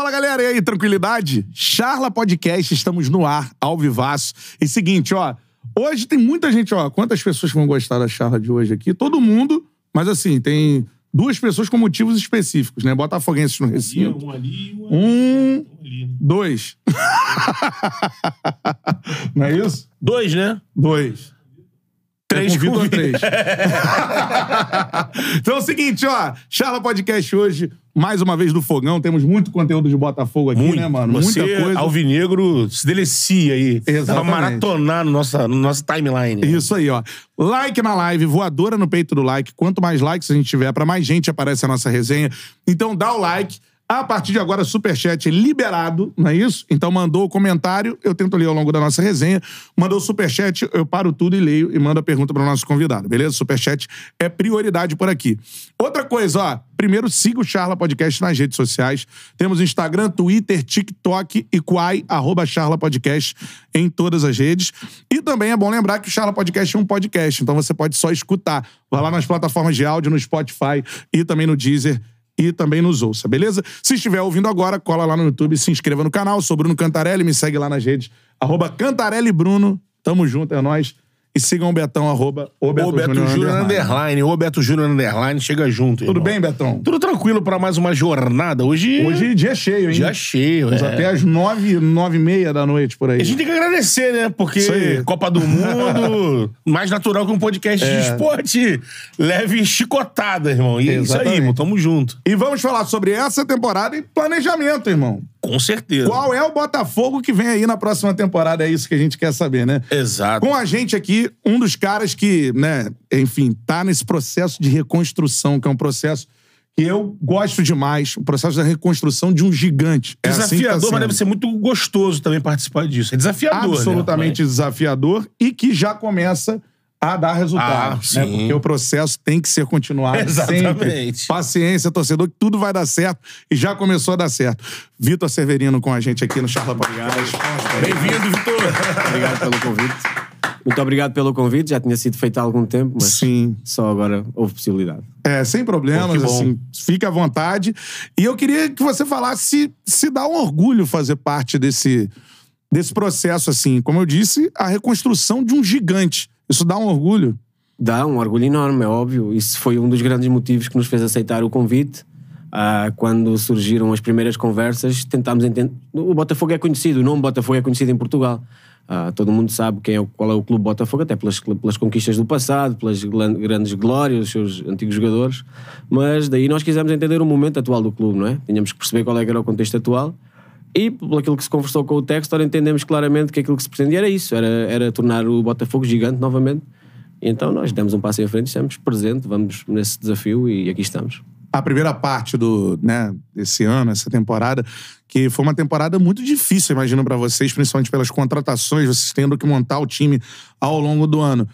Fala galera, e aí, tranquilidade? Charla Podcast, estamos no ar, ao vivaço. E seguinte, ó, hoje tem muita gente, ó, quantas pessoas vão gostar da charla de hoje aqui? Todo mundo, mas assim, tem duas pessoas com motivos específicos, né? Botafoguenses no recinto. Um ali, um ali. Um, ali, né? dois. Não é isso? Dois, né? Dois. Três com Vitor três. então é o seguinte, ó. Charla Podcast hoje, mais uma vez do Fogão. Temos muito conteúdo de Botafogo aqui, né, mano? Você, Muita coisa. alvinegro, se delicia aí. Exatamente. Pra maratonar no nossa, no nosso timeline. Isso aí, ó. Like na live, voadora no peito do like. Quanto mais likes a gente tiver, pra mais gente aparece a nossa resenha. Então dá o like. A partir de agora, superchat é liberado, não é isso? Então mandou o comentário, eu tento ler ao longo da nossa resenha. Mandou o superchat, eu paro tudo e leio e mando a pergunta para o nosso convidado, beleza? Superchat é prioridade por aqui. Outra coisa, ó. Primeiro, siga o Charla Podcast nas redes sociais. Temos Instagram, Twitter, TikTok e Quai, arroba Charla Podcast em todas as redes. E também é bom lembrar que o Charla Podcast é um podcast, então você pode só escutar. Vai lá nas plataformas de áudio, no Spotify e também no Deezer e também nos ouça, beleza? Se estiver ouvindo agora, cola lá no YouTube, se inscreva no canal. Sou Bruno Cantarelli, me segue lá nas redes. Arroba Cantarelli Bruno. Tamo junto, é nóis. E sigam o Betão, arroba o Beto, O Beto Júnior Júnior underline. O Beto Júnior Underline. Chega junto, Tudo irmão. bem, Betão? Tudo tranquilo pra mais uma jornada. Hoje... Hoje dia cheio, hein? Dia cheio, Vamos é. até às nove, nove e meia da noite, por aí. A gente tem que agradecer, né? Porque. Copa do Mundo, mais natural que um podcast de esporte. Leve chicotada, irmão. E é isso aí, irmão. Tamo junto. E vamos falar sobre essa temporada e planejamento, irmão. Com certeza. Qual é o Botafogo que vem aí na próxima temporada? É isso que a gente quer saber, né? Exato. Com a gente aqui, um dos caras que, né, enfim, tá nesse processo de reconstrução, que é um processo que eu gosto demais, o processo da reconstrução de um gigante. É assim tá Desafiador, sendo. mas deve ser muito gostoso também participar disso. É desafiador, absolutamente né? desafiador e que já começa a dar resultado. Ah, né? sim. Porque o processo tem que ser continuado Exatamente. sempre. Paciência, torcedor, que tudo vai dar certo e já começou a dar certo. Vitor Severino com a gente aqui no Charla Podcast. Bem-vindo, Vitor. Obrigado pelo convite. Muito obrigado pelo convite. Já tinha sido feito há algum tempo, mas Sim. só agora houve possibilidade. É, sem problemas, assim, fica à vontade. E eu queria que você falasse se, se dá um orgulho fazer parte desse, desse processo, assim. Como eu disse, a reconstrução de um gigante. Isso dá um orgulho? Dá um orgulho enorme, é óbvio. Isso foi um dos grandes motivos que nos fez aceitar o convite. Ah, quando surgiram as primeiras conversas, tentámos entender. O Botafogo é conhecido, o nome Botafogo é conhecido em Portugal. Ah, todo mundo sabe quem é, qual é o Clube Botafogo, até pelas, pelas conquistas do passado, pelas grandes glórias dos seus antigos jogadores. Mas daí nós quisemos entender o momento atual do clube, não é? Tínhamos que perceber qual é era o contexto atual. E pelo aquilo que se conversou com o Textor, entendemos claramente que aquilo que se pretendia era isso, era, era tornar o Botafogo gigante novamente. E então nós demos um passo em frente, estamos presentes, vamos nesse desafio e aqui estamos. a primeira parte do, né, desse ano, essa temporada, que foi uma temporada muito difícil, imagino, pra vocês, principalmente pelas contratações, vocês tendo que montar o time ao longo do ano.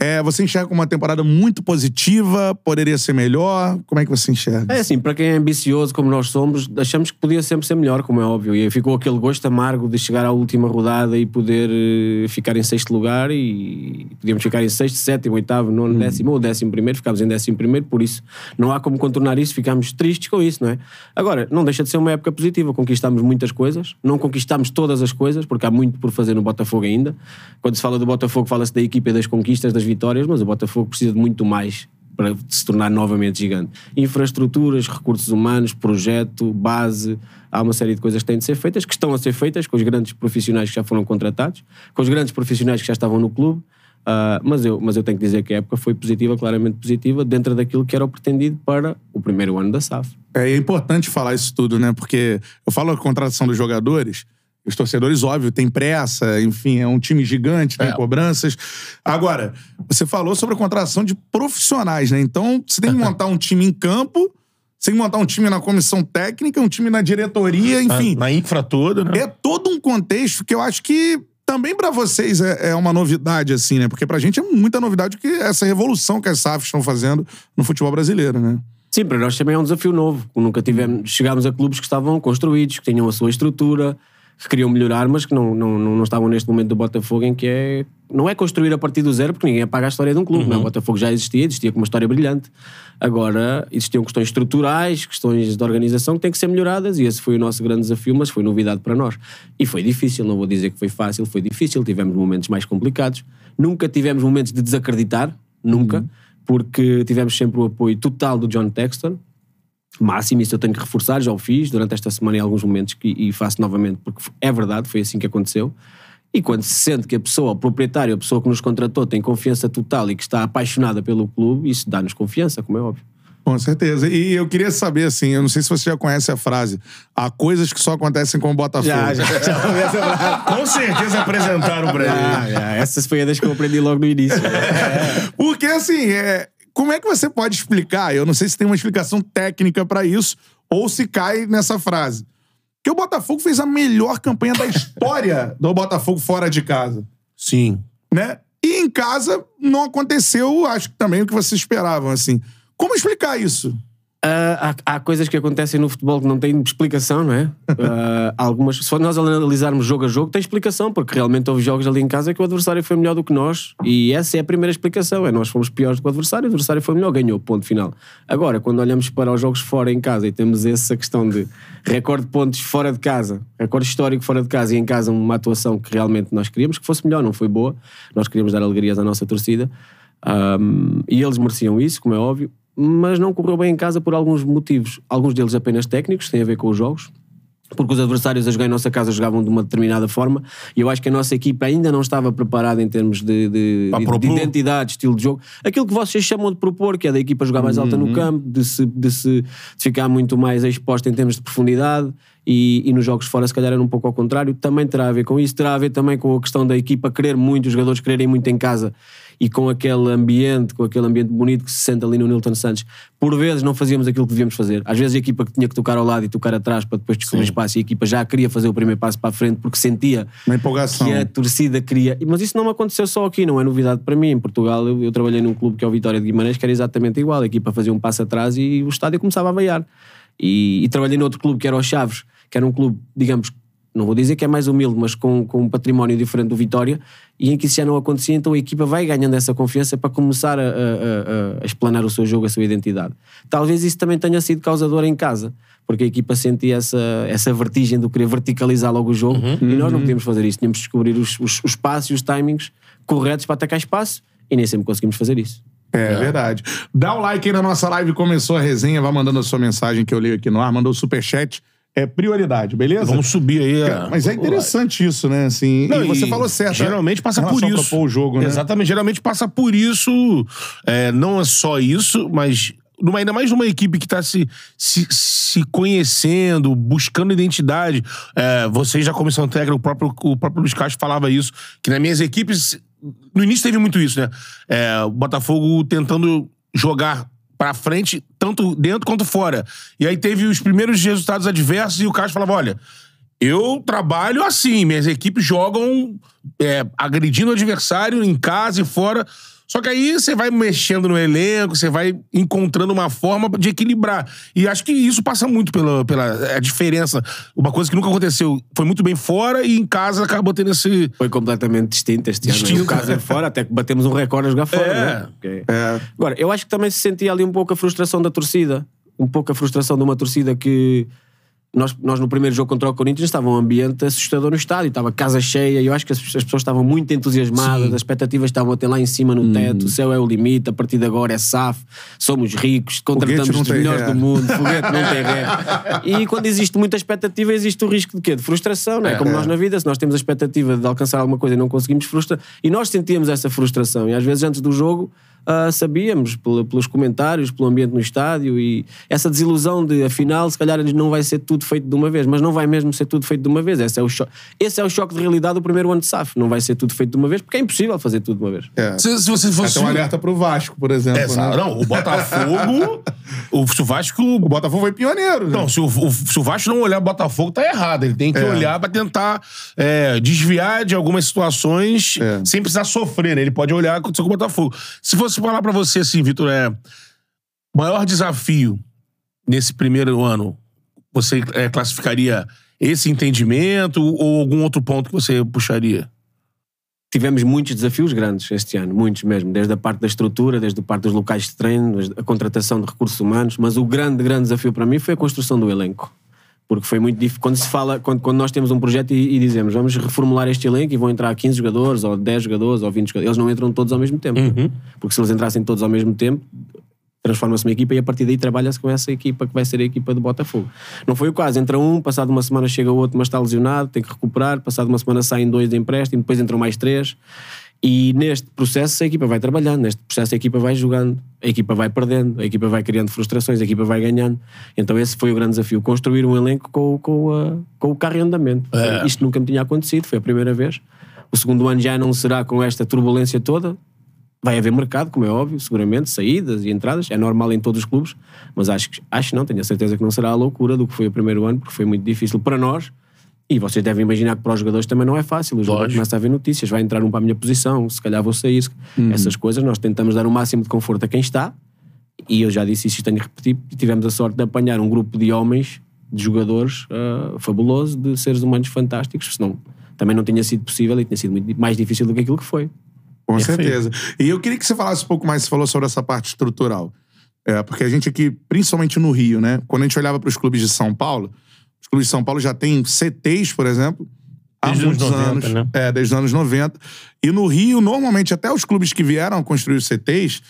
É, você enxerga uma temporada muito positiva, poderia ser melhor? Como é que você enxerga? É assim, para quem é ambicioso como nós somos, achamos que podia sempre ser melhor, como é óbvio. E aí ficou aquele gosto amargo de chegar à última rodada e poder eh, ficar em sexto lugar e podíamos ficar em sexto, sétimo, oitavo, nono, décimo ou décimo primeiro, ficámos em décimo primeiro, por isso não há como contornar isso, ficámos tristes com isso, não é? Agora, não deixa de ser uma época positiva, conquistámos muitas coisas, não conquistámos todas as coisas, porque há muito por fazer no Botafogo ainda. Quando se fala do Botafogo, fala-se da equipa e das conquistas, das vitórias, mas o Botafogo precisa de muito mais para se tornar novamente gigante. Infraestruturas, recursos humanos, projeto, base, há uma série de coisas que têm de ser feitas, que estão a ser feitas com os grandes profissionais que já foram contratados, com os grandes profissionais que já estavam no clube, ah, mas, eu, mas eu tenho que dizer que a época foi positiva, claramente positiva, dentro daquilo que era o pretendido para o primeiro ano da SAF. É importante falar isso tudo, né? Porque eu falo a contratação dos jogadores, os torcedores, óbvio, tem pressa, enfim, é um time gigante, tem É. cobranças. Agora, você falou sobre a contratação de profissionais, né? Então, você tem que montar um time em campo, você tem que montar um time na comissão técnica, um time na diretoria, enfim. Na, na infra toda, né? É todo um contexto que eu acho que também pra vocês é, é uma novidade, assim, né? Porque pra gente é muita novidade que essa revolução que as SAFs estão fazendo no futebol brasileiro, né? Sim, para nós também é um desafio novo. Nunca tivemos, chegámos a clubes que estavam construídos, que tinham a sua estrutura, que queriam melhorar, mas que não, não, não, não estavam neste momento do Botafogo em que é não é construir a partir do zero, porque ninguém apaga a história de um clube. Não, é? o Botafogo já existia, existia com uma história brilhante. Agora, existiam questões estruturais, questões de organização que têm que ser melhoradas e esse foi o nosso grande desafio, mas foi novidade para nós. E foi difícil, não vou dizer que foi fácil, foi difícil, tivemos momentos mais complicados. Nunca tivemos momentos de desacreditar, nunca, porque tivemos sempre o apoio total do John Texton, máximo, isso eu tenho que reforçar, já o fiz durante esta semana em alguns momentos e, e faço novamente, porque é verdade, foi assim que aconteceu. E quando se sente que a pessoa, o proprietário, a pessoa que nos contratou, tem confiança total e que está apaixonada pelo clube, isso dá-nos confiança, como é óbvio. Com certeza. E eu queria saber, assim, eu não sei se você já conhece a frase: há coisas que só acontecem com o Botafogo. Já, já, já. Com certeza apresentaram pra ele. Ah, já. Essa foi a das que eu aprendi logo no início. Porque, assim, é, como é que você pode explicar? Eu não sei se tem uma explicação técnica pra isso ou se cai nessa frase. Que o Botafogo fez a melhor campanha da história do Botafogo fora de casa, Sim. né? E em casa não aconteceu, acho que também o que vocês esperavam, assim. Como explicar isso? Ah, há, há coisas que acontecem no futebol que não têm explicação, não é? Ah, algumas, se nós analisarmos jogo a jogo, tem explicação, porque realmente houve jogos ali em casa que o adversário foi melhor do que nós, e essa é a primeira explicação: é nós fomos piores do que o adversário, o adversário foi melhor, ganhou, ponto final. Agora, quando olhamos para os jogos fora em casa e temos essa questão de recorde de pontos fora de casa, recorde histórico fora de casa, e em casa uma atuação que realmente nós queríamos que fosse melhor, não foi boa, nós queríamos dar alegrias à nossa torcida. Um, e eles mereciam isso, como é óbvio, mas não correu bem em casa por alguns motivos. Alguns deles apenas técnicos, têm a ver com os jogos, porque os adversários a jogar em nossa casa jogavam de uma determinada forma e eu acho que a nossa equipa ainda não estava preparada em termos de, de, de- identidade, estilo de jogo. Aquilo que vocês chamam de propor, que é da equipa jogar mais alta no campo, de, se, de, se, ficar muito mais exposta em termos de profundidade. E, e nos jogos fora, se calhar, era um pouco ao contrário. Também terá a ver com isso, terá a ver também com a questão da equipa querer muito, os jogadores quererem muito em casa e com aquele ambiente, com aquele ambiente bonito que se sente ali no Nilton Santos. Por vezes não fazíamos aquilo que devíamos fazer. Às vezes a equipa que tinha que tocar ao lado e tocar atrás para depois descobrir espaço e a equipa já queria fazer o primeiro passo para a frente porque sentia que a torcida queria. Mas isso não aconteceu só aqui, não é novidade para mim. Em Portugal eu, eu trabalhei num clube que é o Vitória de Guimarães, que era exatamente igual. A equipa fazia um passo atrás e o estádio começava a vaiar. E, e trabalhei noutro clube que era o Chaves, que era um clube, digamos, não vou dizer que é mais humilde, mas com, com um património diferente do Vitória, e em que isso já não acontecia, então a equipa vai ganhando essa confiança para começar a, a, a, a explanar o seu jogo, a sua identidade. Talvez isso também tenha sido causador em casa, porque a equipa sentia essa, essa vertigem do querer verticalizar logo o jogo, e nós não podíamos fazer isso, tínhamos de descobrir os, os, os passos e os timings corretos para atacar espaço, e nem sempre conseguimos fazer isso. É, verdade. Dá o like aí na nossa live, começou a resenha, vai mandando a sua mensagem que eu leio aqui no ar, mandou o superchat. É prioridade, beleza? Vamos subir aí. A- mas é interessante isso, né? Assim, Não, e você e falou certo. Geralmente em passa por isso. o jogo, né? Exatamente, geralmente passa por isso. É, não é só isso, mas numa, ainda mais numa equipe que está se, se, se conhecendo, buscando identidade. É, vocês já comissão técnica, o próprio, o próprio Luiz Castro falava isso, que nas minhas equipes, no início teve muito isso, né? É, o Botafogo tentando jogar pra frente, tanto dentro quanto fora. E aí teve os primeiros resultados adversos e o Castro falava, olha, eu trabalho assim, minhas equipes jogam é, agredindo o adversário em casa e fora. Só que aí você vai mexendo no elenco, você vai encontrando uma forma de equilibrar. E acho que isso passa muito pela, pela a diferença. Uma coisa que nunca aconteceu. Foi muito bem fora e em casa acabou tendo esse. Foi completamente distinto este ano. Distinto. No caso é fora, até que batemos um recorde a jogar fora. É. né? Porque- Agora, eu acho que também se sentia ali um pouco a frustração da torcida. Um pouco a frustração de uma torcida que. Nós, nós no primeiro jogo contra o Corinthians estava um ambiente assustador no estádio, estava casa cheia e eu acho que as, as pessoas estavam muito entusiasmadas, as expectativas estavam até lá em cima no teto, o céu é o limite, a partir de agora é SAF, somos ricos, contratamos os melhores do mundo, foguete não tem ré. E quando existe muita expectativa, existe o risco de quê? De frustração, não é? Como nós na vida, se nós temos a expectativa de alcançar alguma coisa e não conseguimos frustrar. E nós sentíamos essa frustração. E às vezes antes do jogo ah, sabíamos, pelo- pelos comentários, pelo ambiente no estádio e essa desilusão de afinal, se calhar não vai ser tudo feito de uma vez, mas não vai mesmo ser tudo feito de uma vez. Esse é o, cho esse é o choque de realidade do primeiro ano de SAF. Não vai ser tudo feito de uma vez, porque é impossível fazer tudo de uma vez. É. Se, se você fosse. Até um alerta pro Vasco, por exemplo. É, né? Não, o Botafogo. o, se o Vasco. O Botafogo foi pioneiro, né? Não, se o, o- se o Vasco não olhar o Botafogo, tá errado. Ele tem que É. olhar pra tentar é, desviar de algumas situações É. sem precisar sofrer, né? Ele pode olhar o que aconteceu com o Botafogo. Se fosse falar pra você assim, Vitor, é. Maior desafio nesse primeiro ano, você é, classificaria esse entendimento ou algum outro ponto que você puxaria? tivemos muitos desafios grandes este ano, muitos mesmo, desde a parte da estrutura, desde a parte dos locais de treino, a contratação de recursos humanos, mas o grande, grande desafio para mim foi a construção do elenco. Porque foi muito difícil. Quando se fala, quando, quando nós temos um projeto e, e dizemos vamos reformular este elenco e vão entrar 15 jogadores, ou 10 jogadores, ou 20 jogadores, eles não entram todos ao mesmo tempo. Porque se eles entrassem todos ao mesmo tempo, transforma-se uma equipa e a partir daí trabalha-se com essa equipa que vai ser a equipa do Botafogo. Não foi o caso, entra um, passado uma semana chega o outro, mas está lesionado, tem que recuperar, passado uma semana saem dois de empréstimo, depois entram mais três. E neste processo a equipa vai trabalhando, neste processo a equipa vai jogando, a equipa vai perdendo, a equipa vai criando frustrações, a equipa vai ganhando. Então esse foi o grande desafio, construir um elenco com, com, a- com o carro em andamento. É. Isto nunca me tinha acontecido, foi a primeira vez. O segundo ano já não será com esta turbulência toda, Vai haver mercado, como é óbvio, seguramente, saídas e entradas, é normal em todos os clubes, mas acho que acho não, tenho a certeza que não será a loucura do que foi o primeiro ano, porque foi muito difícil para nós. E vocês devem imaginar que para os jogadores também não é fácil. Os jogadores começam a ver notícias, vai entrar um para a minha posição, se calhar vou sair. Essas coisas, nós tentamos dar o máximo de conforto a quem está. E eu já disse isso e tenho que repetir, tivemos a sorte de apanhar um grupo de homens, de jogadores ah, fabuloso, de seres humanos fantásticos, senão também não tinha sido possível e tinha sido muito mais difícil do que aquilo que foi. Com Perfeito. certeza. E eu queria que você falasse um pouco mais, você falou sobre essa parte estrutural. É, porque a gente aqui, principalmente no Rio, né? Quando a gente olhava para os clubes de São Paulo, os clubes de São Paulo já têm CTs, por exemplo, há Desde os muitos 90, anos. né? É, desde os anos 90. E no Rio, normalmente, até os clubes que vieram a construir os CTs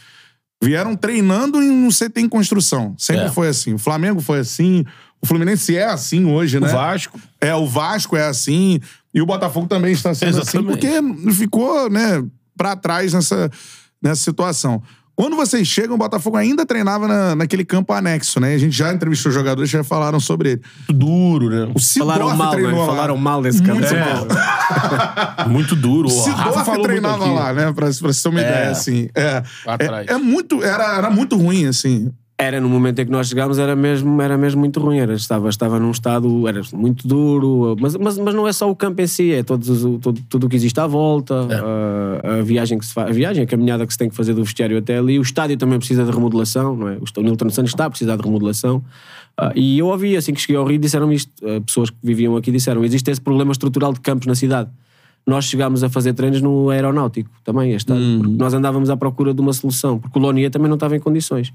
vieram treinando em um CT em construção. Sempre É. foi assim. O Flamengo foi assim. O Fluminense é assim hoje, né? O Vasco. É, o Vasco é assim. E o Botafogo também está sendo Exatamente. assim, porque ficou, né, pra trás nessa, nessa situação. Quando vocês chegam, o Botafogo ainda treinava na, naquele campo anexo, né? A gente já entrevistou jogadores já falaram sobre ele. Muito duro, né? O Sidorf Falaram mal, treinou né? lá. Falaram mal desse campo. Muito. Paulo. Muito duro. O Sidorf treinava lá, né? Pra, pra você ter uma É. ideia, assim. É, é, é muito, era, era muito ruim, assim. Era no momento em que nós chegámos, era mesmo, era mesmo muito ruim. Era, estava, estava num estado, era muito duro. Mas, mas, mas não é só o campo em si, é todos, os- o- todo, tudo o que existe à volta, a, a viagem que se faz, a viagem, a caminhada que se tem que fazer do vestiário até ali. O estádio também precisa de remodelação, não é? O Nilton Santos está a precisar de remodelação. Ah, e eu ouvi, assim que cheguei ao Rio, disseram isto. Ah, pessoas que viviam aqui disseram: existe esse problema estrutural de campos na cidade. Nós chegámos a fazer treinos no aeronáutico também, este ano, porque nós andávamos à procura de uma solução, porque o Lonia também não estava em condições.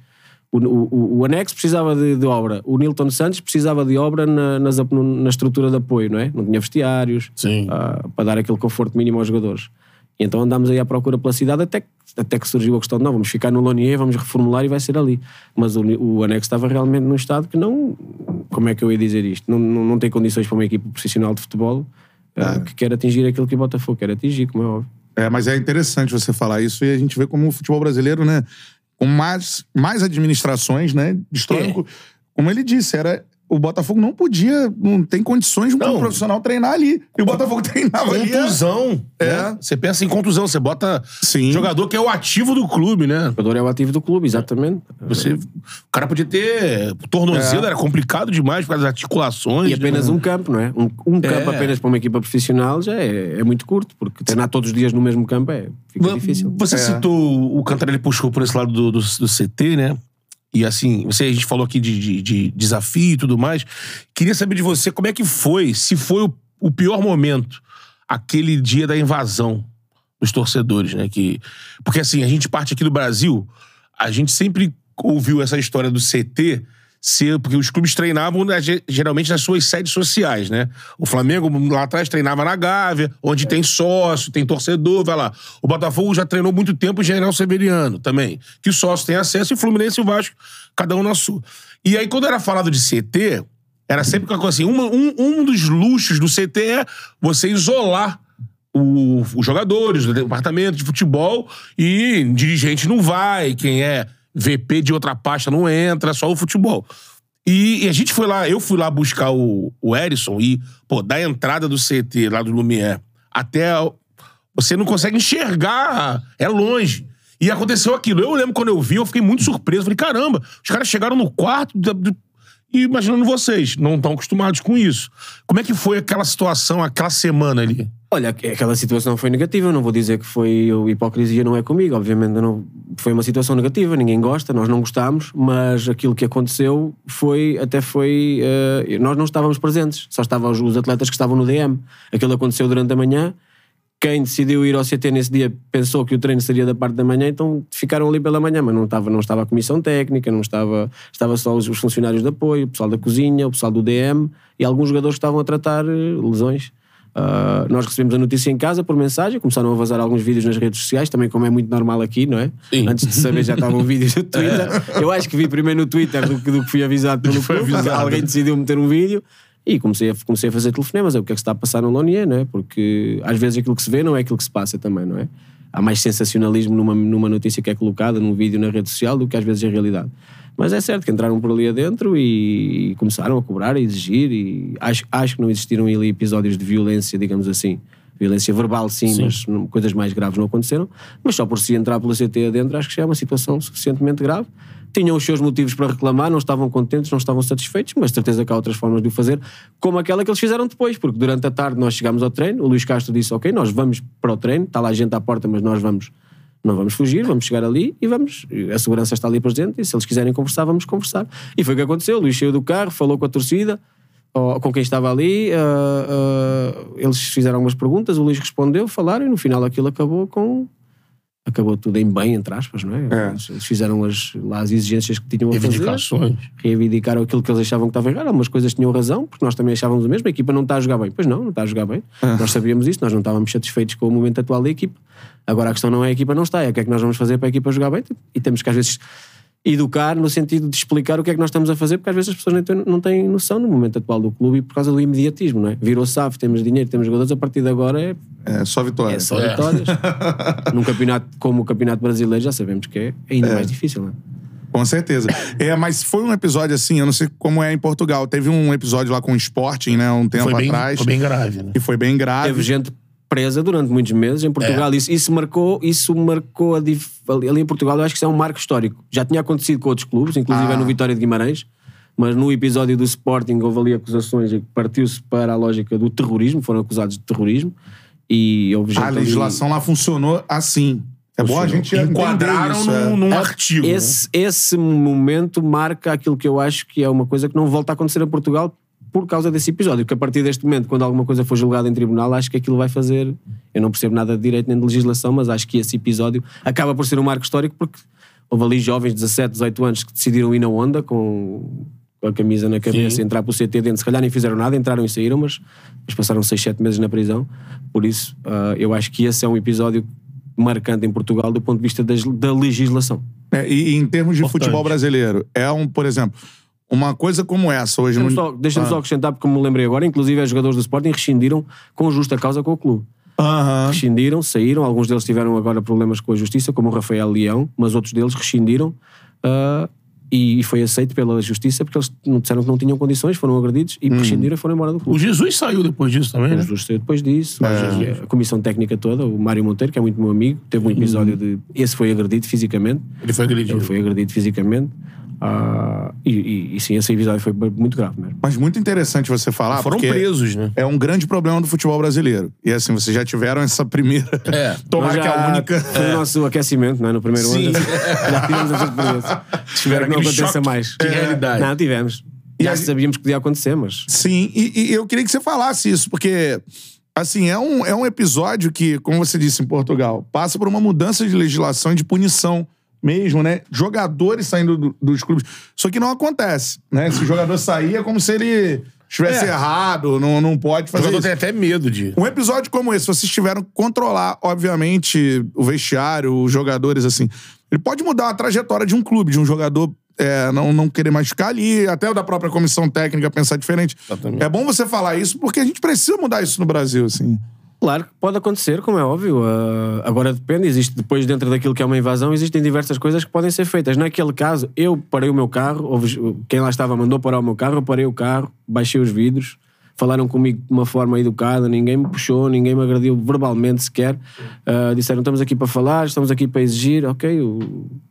O, o, o anexo precisava de, de obra, o Nilton Santos precisava de obra na, nas na estrutura de apoio, não é? Não tinha vestiários ah, para dar aquele conforto mínimo aos jogadores. E então andámos aí à procura pela cidade até que, até que surgiu a questão de não, vamos ficar no Lonier, vamos reformular e vai ser ali. Mas o, o anexo estava realmente num estado que não. Como é que eu ia dizer isto? Não, não, não tem condições para uma equipe profissional de futebol ah, que quer atingir aquilo que o Botafogo quer atingir, como é óbvio. É, mas é interessante você falar isso e a gente vê como o futebol brasileiro, né? Com mais, mais administrações, né? Destrói. É. Como ele disse, era. O Botafogo não podia, não tem condições de um Não. profissional treinar ali. E o Botafogo treinava ali. Contusão. É. né? Você pensa em contusão, você bota Sim. jogador que é o ativo do clube, né? O jogador é o ativo do clube, exatamente. Você, o cara podia ter tornozelo, era complicado demais por causa das articulações. E apenas né? um campo, não é? Um, um campo apenas para uma equipa profissional já é, é muito curto, porque treinar todos os dias no mesmo campo é, fica difícil. Você É. citou o Cantarelli puxou por esse lado do, do, do CT, né? E assim, você, a gente falou aqui de, de- de desafio e tudo mais. Queria saber de você como é que foi, se foi o, o pior momento, aquele dia da invasão dos torcedores, né? Que, porque assim, a gente parte aqui do Brasil, a gente sempre ouviu essa história do CT ser. Porque os clubes treinavam né, ge- geralmente nas suas sedes sociais, né? O Flamengo lá atrás treinava na Gávea, onde tem sócio, tem torcedor, vai lá. O Botafogo já treinou muito tempo o General Severiano também, que o sócio tem acesso, e o Fluminense e o Vasco, cada um na sua. E aí, quando era falado de CT, era sempre uma coisa assim: uma- um, um dos luxos do CT é você isolar o- os jogadores do departamento de futebol e dirigente não vai, quem é VP de outra pasta não entra, só o futebol. E, e a gente foi lá, eu fui lá buscar o, o Erisson e, pô, da entrada do CT lá do Lumière até. Você não consegue enxergar, é longe. E aconteceu aquilo. Eu lembro quando eu vi, eu fiquei muito surpreso. Falei, caramba, os caras chegaram no quarto e imaginando vocês, não estão acostumados com isso. Como é que foi aquela situação, aquela semana ali? Olha, aquela situação foi negativa, não vou dizer que foi hipocrisia não é comigo, obviamente não, foi uma situação negativa, ninguém gosta, nós não gostámos, mas aquilo que aconteceu foi, até foi, eh, nós não estávamos presentes, só estavam os, os atletas que estavam no DM. Aquilo aconteceu durante a manhã quem decidiu ir ao CT nesse dia pensou que o treino seria da parte da manhã, então ficaram ali pela manhã, mas não estava, não estava a comissão técnica, não estava, estava só os, os funcionários de apoio, o pessoal da cozinha, o pessoal do DM e alguns jogadores que estavam a tratar eh, lesões. Ah, nós recebemos a notícia em casa por mensagem, começaram a vazar alguns vídeos nas redes sociais, também como é muito normal aqui, não é? Sim. Antes de saber já estavam vídeos no Twitter. Eu acho que vi primeiro no Twitter do que, do que fui avisado pelo clube. avisado. Alguém decidiu meter um vídeo e comecei a, comecei a fazer telefonemas. É o que é que está a passar no Lonier, não é? Porque às vezes aquilo que se vê não é aquilo que se passa também, não é? Há mais sensacionalismo numa, numa notícia que é colocada num vídeo na rede social do que às vezes a realidade. Mas é certo que entraram por ali adentro e, começaram a cobrar, a exigir e acho, acho que não existiram ali episódios de violência, digamos assim. Violência verbal sim, Sim. mas coisas mais graves não aconteceram. Mas só por si entrar pela CT adentro acho que já é uma situação suficientemente grave. Tinham os seus motivos para reclamar, não estavam contentes, não estavam satisfeitos, mas certeza que há outras formas de o fazer, como aquela que eles fizeram depois, porque durante a tarde nós chegámos ao treino, o Luís Castro disse, ok, nós vamos para o treino, está lá a gente à porta, mas nós vamos, não vamos fugir, vamos chegar ali e vamos, a segurança está ali presente e se eles quiserem conversar, vamos conversar. E foi o que aconteceu, o Luís saiu do carro, falou com a torcida, com quem estava ali, ah, ah, eles fizeram algumas perguntas, o Luís respondeu, falaram e no final aquilo acabou com. Acabou tudo em bem, entre aspas, não é? É. Eles, fizeram as, lá as exigências que tinham a fazer, Reivindicações. reivindicaram aquilo que eles achavam que estava errado. Algumas coisas tinham razão, porque nós também achávamos o mesmo. A equipa não está a jogar bem. Pois não, não está a jogar bem. Nós sabíamos isso, nós não estávamos satisfeitos com o momento atual da equipa. Agora a questão não é a equipa não está, é o que é que nós vamos fazer para a equipa jogar bem. E temos que às vezes educar no sentido de explicar o que é que nós estamos a fazer, porque às vezes as pessoas não têm, não têm noção no momento atual do clube e por causa do imediatismo, não é? Virou SAF, temos dinheiro, temos jogadores, a partir de agora é, É só vitória. é só vitórias. Num campeonato como o Campeonato Brasileiro já sabemos que é ainda mais difícil, não é? Com certeza. É, mas foi um episódio assim, eu não sei como é em Portugal. Teve um episódio lá com o Sporting, né, um tempo Foi bem, atrás. foi bem grave, né? E foi bem grave. Teve gente presa durante muitos meses em Portugal. Isso, isso marcou, isso marcou a dif- ali ali em Portugal. Eu acho que isso é um marco histórico. Já tinha acontecido com outros clubes, inclusive Ah. é no Vitória de Guimarães. Mas no episódio do Sporting houve ali acusações e partiu-se para a lógica do terrorismo, foram acusados de terrorismo e houve A ali- legislação lá funcionou assim. É bom a gente Enquadraram isso, é. num, num É, artigo. né? Esse, esse momento marca aquilo que eu acho que é uma coisa que não volta a acontecer a Portugal por causa desse episódio. Porque a partir deste momento, quando alguma coisa for julgada em tribunal, acho que aquilo vai fazer. Eu não percebo nada de direito nem de legislação, mas acho que esse episódio acaba por ser um marco histórico porque houve ali jovens de 17, 18 anos que decidiram ir na onda com. Com a camisa na cabeça, Sim. entrar para o CT dentro, se calhar nem fizeram nada, entraram e saíram, mas, mas passaram 6, 7 meses na prisão. Por isso, ah, eu acho que esse é um episódio marcante em Portugal do ponto de vista das- da legislação. É, e, e em termos de Importante. futebol brasileiro, é um, por exemplo, uma coisa como essa hoje Deixa-me no. só, deixa-me Ah. só acrescentar, porque me lembrei agora, inclusive os jogadores do Sporting rescindiram com justa causa com o clube. Aham. Rescindiram, saíram, alguns deles tiveram agora problemas com a justiça, como o Rafael Leão, mas outros deles rescindiram ah, e, e foi aceito pela justiça porque eles não disseram que não tinham condições, foram agredidos e rescindiram e foram embora do O clube. Jesus saiu depois disso também, né? Jesus saiu depois disso, É. a comissão técnica toda, o Mário Monteiro, que é muito meu amigo, teve um episódio de. Esse foi agredido fisicamente, Ele foi agredido. ele foi agredido fisicamente, ah, e, e, e sim, esse episódio foi muito grave mesmo. Mas muito interessante você falar. Foram porque presos, né? É um grande problema do futebol brasileiro. E assim, vocês já tiveram essa primeira. É. Tomara que a única. Foi o nosso aquecimento, não é? No primeiro Sim. ano. Já, já tivemos essa experiência. Espero que não aconteça mais. de realidade. Não, tivemos. E Já a- sabíamos que podia acontecer, mas. Sim, e, e eu queria que você falasse isso, porque, assim, é um, é um episódio que, como você disse em Portugal, passa por uma mudança de legislação e de punição mesmo, né? Jogadores saindo do- dos clubes. Isso aqui não acontece, né? Se o jogador sair, é como se ele estivesse É. errado, não, não pode O fazer jogador isso. tem até medo de. Um episódio como esse, vocês tiveram que controlar, obviamente, o vestiário, os jogadores, assim. Ele pode mudar a trajetória de um clube, de um jogador é, não, não querer mais ficar ali, até o da própria comissão técnica pensar diferente. Exatamente. É bom você falar isso, porque a gente precisa mudar isso no Brasil, assim. Claro que pode acontecer, como é óbvio. Ah, agora depende, existe depois dentro daquilo que é uma invasão, existem diversas coisas que podem ser feitas. Naquele caso, eu parei o meu carro, houve- quem lá estava mandou parar o meu carro, eu parei o carro, baixei os vidros, falaram comigo de uma forma educada, ninguém me puxou, ninguém me agrediu verbalmente sequer. Ah, disseram, estamos aqui para falar, estamos aqui para exigir, ok,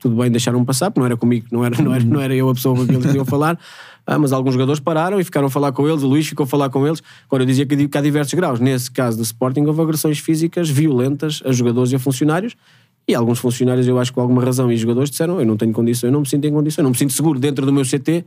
tudo bem, deixaram-me passar, porque não era comigo, não era, não era, não era eu a pessoa com quem eles queriam falar. Ah, mas alguns jogadores pararam e ficaram a falar com eles, o Luís ficou a falar com eles. Agora, eu dizia que, há diversos graus. Nesse caso do Sporting, houve agressões físicas violentas a jogadores e a funcionários. E alguns funcionários, eu acho que com alguma razão, e jogadores disseram: Eu não tenho condições, eu não me sinto em condições, eu não me sinto seguro dentro do meu CT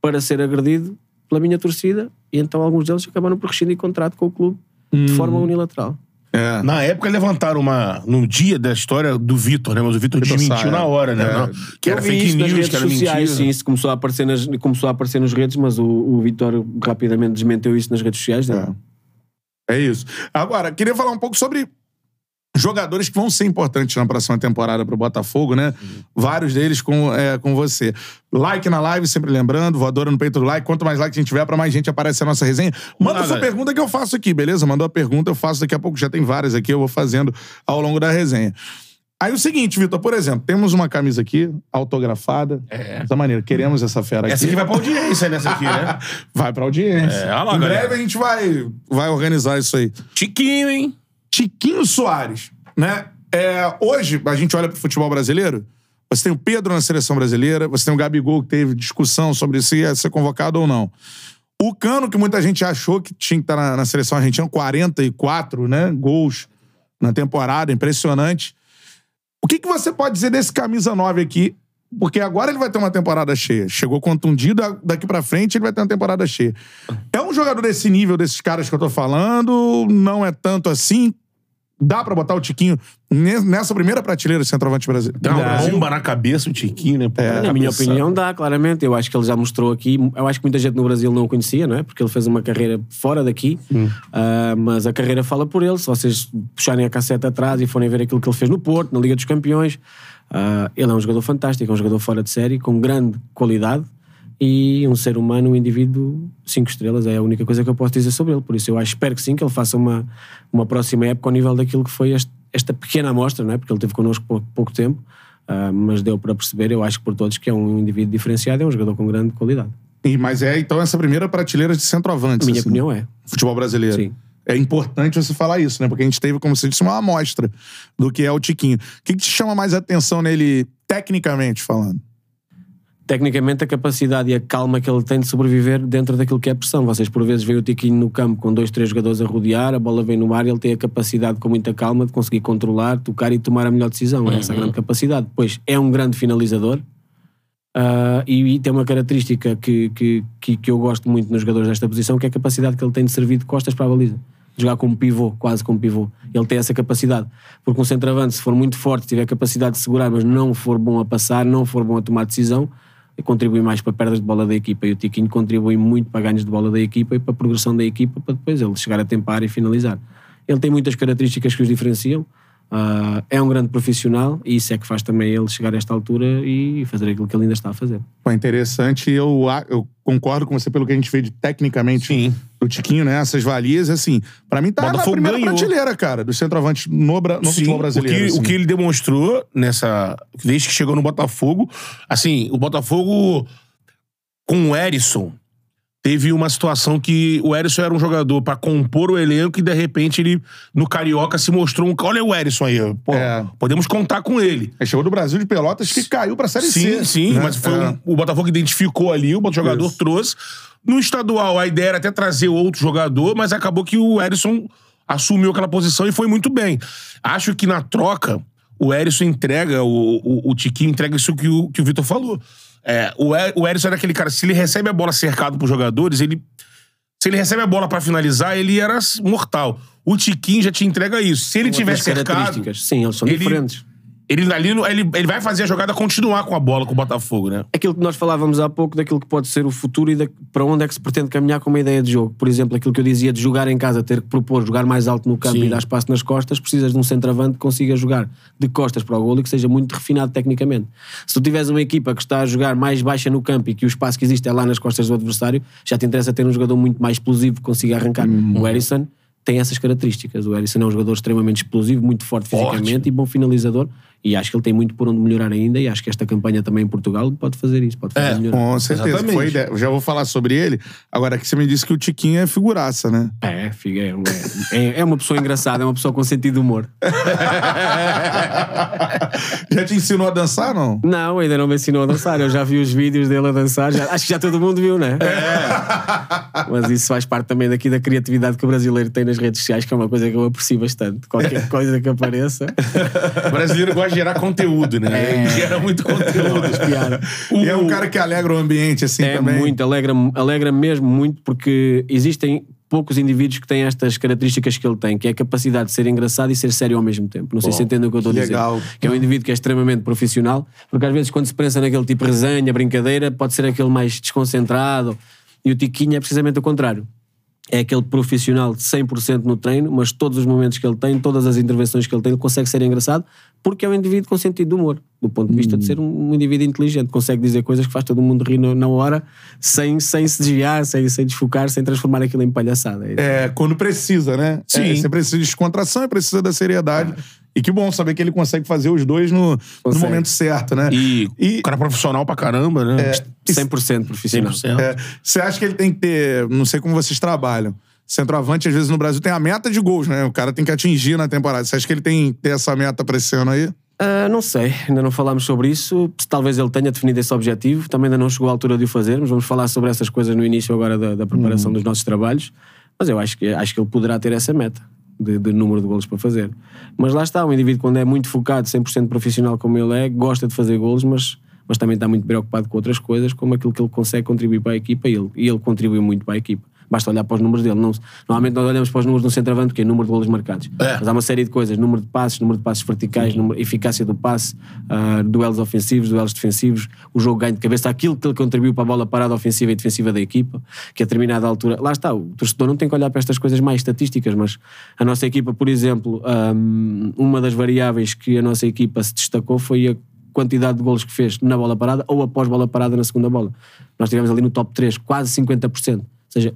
para ser agredido pela minha torcida. E então alguns deles acabaram por rescindir contrato com o clube de forma unilateral. É. Na época levantaram uma. No dia da história do Vitor, né? Mas o Vitor desmentiu Sá, na hora, né? é. Não, que era fake isso news, redes que era sociais, mentira. sim, isso começou a aparecer nas, começou a aparecer nas redes, mas o, o Vitor rapidamente desmenteu isso nas redes sociais. Né? É isso. Agora, queria falar um pouco sobre jogadores que vão ser importantes na próxima temporada pro Botafogo, né? Vários deles com, é, com você. Like na live, sempre lembrando, voadora no peito do like. Quanto mais like a gente tiver, pra mais gente aparecer a nossa resenha. Manda sua pergunta que eu faço aqui, beleza? Mandou a pergunta, eu faço daqui a pouco. Já tem várias aqui, eu vou fazendo ao longo da resenha. Aí o seguinte, Vitor, por exemplo, temos uma camisa aqui, autografada. É. Dessa maneira, queremos essa fera aqui. Essa aqui vai pra audiência, nessa aqui, né? Vai pra audiência. É, lá, em galera. breve a gente vai, vai organizar isso aí. Tiquinho, hein? Tiquinho Soares, né? É, hoje, a gente olha pro futebol brasileiro, você tem o Pedro na seleção brasileira, você tem o Gabigol que teve discussão sobre se ia ser convocado ou não. O Cano, que muita gente achou que tinha que estar na, na seleção argentina, 44 né, gols na temporada, impressionante. O que, que você pode dizer desse camisa 9 aqui? Porque agora ele vai ter uma temporada cheia. Chegou contundido, daqui pra frente ele vai ter uma temporada cheia. É um jogador desse nível, desses caras que eu tô falando? Não é tanto assim? Dá pra botar o Tiquinho ne- nessa primeira prateleira de centroavante brasileiro? Dá uma bomba na cabeça o Tiquinho, né? É, Na minha opinião, dá, claramente. Eu acho que ele já mostrou aqui. Eu acho que muita gente no Brasil não o conhecia, não é? Porque ele fez uma carreira fora daqui. Ah, mas a carreira fala por ele. Se vocês puxarem a cassete atrás e forem ver aquilo que ele fez no Porto, na Liga dos Campeões, ah, ele é um jogador fantástico, é um jogador fora de série, com grande qualidade e um ser humano, um indivíduo cinco estrelas. É a única coisa que eu posso dizer sobre ele. Por isso, eu acho, espero que sim, que ele faça uma, uma próxima época ao nível daquilo que foi este- esta pequena amostra, não é? Porque ele teve connosco pouco, pouco tempo. Ah, mas deu para perceber, eu acho que por todos, que é um indivíduo diferenciado, é um jogador com grande qualidade. E- mas é então essa primeira prateleira de centroavantes. Minha assim, opinião é. Futebol brasileiro. Sim. É importante você falar isso, né? Porque a gente teve, como você disse, uma amostra do que é o Tiquinho. O que, que te chama mais atenção nele, tecnicamente falando? Tecnicamente, a capacidade e a calma que ele tem de sobreviver dentro daquilo que é pressão. Vocês, por vezes, veem o Tiquinho no campo com dois, três jogadores a rodear, a bola vem no ar e ele tem a capacidade, com muita calma, de conseguir controlar, tocar e tomar a melhor decisão. É essa a grande capacidade. Depois, é um grande finalizador. ah, e, e tem uma característica que, que, que, que eu gosto muito nos jogadores desta posição, que é a capacidade que ele tem de servir de costas para a baliza. Jogar como pivô, quase como pivô. Ele tem essa capacidade. Porque um centroavante, se for muito forte, tiver capacidade de segurar, mas não for bom a passar, não for bom a tomar decisão, contribui mais para perdas de bola da equipa. E o Tiquinho contribui muito para ganhos de bola da equipa e para a progressão da equipa, para depois ele chegar a tempar e finalizar. Ele tem muitas características que os diferenciam. Ah, é um grande profissional e isso é que faz também ele chegar a esta altura e fazer aquilo que ele ainda está a fazer. Pô, interessante. Eu, eu concordo com você pelo que a gente vê de tecnicamente Sim. do Tiquinho, né? Essas valias, assim, pra mim tá na Botafogo primeira ganhou. prateleira, cara, do centroavante no, Bra- no Sim, futebol brasileiro. O que, assim. o que ele demonstrou nessa. Desde que chegou no Botafogo. Assim, o Botafogo com o Erisson. Teve uma situação que o Erisson era um jogador pra compor o elenco e de repente ele, no Carioca, se mostrou um. Olha o Erisson aí. Pô, É. Podemos contar com ele. Ele chegou do Brasil de Pelotas que caiu pra Série Sim, C. sim, né? mas foi É. um- o Botafogo identificou ali, o jogador Isso. trouxe. No estadual, a ideia era até trazer outro jogador, mas acabou que o Erisson assumiu aquela posição e foi muito bem. Acho que na troca, o Erisson entrega, o, o, o Tiquinho entrega isso que o, que o Vitor falou. É, o, E- o Erisson era aquele cara, se ele recebe a bola cercado por jogadores, ele. Se ele recebe a bola pra finalizar, ele era mortal. O Tiquinho já te entrega isso. Se ele tiver Outras cercado. Sim, eles são ele- diferentes. Ele, ali, ele, ele vai fazer a jogada continuar com a bola com o Botafogo, né? aquilo que nós falávamos há pouco daquilo que pode ser o futuro e da- para onde é que se pretende caminhar com uma ideia de jogo. Por exemplo, aquilo que eu dizia de jogar em casa, ter que propor jogar mais alto no campo Sim. e dar espaço nas costas, precisas de um centroavante que consiga jogar de costas para o golo e que seja muito refinado tecnicamente. Se tu tiveres uma equipa que está a jogar mais baixa no campo e que o espaço que existe é lá nas costas do adversário, já te interessa ter um jogador muito mais explosivo que consiga arrancar. O Erisson tem essas características. O Erisson é um jogador extremamente explosivo, muito forte Forte. fisicamente e bom finalizador. E acho que ele tem muito por onde melhorar ainda. E acho que esta campanha também em Portugal pode fazer isso, pode fazer É, melhorar. Com certeza. Exatamente. Foi ideia. Eu já vou falar sobre ele. Agora que você me disse que o Tiquinho é figuraça, né? É, é, é, é uma pessoa engraçada, é uma pessoa com sentido de humor. já te ensinou a dançar, não? Não, ainda não me ensinou a dançar. Eu já vi os vídeos dele a dançar. já- acho que já todo mundo viu, né? Mas isso faz parte também daqui da criatividade que o brasileiro tem nas redes sociais, que é uma coisa que eu aprecio bastante. Qualquer coisa que apareça. O brasileiro gosta gerar conteúdo, né? Ele gera muito conteúdo. piada. E é um cara que alegra o ambiente, assim, É também. muito, alegra, alegra mesmo muito, porque existem poucos indivíduos que têm estas características que ele tem, que é a capacidade de ser engraçado e ser sério ao mesmo tempo. Não sei se entendem o que eu estou a dizer. legal. Que é um indivíduo que é extremamente profissional, porque às vezes quando se pensa naquele tipo de resenha, brincadeira, pode ser aquele mais desconcentrado. E o Tiquinho é precisamente o contrário. É aquele profissional de 100% no treino, mas todos os momentos que ele tem, todas as intervenções que ele tem, ele consegue ser engraçado, porque é um indivíduo com sentido de humor, do ponto de vista de ser um, indivíduo inteligente, consegue dizer coisas que faz todo mundo rir na, hora, sem, sem se desviar, sem, sem desfocar, sem transformar aquilo em palhaçada. É, É, quando precisa, né? Sim. É, você precisa de descontração e precisa da seriedade. E que bom saber que ele consegue fazer os dois no, no momento certo, né? E, E- o cara profissional pra caramba, né? 100% profissional. 100%. É, você acha que ele tem que ter. Não sei como vocês trabalham. Centroavante, às vezes, no Brasil, tem a meta de gols, né? O cara tem que atingir na temporada. Você acha que ele tem que ter essa meta pra esse ano aí? Ah, não sei, ainda não falámos sobre isso. Talvez ele tenha definido esse objetivo, também ainda não chegou à altura de o fazermos. Vamos falar sobre essas coisas no início agora da, da preparação Uhum. dos nossos trabalhos. Mas eu acho que, acho que ele poderá ter essa meta de, de número de golos para fazer. Mas lá está, um indivíduo quando é muito focado, 100% profissional como ele é, gosta de fazer golos, mas, mas também está muito preocupado com outras coisas, como aquilo que ele consegue contribuir para a equipa e ele, e ele contribui muito para a equipa. Basta olhar para os números dele. Não, normalmente nós olhamos para os números do centroavante, que é número de golos marcados. É. Mas há uma série de coisas: número de passes, número de passes verticais, número, eficácia do passe, ah, duelos ofensivos, duelos defensivos, o jogo ganho de cabeça, aquilo que ele contribuiu para a bola parada ofensiva e defensiva da equipa, que a determinada altura. Lá está, o torcedor não tem que olhar para estas coisas mais estatísticas, mas a nossa equipa, por exemplo, ahm, uma das variáveis que a nossa equipa se destacou foi a quantidade de golos que fez na bola parada ou após bola parada na segunda bola. Nós tivemos ali no top 3 quase 50%. Ou seja,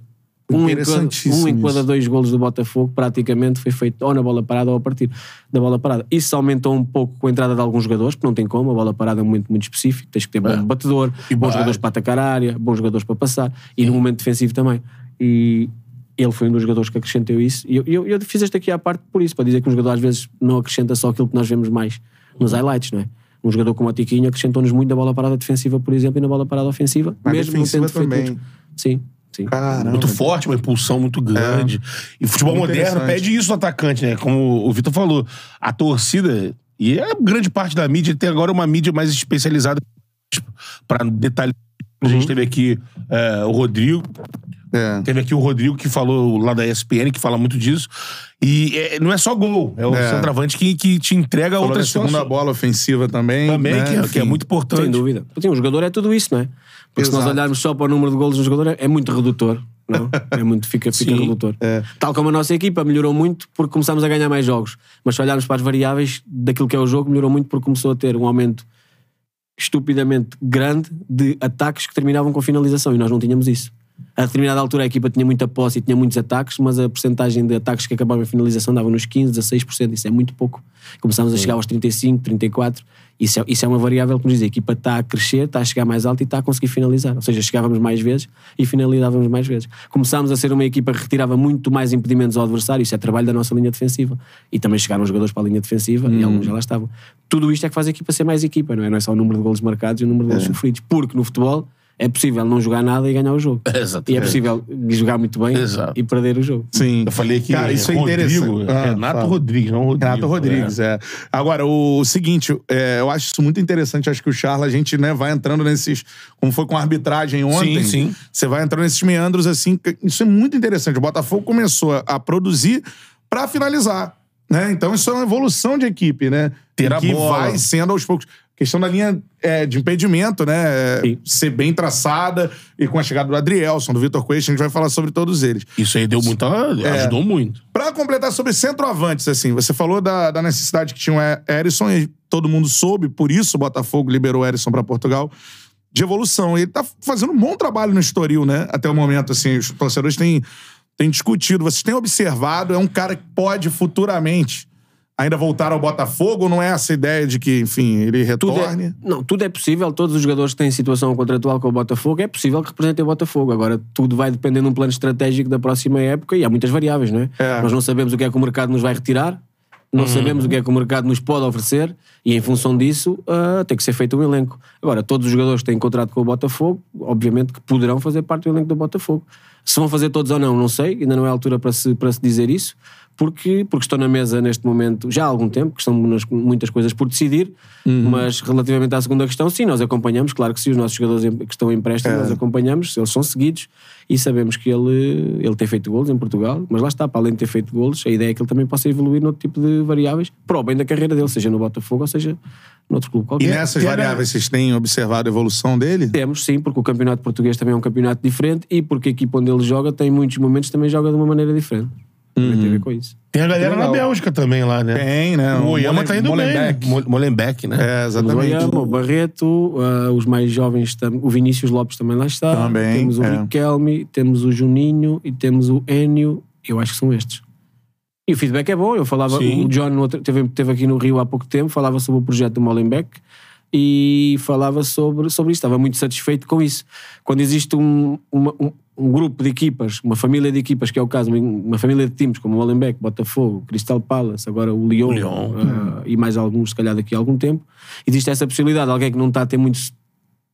um em, cada, um em cada dois golos do Botafogo praticamente foi feito ou na bola parada ou a partir da bola parada. Isso aumentou um pouco com a entrada de alguns jogadores, porque não tem como, a bola parada é um momento muito específico, tens que ter bom É. batedor, E bons jogadores para atacar a área, bons jogadores para passar, e no momento defensivo também. E ele foi um dos jogadores que acrescentou isso. E eu, eu, eu fiz este aqui à parte por isso, para dizer que um jogador às vezes não acrescenta só aquilo que nós vemos mais nos highlights, não é? Um jogador como o Tiquinho acrescentou-nos muito na bola parada defensiva, por exemplo, e na bola parada ofensiva. Na mesmo não defensiva tendo feito também. Sim, sim. Caramba. Muito forte, uma impulsão muito grande. E futebol Muito moderno pede isso do atacante, né? Como o Vitor falou. A torcida, e a grande parte da mídia, tem agora uma mídia mais especializada para detalhes. A gente teve aqui é, o Rodrigo, É. teve aqui o Rodrigo que falou lá da ESPN, que fala muito disso. E é, não é só gol, é o É. centroavante que, que te entrega outras segunda situações. bola ofensiva também. Também, né? que, é, que é muito importante. Sem dúvida. Sim, um jogador é tudo isso, não é? Porque se nós Exato. olharmos só para o número de golos do jogador, é- é muito redutor. Não? É muito, fica, fica Sim. redutor. Tal como a nossa equipa melhorou muito porque começámos a ganhar mais jogos. Mas se olharmos para as variáveis daquilo que é o jogo, melhorou muito porque começou a ter um aumento estupidamente grande de ataques que terminavam com finalização e nós não tínhamos isso. A determinada altura a equipa tinha muita posse e tinha muitos ataques, mas a porcentagem de ataques que acabavam em finalização dava nos 15, 16%, isso é muito pouco. Começámos a chegar aos 35, 34, isso é, isso é uma variável que nos diz a equipa está a crescer, está a chegar mais alto e está a conseguir finalizar. Ou seja, chegávamos mais vezes e finalizávamos mais vezes. Começámos a ser uma equipa que retirava muito mais impedimentos ao adversário, isso é trabalho da nossa linha defensiva. E também chegaram os jogadores para a linha defensiva e alguns já lá estavam. Tudo isto é que faz a equipa ser mais equipa, não é? Não é só o número de golos marcados e o número de golos sofridos. Porque no futebol é possível não jogar nada e ganhar o jogo. Exato. E é possível jogar muito bem Exato. e perder o jogo. Sim. Eu falei que Cara, isso é Rodrigo, interessante. Ah, Renato fala. Rodrigues, não Rodrigo. Renato Rodrigues, é. Agora, o seguinte, é, eu acho isso muito interessante. Acho que o Charla, a gente né, vai entrando nesses. Como foi com a arbitragem ontem. Sim, sim. Você vai entrando nesses meandros assim. Isso é muito interessante. O Botafogo começou a, produzir pra finalizar. Né? Então, isso é uma evolução de equipe, né? Ter a que bola. vai sendo aos poucos. Questão da linha é, de impedimento, né? Sim. Ser bem traçada. E com a chegada do Adrielson, do Vitor Coelho, a gente vai falar sobre todos eles. Isso aí deu muita. É. Ajudou muito. Pra completar sobre centroavantes, assim, você falou da, da necessidade que tinha o Erisson e todo mundo soube, por isso o Botafogo liberou o Erisson pra Portugal, de evolução. E ele tá fazendo um bom trabalho no Estoril, né? Até o momento, assim, os torcedores têm, têm discutido, vocês têm observado, é um cara que pode futuramente ainda voltar ao Botafogo, não é essa ideia de que, enfim, ele Tudo retorne? é, não, tudo é possível. Todos os jogadores que têm situação contratual com o Botafogo é possível que representem o Botafogo. Agora, tudo vai depender de um plano estratégico da próxima época e há muitas variáveis, não é? É. Nós não sabemos o que é que o mercado nos vai retirar, não sabemos o que é que o mercado nos pode oferecer e, em função disso, ah, tem que ser feito um elenco. Agora, todos os jogadores que têm contrato com o Botafogo, obviamente que poderão fazer parte do elenco do Botafogo. Se vão fazer todos ou não, não sei, ainda não é a altura para se, para se dizer isso, porque, porque estão na mesa neste momento já há algum tempo, que estão muitas coisas por decidir, mas relativamente à segunda questão, sim, nós acompanhamos, claro que sim, os nossos jogadores que estão em empréstimo, nós acompanhamos, eles são seguidos e sabemos que ele, ele tem feito golos em Portugal, mas lá está, para além de ter feito golos, a ideia é que ele também possa evoluir noutro tipo de variáveis, para o bem da carreira dele, seja no Botafogo ou seja noutro clube E qualquer. nessas que era- variáveis, vocês têm observado a evolução dele? Temos, sim, porque o campeonato português também é um campeonato diferente e porque a equipa onde ele joga tem muitos momentos também joga de uma maneira diferente. Também tem a ver com isso. Tem a galera na Bélgica também lá, né? Tem, né? O Oyama tá indo Molenbeek. bem. Mo- Molenbeek, né? É, Temos o exatamente. Oyama, o Barreto, ah, os mais jovens, tam- o Vinícius Lopes também lá está. Também, Temos o é. Riquelme, temos o Juninho e temos o Enio. Eu acho que são estes. E o feedback é bom. Eu falava, Sim. o John no outro- teve, teve aqui no Rio há pouco tempo, falava sobre o projeto do Molenbeek e falava sobre, sobre isso. Estava muito satisfeito com isso. Quando existe um, uma- um, um grupo de equipas, uma família de equipas, que é o caso, uma, família de times como o Molenbeek, Botafogo, Crystal Palace, agora o Lyon, Lyon. ah, e mais alguns, se calhar daqui a algum tempo, existe essa possibilidade. Alguém que não está a ter muitas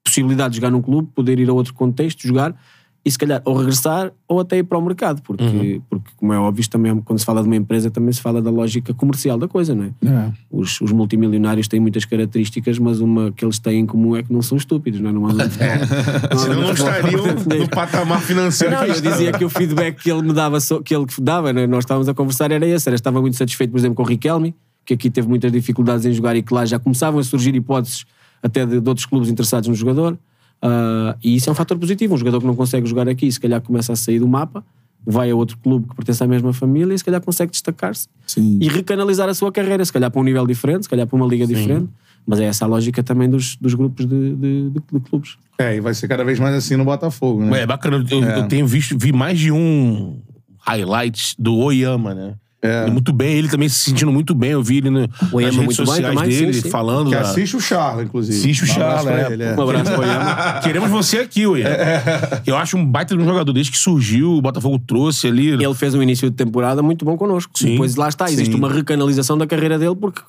possibilidade de jogar num clube, poder ir a outro contexto, jogar e se calhar ou regressar ou até ir para o mercado, porque, Uhum. porque como é óbvio, também, quando se fala de uma empresa, também se fala da lógica comercial da coisa, não é? É. Os, os multimilionários têm muitas características, mas uma que eles têm em comum é que não são estúpidos, não é? Não andam futebol. Senão não estariam no patamar financeiro Não, eu dizia que o feedback que ele me dava, que ele dava, né? nós estávamos a conversar, era esse. Era, estava muito satisfeito, por exemplo, com o Riquelme, que aqui teve muitas dificuldades em jogar e que lá já começavam a surgir hipóteses até de, de outros clubes interessados no jogador. Ah, e isso é um fator positivo. Um jogador que não consegue jogar aqui, se calhar começa a sair do mapa, vai a outro clube que pertence à mesma família e se calhar consegue destacar-se Sim. e recanalizar a sua carreira, se calhar para um nível diferente, se calhar para uma liga diferente. Mas é essa a lógica também dos, dos grupos de, de, de- de clubes. É, e vai ser cada vez mais assim no Botafogo, né? É bacana. Eu, É. eu tenho visto, vi mais de um highlight do Oyama, né? É. Muito bem, ele também se sentindo muito bem. Eu vi ele no, nas redes muito bem sociais também, dele sim, sim. falando. Que da- assiste o Charla, inclusive. Assiste o Um abraço Charla, pra é. ele, é. Um abraço para o Oyama. Queremos você aqui, Oyama. Eu acho um baita de um jogador desde que surgiu, o Botafogo trouxe ali. Ele fez um início de temporada muito bom connosco. Sim. Depois lá está, existe Sim. uma recanalização da carreira dele porque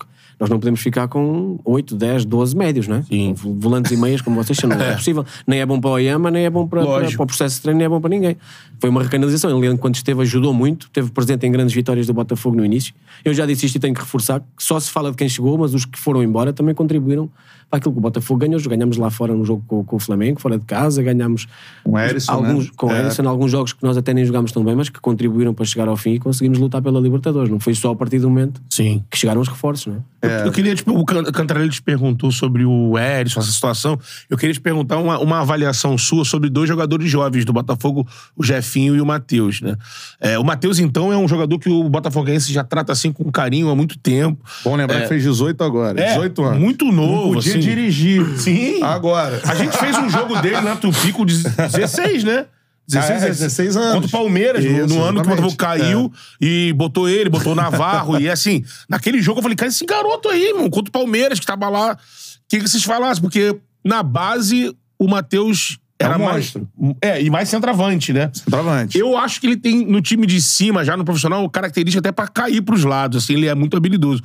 nós não podemos ficar com 8, 10, 12 médios, não é? Sim. Com Volantes e meias, como vocês chamam. Não é possível. Nem é bom para o Oyama, nem é bom para, para, para o processo de treino, nem é bom para ninguém. Foi uma recanalização. Ele, enquanto esteve, ajudou muito. Teve presente em grandes vitórias do Botafogo no início. Eu já disse isto e tenho que reforçar que só se fala de quem chegou, mas os que foram embora também contribuíram para aquilo que o Botafogo ganhou. Ganhamos lá fora no jogo com, com o Flamengo, fora de casa, ganhamos Com o Erisson, alguns, né? com É. Alguns jogos que nós até nem jogámos tão bem, mas que contribuíram para chegar ao fim e conseguimos lutar pela Libertadores. Não foi só a partir do momento Sim. que chegaram os reforços, não é? Eu queria te o Can- Cantarelli te perguntou sobre o Erisson, essa situação. Eu queria te perguntar uma, uma avaliação sua sobre dois jogadores jovens do Botafogo, o Jefinho e o Matheus, né? É, o Matheus, então, é um jogador que o Botafoguense já trata assim com carinho há muito tempo. Bom lembrar que fez 18 agora. É, 18 anos. muito novo, assim. Dirigir. Sim. Agora. A gente fez um jogo dele na Tupi com 16, né? 16, Ah, é, 16 anos. Contra o Palmeiras, no- Isso, no ano que o exatamente. Botafogo caiu e botou ele, botou o Navarro. e assim, naquele jogo eu falei, cara, esse garoto aí, irmão, contra o Palmeiras que tava lá. O que, que vocês falassem? Porque na base o Matheus era um mais. monstro. É, e mais centroavante, né? Centroavante. Eu acho que ele tem no time de cima, já no profissional, característica até pra cair pros lados, assim, ele é muito habilidoso.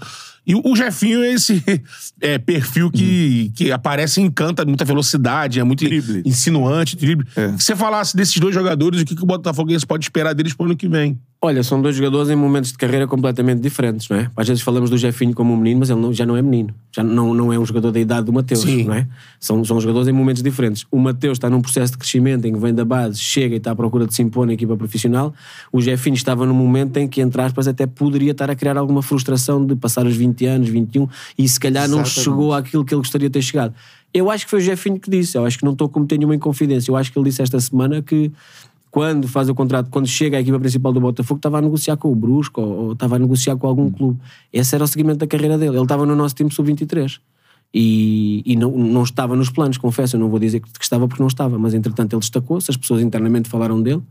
E o Jefinho é esse é, perfil que, que aparece e encanta, muita velocidade, é muito Drible. insinuante, drible. É. Se você falasse desses dois jogadores, o que, que o Botafoguense pode esperar deles pro ano que vem? Olha, são dois jogadores em momentos de carreira completamente diferentes, não é? Às vezes falamos do Jefinho como um menino, mas ele não- já não é menino. Já não, não é um jogador da idade do Mateus, Sim. não é? São, são jogadores em momentos diferentes. O Mateus está num processo de crescimento em que vem da base, chega e está à procura de se impor na equipa profissional. O Jefinho estava num momento em que, entre aspas, até poderia estar a criar alguma frustração de passar os 20 anos, 21, e se calhar não Exatamente. chegou àquilo que ele gostaria de ter chegado. Eu acho que foi o Jefinho que disse, eu acho que não estou a cometer nenhuma inconfidência. Eu acho que ele disse esta semana que quando faz o contrato, quando chega à equipa principal do Botafogo, estava a negociar com o Brusco ou, ou estava a negociar com algum clube. Esse era o seguimento da carreira dele. Ele estava no nosso time sub-23 e, e não, não estava nos planos, confesso. Eu não vou dizer que, que estava porque não estava, mas entretanto ele destacou-se, as pessoas internamente falaram dele.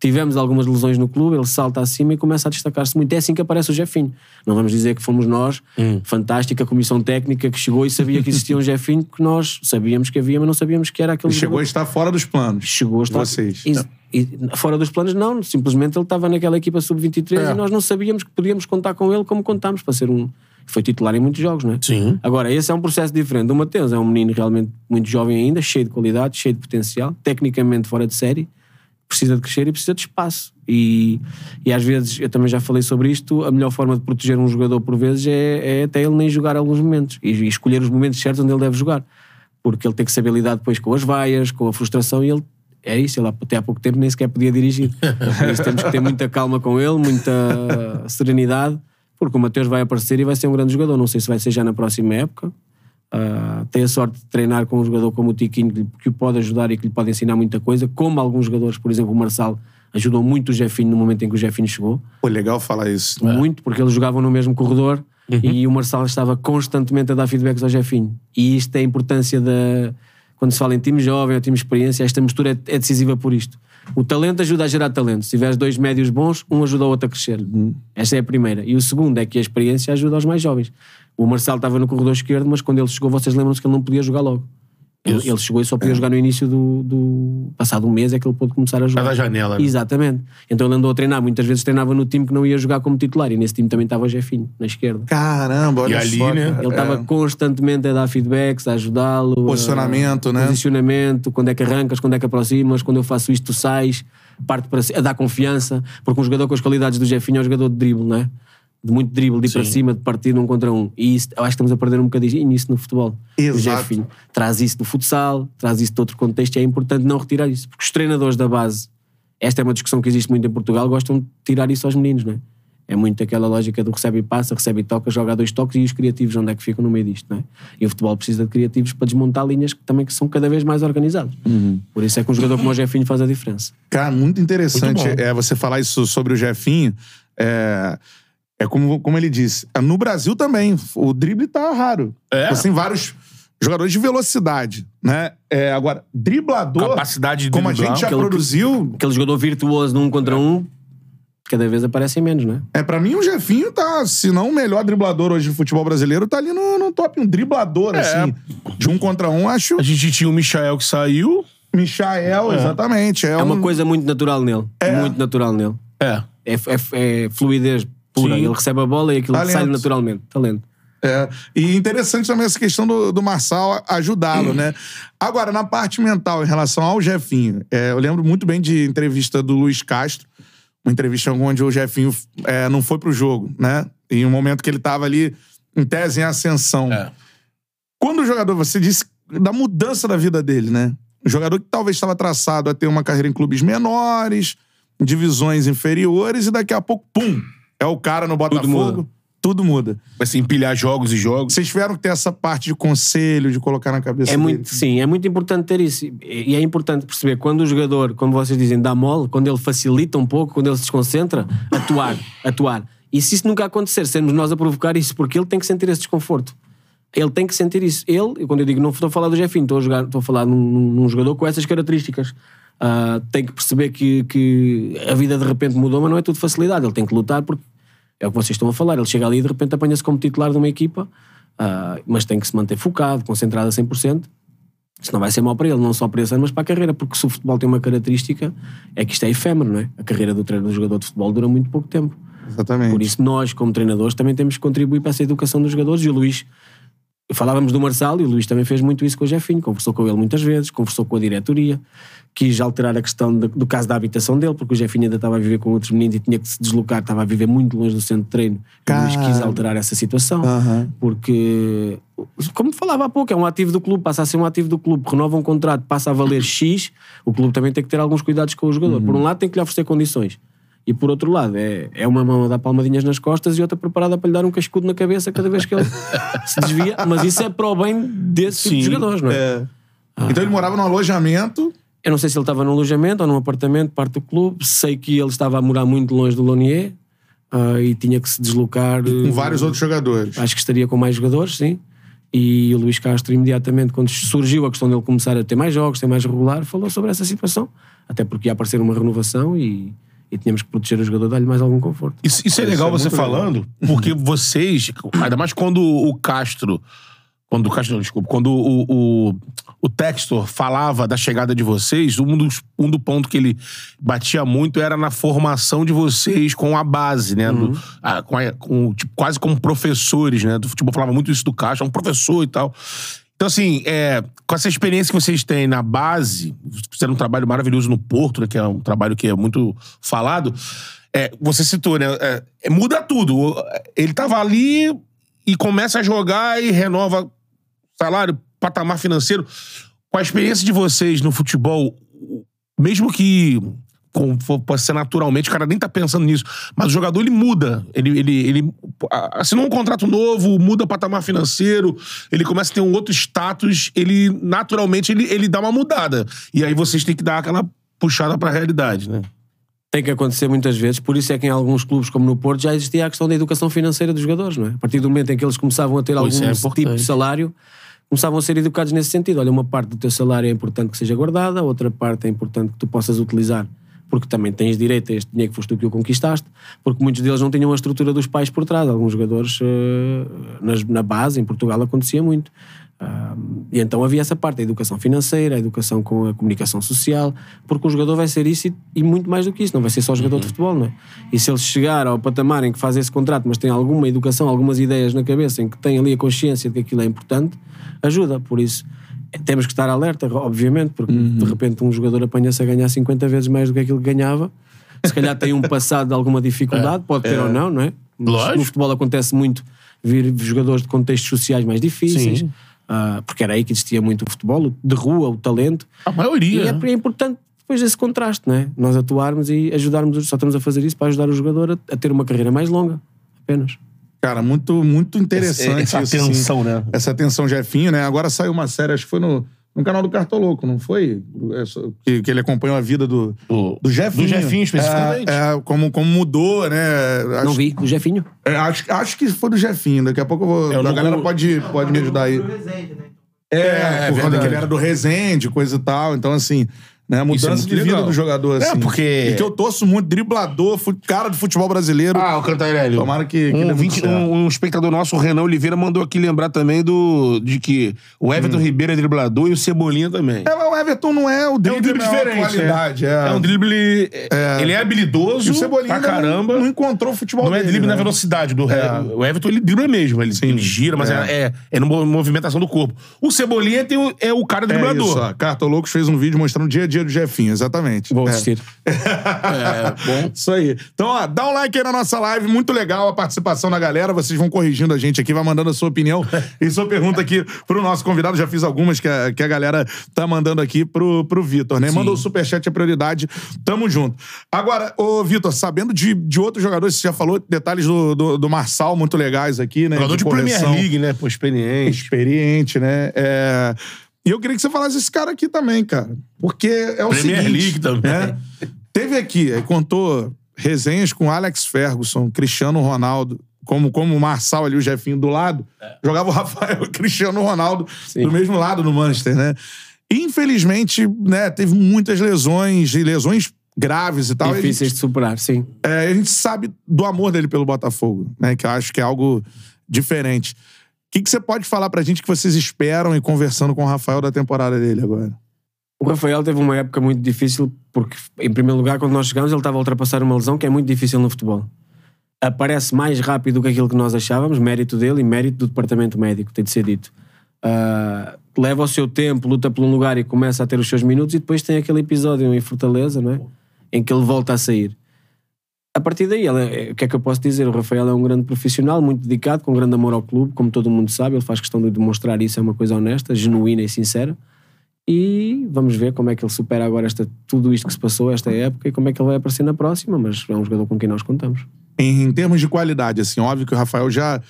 Tivemos algumas lesões no clube, ele salta acima e começa a destacar-se muito. É assim que aparece o Jefinho. Não vamos dizer que fomos nós, fantástica comissão técnica que chegou e sabia que existia um Jefinho, porque nós sabíamos que havia, mas não sabíamos que era aquele Ele chegou jogador a estar fora dos planos. chegou a estar Vocês. E, e fora dos planos, não. Simplesmente ele estava naquela equipa sub-23 É. e nós não sabíamos que podíamos contar com ele como contámos para ser um. Foi titular em muitos jogos, não é? Sim. Agora, esse é um processo diferente. O Mateus é um menino realmente muito jovem ainda, cheio de qualidade, cheio de potencial, tecnicamente fora de série. precisa de crescer e precisa de espaço. E, e às vezes, eu também já falei sobre isto, a melhor forma de proteger um jogador por vezes é, é até ele nem jogar alguns momentos e, e escolher os momentos certos onde ele deve jogar. Porque ele tem que saber lidar depois com as vaias, com a frustração e ele é isso, ele até há pouco tempo nem sequer podia dirigir. Por isso temos que ter muita calma com ele, muita serenidade, porque o Mateus vai aparecer e vai ser um grande jogador. Não sei se vai ser já na próxima época. Uh, tem a sorte de treinar com um jogador como o Tiquinho, que, o pode ajudar e que lhe pode ensinar muita coisa, como alguns jogadores, por exemplo, o Marçal, ajudou muito o Jefinho no momento em que o Jefinho chegou. Pô, legal falar isso. Muito, porque eles jogavam no mesmo corredor e o Marçal estava constantemente a dar feedbacks ao Jefinho. E isto é a importância da. Quando se fala em time jovem ou time experiência, esta mistura é, é decisiva por isto. O talento ajuda a gerar talento. Se tiveres dois médios bons, um ajuda o outro a crescer. Esta é a primeira. E o segundo é que a experiência ajuda aos mais jovens. O Marçal estava no corredor esquerdo, mas quando ele chegou, vocês lembram-se que ele não podia jogar logo. Ele, ele chegou e só podia jogar no início do, do. Passado um mês é que ele pôde começar a jogar. da janela, né? Exatamente. Então ele andou a treinar. Muitas vezes treinava no time que não ia jogar como titular. E nesse time também estava o Jefinho, na esquerda. Caramba, olha E ali, só, né? Ele estava É. constantemente a dar feedbacks, a ajudá-lo. Posicionamento, a, né? Posicionamento, quando é que arrancas, quando é que aproximas, quando eu faço isto, tu sais, parte para a dar confiança. Porque um jogador com as qualidades do Jefinho é um jogador de drible, não é? De muito drible, de ir para cima, de partir num contra um. E isso, eu acho que estamos a perder um bocadinho isso no futebol. Exato. O Jefinho traz isso do futsal, traz isso de outro contexto e é importante não retirar isso. Porque os treinadores da base, esta é uma discussão que existe muito em Portugal, gostam de tirar isso aos meninos, não é? É muito aquela lógica do recebe e passa, recebe e toca, joga dois toques e os criativos onde é que ficam no meio disto, não é? E o futebol precisa de criativos para desmontar linhas que também que são cada vez mais organizadas. Por isso é que um jogador como o Jefinho faz a diferença. Cara, muito interessante Muito é você falar isso sobre o Jefinho. É, é como, como ele disse. No Brasil também, o drible tá raro. É. Você tem vários jogadores de velocidade, né? É, agora, driblador, Capacidade de como a driblar. gente já Aquele que- produziu, Aquele jogador virtuoso num contra um, cada vez aparecem menos, não é? é para mim o Jefinho tá, se não o melhor driblador hoje do futebol brasileiro, tá ali no, no top. Um driblador, É. assim, de um contra um, acho. A gente tinha o Michael que saiu. Michael, exatamente. É, É uma um- coisa muito natural nele. Muito natural nele. É. É, é- é fluidez pura. Sim. Ele recebe a bola e aquilo Talento. sai naturalmente. Talento. É, e interessante também essa questão do, do Marçal ajudá-lo, né? Agora, na parte mental, em relação ao Jefinho, é, eu lembro muito bem de entrevista do Luiz Castro, uma entrevista onde o Jefinho é, não foi pro jogo, né? Em um momento que ele tava ali, em tese, em ascensão. É. Quando o jogador, você disse da mudança da vida dele, né? Um jogador que talvez estava traçado a ter uma carreira em clubes menores, divisões inferiores, e daqui a pouco, pum, é o cara no Botafogo. muda. Tudo muda. Vai se empilhar jogos e jogos. Vocês tiveram que ter essa parte de conselho, de colocar na cabeça É dele. muito, sim, é muito importante ter isso. E é importante perceber quando o jogador, como vocês dizem, dá mole, quando ele facilita um pouco, quando ele se desconcentra, atuar, atuar. E se isso nunca acontecer, sermos nós a provocar isso, porque ele tem que sentir esse desconforto. Ele tem que sentir isso. Ele, e quando eu digo não estou a falar do Jefinho, estou a, jogar, estou a falar num, num- num jogador com essas características. Ah, tem que perceber que, que a vida de repente mudou, mas não é tudo facilidade. Ele tem que lutar porque é o que vocês estão a falar. Ele chega ali e de repente apanha-se como titular de uma equipa, ah, mas tem que se manter focado, concentrado a 100%. Isso não vai ser mal para ele, não só para esse ano, mas para a carreira, porque se o futebol tem uma característica, é que isto é efêmero, não é? A carreira do treinador do jogador de futebol dura muito pouco tempo. Exatamente. Por isso, nós, como treinadores, também temos que contribuir para essa educação dos jogadores. E o Luís, falávamos do Marçal, e o Luís também fez muito isso com o Jefinho, conversou com ele muitas vezes, conversou com a diretoria, quis alterar a questão de- do caso da habitação dele, porque o Jefinho ainda estava a viver com outros meninos e tinha que se deslocar, estava a viver muito longe do centro de treino. E o Luís quis alterar essa situação, porque, como falava há pouco, é um ativo do clube, passa a ser um ativo do clube, renova um contrato, passa a valer X, o clube também tem que ter alguns cuidados com o jogador. Por um lado, tem que lhe oferecer condições. E por outro lado, é, é uma mão a dar palmadinhas nas costas e outra preparada para lhe dar um cascudo na cabeça cada vez que ele se desvia. Mas isso é para o bem desse tipo de jogadores, não é? É. Então ele morava num alojamento. Eu não sei se ele estava num alojamento ou num apartamento, parte do clube. Sei que ele estava a morar muito longe do Lonier ah, e tinha que se deslocar. Com vários outros jogadores. Acho que estaria com mais jogadores, sim. E o Luís Castro, imediatamente, quando surgiu a questão dele começar a ter mais jogos, ter mais regular, falou sobre essa situação. Até porque ia aparecer uma renovação e, e tínhamos que proteger o jogador, dar-lhe mais algum conforto. Isso, isso é Isso legal é você muito legal. falando, porque vocês, ainda mais quando o Castro. Quando o Castro, desculpa, quando o, o, o Textor falava da chegada de vocês, um dos um do ponto que ele batia muito era na formação de vocês com a base, né? do- a- com a- com, tipo, quase como professores, né? Do futebol falava muito isso do Castro, é um professor e tal. Então, assim, é, com essa experiência que vocês têm na base, fizeram um trabalho maravilhoso no Porto, né, que é um trabalho que é muito falado. É, você citou, né? é, é, muda tudo. Ele tava ali e começa a jogar e renova salário, patamar financeiro. Com a experiência de vocês no futebol, mesmo que com, pode ser naturalmente, o cara nem tá pensando nisso. Mas o jogador, ele muda. Ele, ele, ele assinou um contrato novo, muda o patamar financeiro, ele começa a ter um outro status, ele, naturalmente, ele, ele dá uma mudada. E aí vocês têm que dar aquela puxada pra realidade, né? Tem que acontecer muitas vezes, por isso é que em alguns clubes, como no Porto, já existia a questão da educação financeira dos jogadores, não é? A partir do momento em que eles começavam a ter algum Pois é, é tipo de salário, começavam a ser educados nesse sentido. Olha, uma parte do teu salário é importante que seja guardada, outra parte é importante que tu possas utilizar, porque também tens direito a este dinheiro que foste tu que o conquistaste, porque muitos deles não tinham a estrutura dos pais por trás. Alguns jogadores nas- na base, em Portugal, acontecia muito. Ah, e então havia essa parte, a educação financeira, a educação com a comunicação social, porque o jogador vai ser isso e, e muito mais do que isso, não vai ser só jogador de futebol, não é? E se ele chegar ao patamar em que faz esse contrato, mas tem alguma educação, algumas ideias na cabeça, em que tem ali a consciência de que aquilo é importante, ajuda. Por isso, temos que estar alerta, obviamente, porque de repente um jogador apanha-se a ganhar 50 vezes mais do que aquilo que ganhava. Se calhar tem um passado de alguma dificuldade, pode ter ou não, não é? Lógico. No futebol acontece muito vir jogadores de contextos sociais mais difíceis, ah, porque era aí que existia muito o futebol, de rua, o talento. A maioria. E é, é importante depois esse contraste, não é? Nós atuarmos e ajudarmos, só estamos a fazer isso para ajudar o jogador a, a ter uma carreira mais longa, apenas. Cara, muito, muito interessante Essa isso, atenção, assim. né? Essa atenção Jefinho, né? Agora saiu uma série, acho que foi no, no canal do Cartoloco, não foi? É Que, que ele acompanhou a vida do, Do- do Jefinho. do Jefinho, especificamente. É, é, como, como mudou, né? Acho, Não vi, o Jefinho. é, acho, acho que foi do Jefinho. Daqui a pouco eu vou. Eu a não- galera pode, pode me ajudar aí. Resende, né? É, é por conta que ele era do Resende, coisa e tal. Então, assim, né? A Isso é mudança muito de vida legal. do jogador, É, assim. porque- E que eu torço muito, driblador, cara do futebol brasileiro. Ah, o Cantarelli. Tomara que- que um, muito 20 certo. um, um espectador nosso, o Renan Oliveira, mandou aqui lembrar também do, de que o Everton Ribeiro é driblador e o Cebolinha também. É, mas o Everton não é o É drible, um drible na maior diferente. qualidade. é. É. É um drible. Ele é habilidoso E o Cebolinha pra caramba. Não, encontrou o futebol Não é dele, drible na né? velocidade do É. O Everton, ele dribla mesmo. Ele, ele gira, mas é, É. é, é na movimentação do corpo. O Cebolinha tem o- é o cara É driblador. isso, ó. Cartolocos fez um vídeo mostrando o dia a dia do Jefinho, exatamente. Vou É. assistir. bom. Isso aí. Então, ó, dá um like aí na nossa live. Muito legal a participação da galera. Vocês vão corrigindo a gente aqui, vai mandando a sua opinião e sua pergunta aqui pro nosso convidado. Já fiz algumas que a, que a galera tá mandando aqui pro, pro Vitor, né? Mandou o superchat, a prioridade. Tamo junto. Agora, ô Vitor, sabendo de, de outros jogadores, você já falou detalhes do, do, do Marçal muito legais aqui, né? Jogador de Premier correção. League, né? Pô, experiente. experiente, né? É... E eu queria que você falasse esse cara aqui também, cara. Porque é o Premier seguinte... League também. né? Teve aqui, aí contou resenhas com Alex Ferguson, Cristiano Ronaldo, como, como o Marçal ali, o Jefinho do lado. Jogava o Rafael e o Cristiano Ronaldo Sim. do mesmo lado no Manchester, né? Infelizmente, né, teve muitas lesões, e lesões graves e tal. Difíceis de superar, sim. é, a gente sabe do amor dele pelo Botafogo, né? Que eu acho que é algo diferente. Que, que você pode falar pra gente que vocês esperam e conversando com o Rafael da temporada dele agora? O Rafael teve uma época muito difícil porque, em primeiro lugar, quando nós chegamos, ele estava a ultrapassar uma lesão que é muito difícil no futebol. Aparece mais rápido do que aquilo que nós achávamos, mérito dele e mérito do departamento médico, tem de ser dito. Ah, leva o seu tempo, luta por um lugar e começa a ter os seus minutos, e depois tem aquele episódio em Fortaleza, não é? em que ele volta a sair. A partir daí, ele é- o que é que eu posso dizer? O Rafael é um grande profissional, muito dedicado, com grande amor ao clube, como todo mundo sabe, ele faz questão de demonstrar isso, é uma coisa honesta, genuína e sincera. E vamos ver como é que ele supera agora esta, tudo isto que se passou, esta época, e como é que ele vai aparecer na próxima, mas é um jogador com quem nós contamos. Em, em termos de qualidade, assim, óbvio que o Rafael já.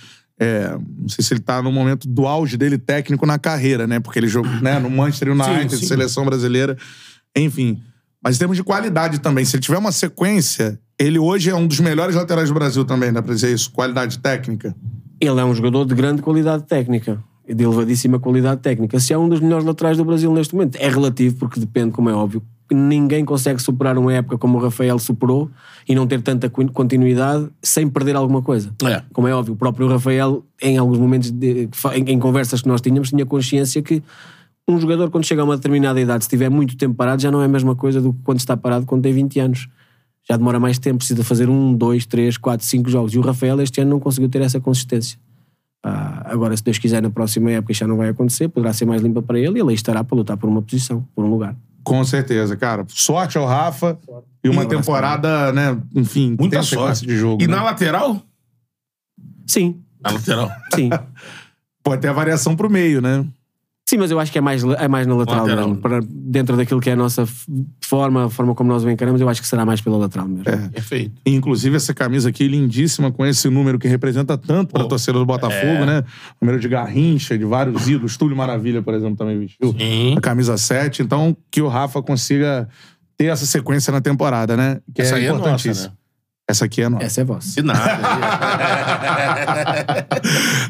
é, não sei se ele tá no momento do auge dele técnico na carreira, né? Porque ele jogou né, no Manchester United, sim. seleção brasileira, enfim. Mas em termos de qualidade também, se ele tiver uma sequência, ele hoje é um dos melhores laterais do Brasil também, dá pra dizer isso? Qualidade técnica. Ele é um jogador de grande qualidade técnica, e de elevadíssima qualidade técnica. Se é um dos melhores laterais do Brasil neste momento, é relativo, porque depende, como é óbvio. Ninguém consegue superar uma época como o Rafael superou e não ter tanta continuidade sem perder alguma coisa. É. Como é óbvio, o próprio Rafael, em alguns momentos, de- em, em conversas que nós tínhamos, tinha consciência que um jogador, quando chega a uma determinada idade, se tiver muito tempo parado, já não é a mesma coisa do que quando está parado quando tem 20 anos. Já demora mais tempo, precisa fazer um, dois, três, quatro, cinco jogos. E o Rafael este ano não conseguiu ter essa consistência. Ah, agora, se Deus quiser, na próxima época já não vai acontecer, poderá ser mais limpa para ele e ele aí estará para lutar por uma posição, por um lugar. Com certeza, cara. Sorte ao Rafa e uma Um abraço temporada, né? Enfim, Muita sorte. de jogo. E né? na lateral? Sim, Na lateral. sim. Pode ter a variação pro meio, né? Sim, mas eu acho que é mais, é mais na lateral, Lateral. mesmo. Para, dentro daquilo que é a nossa forma, a forma como nós o encaramos, eu acho que será mais pela lateral mesmo. É. Perfeito. E, inclusive, essa camisa aqui, lindíssima, com esse número que representa tanto pra Pô, torcida do Botafogo, é. né? Número de Garrincha, de vários ídolos. Túlio Maravilha, por exemplo, também vestiu Sim. a camisa 7. Então, que o Rafa consiga ter essa sequência na temporada, né? Que Essa é aí é nossa, importantíssimo. né? Essa aqui é nossa. Essa é vossa. De nada.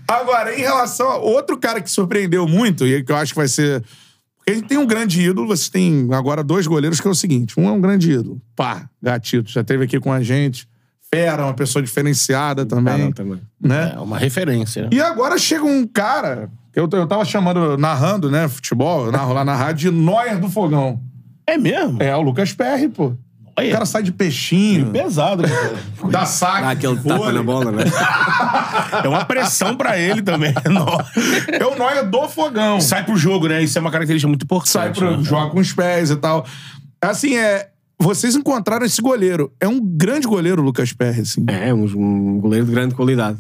Agora, em relação a outro cara que surpreendeu muito, e que eu acho que vai ser. Porque a gente tem um grande ídolo, você tem agora dois goleiros que é o seguinte: um é um grande ídolo. Pá, gatito, já esteve aqui com a gente. Fera, uma pessoa diferenciada também. Ah, não, também. Né? é uma referência. né? E agora chega um cara, que eu, eu tava chamando, narrando, né, futebol, eu narro lá na rádio, de Neuer do Fogão. É mesmo? É, o Lucas Perry, pô. Olha. O cara sai de peixinho, Pesado, cara. dá saque. Dá aquele de tapa na bola, né? É uma pressão pra ele também. Não. É o Neuer do Fogão. Sai pro jogo, né? Isso é uma característica muito importante. sai pro né? joga com os pés e tal. Assim, é. Vocês encontraram esse goleiro. É um grande goleiro, o Lucas Perry, assim. É, um, um goleiro de grande qualidade.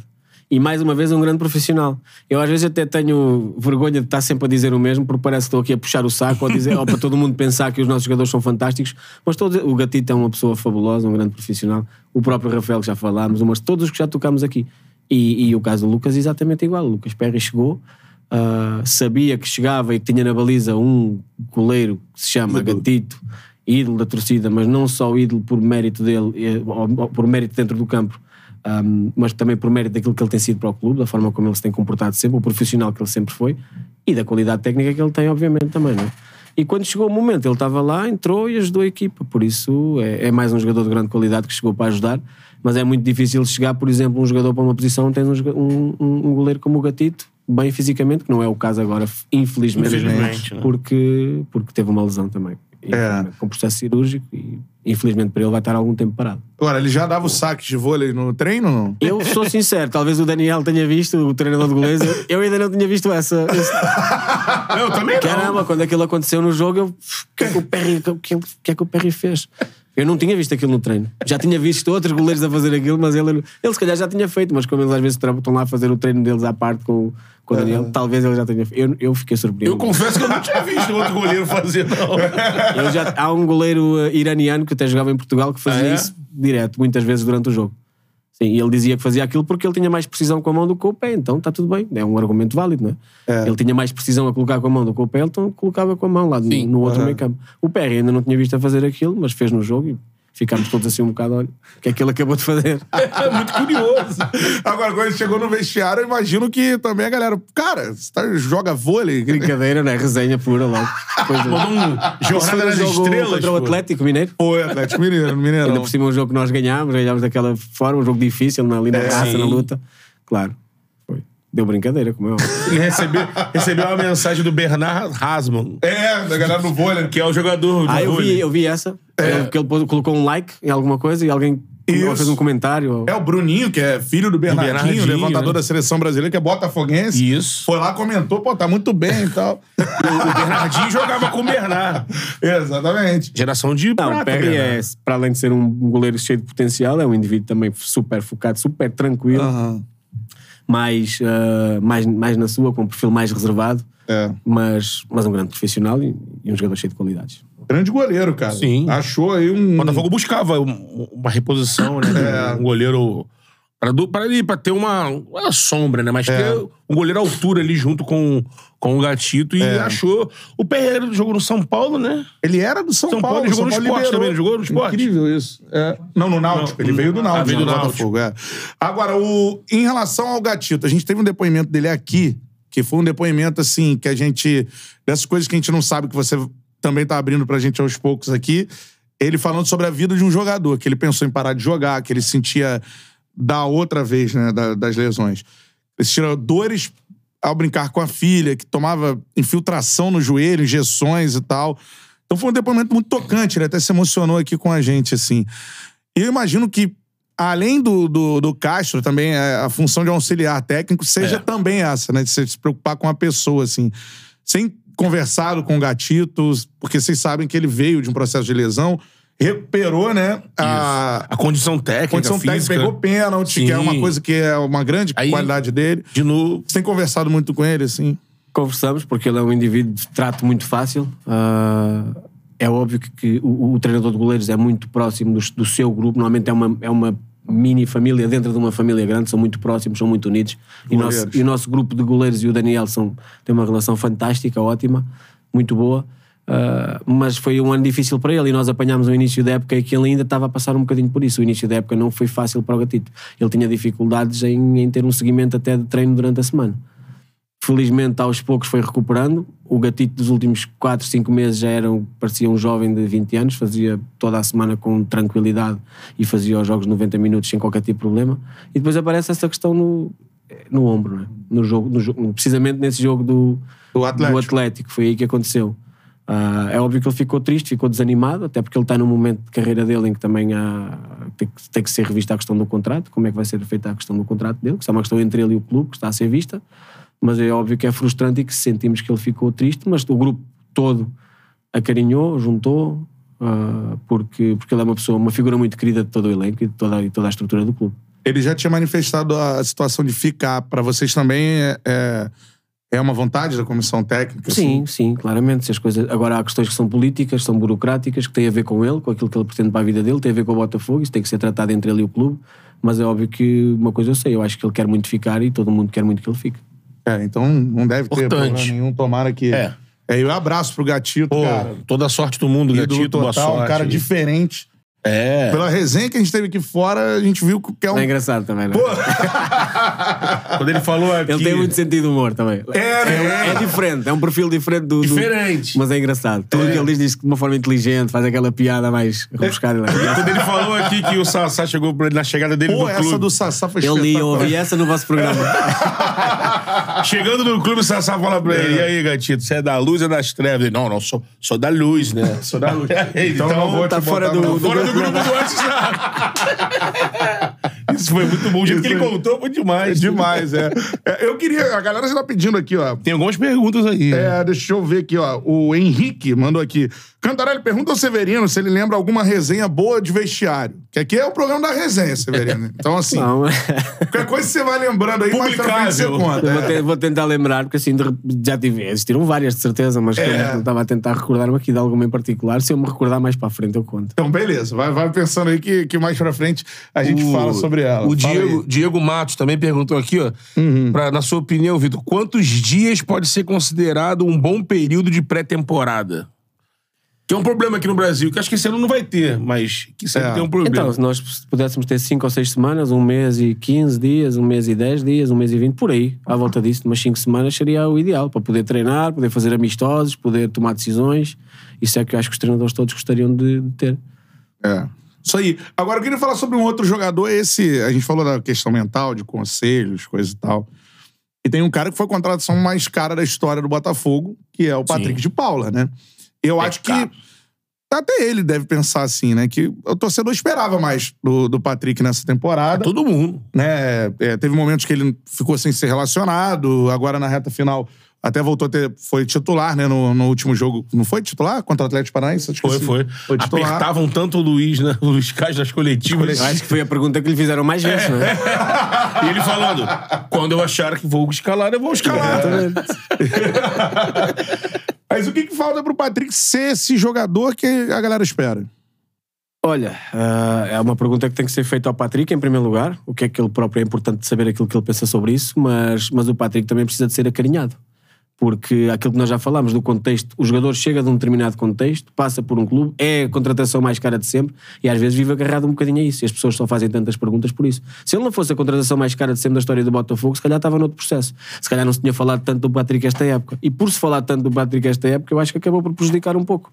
E mais uma vez, um grande profissional. Eu às vezes até tenho vergonha de estar sempre a dizer o mesmo, porque parece que estou aqui a puxar o saco ou, a dizer, ou para todo mundo pensar que os nossos jogadores são fantásticos. Mas o Gatito é uma pessoa fabulosa, um grande profissional. O próprio Rafael, que já falámos, mas todos os que já tocámos aqui. E, e o caso do Lucas é exatamente igual. O Lucas Perry chegou, ah, sabia que chegava e que tinha na baliza um goleiro que se chama Gatito, ídolo da torcida, mas não só ídolo por mérito dele, eh, ou por mérito dentro do campo, um, mas também por mérito daquilo que ele tem sido para o clube, da forma como ele se tem comportado sempre, o profissional que ele sempre foi e da qualidade técnica que ele tem, obviamente, também. Não é? E quando chegou o momento, ele estava lá, entrou e ajudou a equipa. Por isso, é, é mais um jogador de grande qualidade que chegou para ajudar. Mas é muito difícil chegar, por exemplo, um jogador para uma posição, tens um, um, um, goleiro como o Gatito, bem fisicamente, que não é o caso agora, infelizmente, Infelizmente, né? porque, porque teve uma lesão também. É. Com processo cirúrgico e, infelizmente, para ele vai estar algum tempo parado. Agora, ele já dava o saque de vôlei no treino, não? Eu sou sincero, talvez o Daniel tenha visto, o treinador de goleiros, eu, ainda não tinha visto essa. esse- Eu também não. Caramba, quando aquilo aconteceu no jogo, eu. O que é que o Perry, o que é que o Perry fez? Eu não tinha visto aquilo no treino. Já tinha visto outros goleiros a fazer aquilo, mas ele, ele se calhar já tinha feito, mas como eles às vezes estão lá a fazer o treino deles à parte com, com o Daniel, talvez ele já tenha feito. Eu, eu fiquei surpreendido. Eu confesso que eu não tinha visto outro goleiro fazer, não. Eu já- há um goleiro eh, iraniano que até jogava em Portugal que fazia Ah, é? isso direto, muitas vezes durante o jogo. Sim, e ele dizia que fazia aquilo porque ele tinha mais precisão com a mão do que com o pé, então está tudo bem. É um argumento válido, não é? Ele tinha mais precisão a colocar com a mão do que com o pé, então colocava com a mão lá no, no outro meio campo. O Perry ainda não tinha visto a fazer aquilo, mas fez no jogo e ficámos todos assim um bocado, olha, o que é que ele acabou de fazer? É muito curioso. Agora, quando ele chegou no vestiário, eu imagino que também a galera. Cara, você tá- joga vôlei. Brincadeira, não é? Resenha pura logo. Coisa. Mandou um Jornada das jogo Estrelas. contra o. Atlético Mineiro. Foi Atlético Mineiro, no Ainda por cima um jogo que nós ganhámos, ganhámos daquela forma, um jogo difícil, ali na raça, sim. na luta. Claro. Deu brincadeira, como é óbvio. E recebeu, recebeu uma mensagem do Bernard Hasman, É, da galera no vôlei. que é o jogador do Ah, eu vi, eu vi essa. É. Que ele colocou um like em alguma coisa e alguém Isso. fez um comentário. É o Bruninho, que é filho do Bernardinho, Bernardinho, levantador né? da seleção brasileira, que é botafoguense. Isso. Foi lá, comentou, pô, tá muito bem e tal. O Bernardinho jogava com o Bernard. Exatamente. Geração de Não, prata, o Perry é, para além de ser um goleiro cheio de potencial, é um indivíduo também super focado, super tranquilo, Aham. Mais, ah, mais, mais na sua, com um perfil mais reservado, É. mas, mas um grande profissional e, e um jogador cheio de qualidades. Grande goleiro, cara. Sim. Achou aí um. O Botafogo buscava um- uma reposição, né? É. Um goleiro. Pra, do- pra, ali, pra ter uma, uma sombra, né? Mas ter um goleiro à altura ali junto com, com o Gatito e achou. O Pereira jogou no São Paulo, né? Ele era do São, São Paulo. Paulo, ele jogou no Paulo Sport liberou. também, ele jogou no Sport? Incrível isso. É. Não, no Náutico. Não, ele veio do Náutico. veio do do Náutico. Botafogo, é. Agora, o... em relação ao Gatito, a gente teve um depoimento dele aqui, que foi um depoimento, assim, que a gente... Dessas coisas que a gente não sabe, que você também tá abrindo pra gente aos poucos aqui. Ele falando sobre a vida de um jogador, que ele pensou em parar de jogar, que ele sentia da outra vez, né, da- das lesões. Sentia dores ao brincar com a filha, que tomava infiltração no joelho, injeções e tal. Então foi um depoimento muito tocante, ele até se emocionou aqui com a gente, assim. E eu imagino que além do, do, do Castro, também é, a função de auxiliar técnico seja É. também essa, né? De se preocupar com a pessoa, assim. Sem conversado com o Gatito, porque vocês sabem que ele veio de um processo de lesão, recuperou, né? A, A condição técnica, condição técnica, pegou pênalti, que é uma Sim. coisa que é uma grande Aí- qualidade dele. De novo. Você tem conversado muito com ele, assim? Conversamos, porque ele é um indivíduo de trato muito fácil. Ah, é óbvio que, que o, o treinador de goleiros é muito próximo do, do seu grupo. Normalmente é uma, é uma mini família dentro de uma família grande, são muito próximos, são muito unidos. E, nosso, e o nosso grupo de goleiros e o Daniel são, têm uma relação fantástica, ótima, muito boa. Ah, mas foi um ano difícil para ele e nós apanhámos o início da época e que ele ainda estava a passar um bocadinho por isso. O início da época não foi fácil para o Gatito. Ele tinha dificuldades em, em ter um seguimento até de treino durante a semana. Felizmente, aos poucos foi recuperando. O gatito dos últimos 4, 5 meses já era, parecia um jovem de 20 anos, fazia toda a semana com tranquilidade e fazia os jogos 90 minutos sem qualquer tipo de problema. E depois aparece essa questão no, no ombro, é? no jogo, no precisamente nesse jogo do, Do Atlético. do Atlético. Foi aí que aconteceu. Ah, é óbvio que ele ficou triste, ficou desanimado, até porque ele está num momento de carreira dele em que também há, tem, que, tem que ser revista a questão do contrato, como é que vai ser feita a questão do contrato dele, que é uma questão entre ele e o clube que está a ser vista, mas é óbvio que é frustrante e que sentimos que ele ficou triste, mas o grupo todo acarinhou, juntou, ah, porque, porque ele é uma pessoa, uma figura muito querida de todo o elenco e de toda, toda a estrutura do clube. Ele já tinha manifestado a situação de ficar. Pra vocês também é, é, é uma vontade da comissão técnica? Sim, assim? sim, claramente. Se as coisas... Agora há questões que são políticas, são burocráticas, que têm a ver com ele, com aquilo que ele pretende para a vida dele, tem a ver com o Botafogo, isso tem que ser tratado entre ele e o clube. Mas é óbvio que uma coisa eu sei, eu acho que ele quer muito ficar e todo mundo quer muito que ele fique. É, então não deve ter Importante. problema nenhum. Tomara que. É. É, e um abraço pro Gatito, Pô, cara. toda a sorte do mundo, Ídolo Gatito, boa total, sorte. um cara diferente. É. Pela resenha que a gente teve aqui fora, a gente viu que é um. É engraçado também, não é? Quando ele falou aqui... Ele tem muito sentido de humor também. É, né? É diferente, é um perfil diferente do. do- Diferente. Mas é engraçado. Tudo o que ele diz, diz de uma forma inteligente, faz aquela piada mais rebuscada. Quando ele falou aqui que o Sassá chegou pra ele na chegada dele Pô, no essa clube. do Sassá foi Ele ia espetacular. ouvir essa no vosso programa. Chegando no clube, o Sassá fala pra ele: E aí, gatito, você é da luz ou das trevas? Ele, não, não, sou, sou da luz, né? Sou da luz. então, vou tá fora do- do- fora do grupo do WhatsApp. Isso foi muito bom. O jeito que ele contou foi É demais. demais, é. É, Eu queria. A galera já tá pedindo aqui, ó. Tem algumas perguntas aí. É, deixa eu ver aqui, ó. O Henrique mandou aqui. Cantarelli, pergunta ao Severino se ele lembra alguma resenha boa de vestiário. Que aqui é o programa da resenha, Severino. Então, assim, Não, qualquer coisa que você vai lembrando aí, mais pra frente você Publicável. conta. Vou, É. te- vou tentar lembrar, porque assim já tive, existiram várias de certeza, mas que É. eu estava a tentar recordar-me aqui de alguma em particular. Se eu me recordar mais para frente, eu conto. Então, beleza. Vai, vai pensando aí que, que mais pra frente a gente fala sobre ela. O Diego. Diego Matos também perguntou aqui, ó. pra- na sua opinião, Vitor, quantos dias pode ser considerado um bom período de pré-temporada? Que é um problema aqui no Brasil, que acho que esse ano não vai ter, mas que sempre É. tem um problema. Então, se nós pudéssemos ter 5 ou 6 semanas, um mês e 15 dias, um mês e 10 dias, um mês e 20, por aí, à volta disso, umas 5 semanas seria o ideal, para poder treinar, poder fazer amistosos, poder tomar decisões. Isso é que eu acho que os treinadores todos gostariam de, de ter. É. Isso aí. Agora, eu queria falar sobre um outro jogador. Esse, a gente falou da questão mental, de conselhos, coisa e tal. E tem um cara que foi a contratação mais cara da história do Botafogo, que é o Patrick de Paula, né? Eu acho que caro. até ele deve pensar assim, né? Que o torcedor esperava mais do, do Patrick nessa temporada. Todo mundo. né? É, teve momentos que ele ficou sem ser relacionado, agora na reta final até voltou a ter. Foi titular, né? No, no último jogo. Não foi titular contra o Atlético Paranaense? Acho que Foi, foi. Foi titular. Apertavam tanto o Luiz, né? O Luiz Cais nas coletivas. Eu acho que foi a pergunta que lhe fizeram mais vezes, é? E ele falando: quando eu achar que vou escalar, eu vou escalar. Mas o que, que falta pro Patrick ser esse jogador que a galera espera? Olha, ah, é uma pergunta que tem que ser feita ao Patrick, em primeiro lugar. O que é que ele próprio é importante saber aquilo que ele pensa sobre isso, mas, mas o Patrick também precisa de ser acarinhado. Porque aquilo que nós já falámos do contexto, o jogador chega de um determinado contexto, passa por um clube, é a contratação mais cara de sempre e às vezes vive agarrado um bocadinho a isso. E as pessoas só fazem tantas perguntas por isso. Se ele não fosse a contratação mais cara de sempre da história do Botafogo, se calhar estava noutro processo. Se calhar não se tinha falado tanto do Patrick esta época. E por se falar tanto do Patrick esta época, eu acho que acabou por prejudicar um pouco.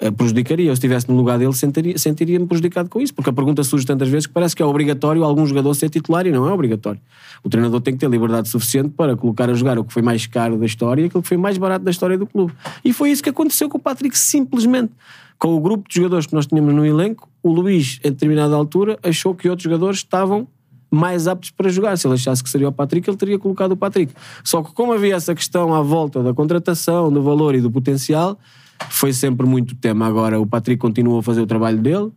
Eh, prejudicaria. Eu, se estivesse no lugar dele, sentiria- sentiria-me prejudicado com isso, porque a pergunta surge tantas vezes que parece que é obrigatório algum jogador ser titular e não é obrigatório. O treinador tem que ter liberdade suficiente para colocar a jogar o que foi mais caro da história e aquilo que foi mais barato da história do clube. E foi isso que aconteceu com o Patrick, simplesmente. Com o grupo de jogadores que nós tínhamos no elenco, o Luís, em determinada altura, achou que outros jogadores estavam mais aptos para jogar. Se ele achasse que seria o Patrick, ele teria colocado o Patrick. Só que como havia essa questão à volta da contratação, do valor e do potencial, foi sempre muito tema. Agora o Patrick continua a fazer o trabalho dele,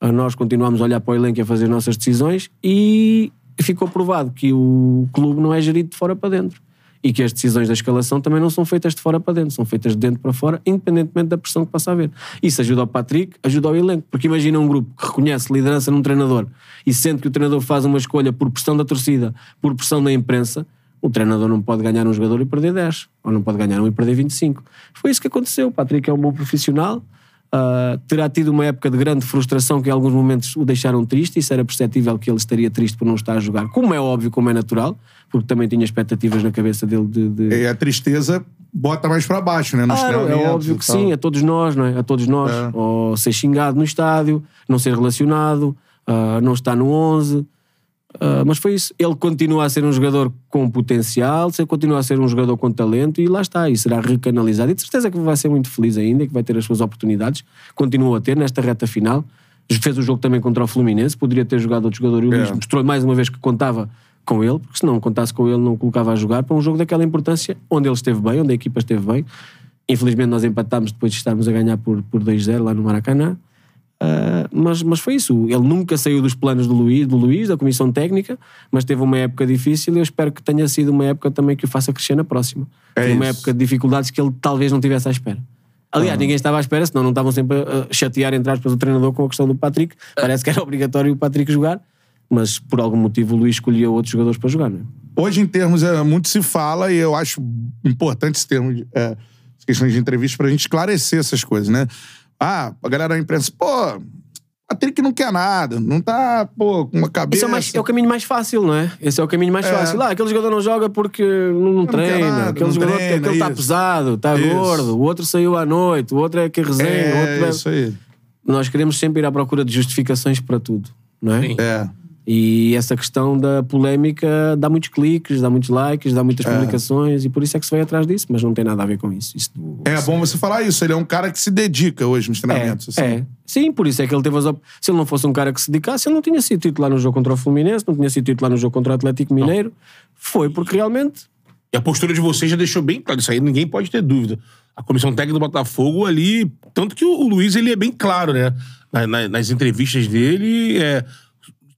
a nós continuamos a olhar para o elenco e a fazer as nossas decisões e ficou provado que o clube não é gerido de fora para dentro. E que as decisões da escalação também não são feitas de fora para dentro, são feitas de dentro para fora, independentemente da pressão que passa a haver. Isso ajuda ao Patrick, ajuda ao elenco. Porque imagina um grupo que reconhece liderança num treinador e sente que o treinador faz uma escolha por pressão da torcida, por pressão da imprensa, o treinador não pode ganhar um jogador e perder 10, ou não pode ganhar um e perder 25. Foi isso que aconteceu. O Patrick é um bom profissional, ah, terá tido uma época de grande frustração que em alguns momentos o deixaram triste, isso era perceptível que ele estaria triste por não estar a jogar, como é óbvio, como é natural, porque também tinha expectativas na cabeça dele de- de, E a tristeza bota mais pra baixo, né? Nos Claro, é óbvio que sim, a todos nós, não é? A todos nós. É. Ou ser xingado no estádio, não ser relacionado, ah, não estar no 11. Ah, mas foi isso. Ele continua a ser um jogador com potencial, se- continua a ser um jogador com talento e lá está, e será recanalizado. E de certeza que vai ser muito feliz ainda, que vai ter as suas oportunidades. Continua a ter nesta reta final. Fez o jogo também contra o Fluminense, poderia ter jogado outro jogador e o É. Luís mostrou mais uma vez que contava com ele, porque se não contasse com ele, não o colocava a jogar para um jogo daquela importância, onde ele esteve bem, onde a equipa esteve bem. Infelizmente nós empatámos depois de estarmos a ganhar por, por 2-0 lá no Maracanã. Ah, mas, mas foi isso. Ele nunca saiu dos planos do Luís, do Luís, da comissão técnica, mas teve uma época difícil e eu espero que tenha sido uma época também que o faça crescer na próxima. É Foi uma época de dificuldades que ele talvez não tivesse à espera. Aliás, ninguém estava à espera, senão não estavam sempre a a chatear, entre aspas, o treinador com a questão do Patrick. Parece que era obrigatório o Patrick jogar, mas por algum motivo o Luís escolheu outros jogadores para jogar. Não é? Hoje, em termos, é, muito se fala e eu acho importante esse termo, de, é, as questões de entrevista, pra gente esclarecer essas coisas, né? Ah, a galera da imprensa, pô, Patrick não quer nada, não tá, pô, com uma cabeça. Esse é, o mais- é o caminho mais fácil, não é? Esse é o caminho mais É. fácil. Lá, aquele jogador não joga porque não, não treina. nada, aquele não jogador treina, aquele está isso. pesado, está Isso. gordo. O outro saiu à noite, o outro é que resenha. o É, outro bebe. isso aí. Nós queremos sempre ir à procura de justificações para tudo, não é? Sim. É. E essa questão da polémica dá muitos cliques, dá muitos likes, dá muitas publicações e por isso é que se vai atrás disso, mas não tem nada a ver com isso. Isso do- É bom você falar isso. Ele é um cara que se dedica hoje nos treinamentos. assim. é. Sim, por isso é que ele teve as op... Se ele não fosse um cara que se dedicasse, ele não tinha sido titular no jogo contra o Fluminense, não tinha sido titular no jogo contra o Atlético Mineiro. Foi porque realmente. E a postura de vocês já deixou bem claro. Isso aí ninguém pode ter dúvida. A comissão técnica do Botafogo ali. Tanto que o, Luiz ele é bem claro, né? Na- na- nas entrevistas dele, é,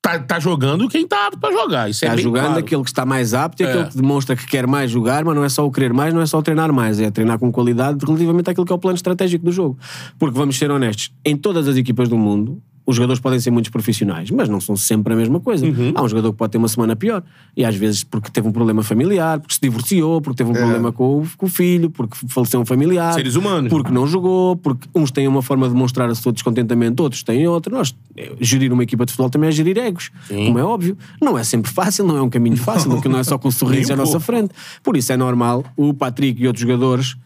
tá, tá jogando quem tá apto pra jogar. Isso é Está bem jogando claro. aquele que está mais apto e É. aquele que demonstra que quer mais jogar, mas não é só o querer mais, não é só o treinar mais, é treinar com qualidade relativamente àquilo que é o plano estratégico do jogo. Porque vamos ser honestos, em todas as equipas do mundo, os jogadores podem ser muitos profissionais, mas não são sempre a mesma coisa. Uhum. Há um jogador que pode ter uma semana pior. E às vezes porque teve um problema familiar, porque se divorciou, porque teve um problema com o, com o filho, porque faleceu um familiar. Seres humanos. Porque não jogou, porque uns têm uma forma de mostrar o seu descontentamento, outros têm outra. Nós, eh, gerir uma equipa de futebol também é gerir egos, como é óbvio. Não é sempre fácil, não é um caminho fácil, porque não é só com o sorriso Nem à um nossa frente. Por isso é normal o Patrick e outros jogadores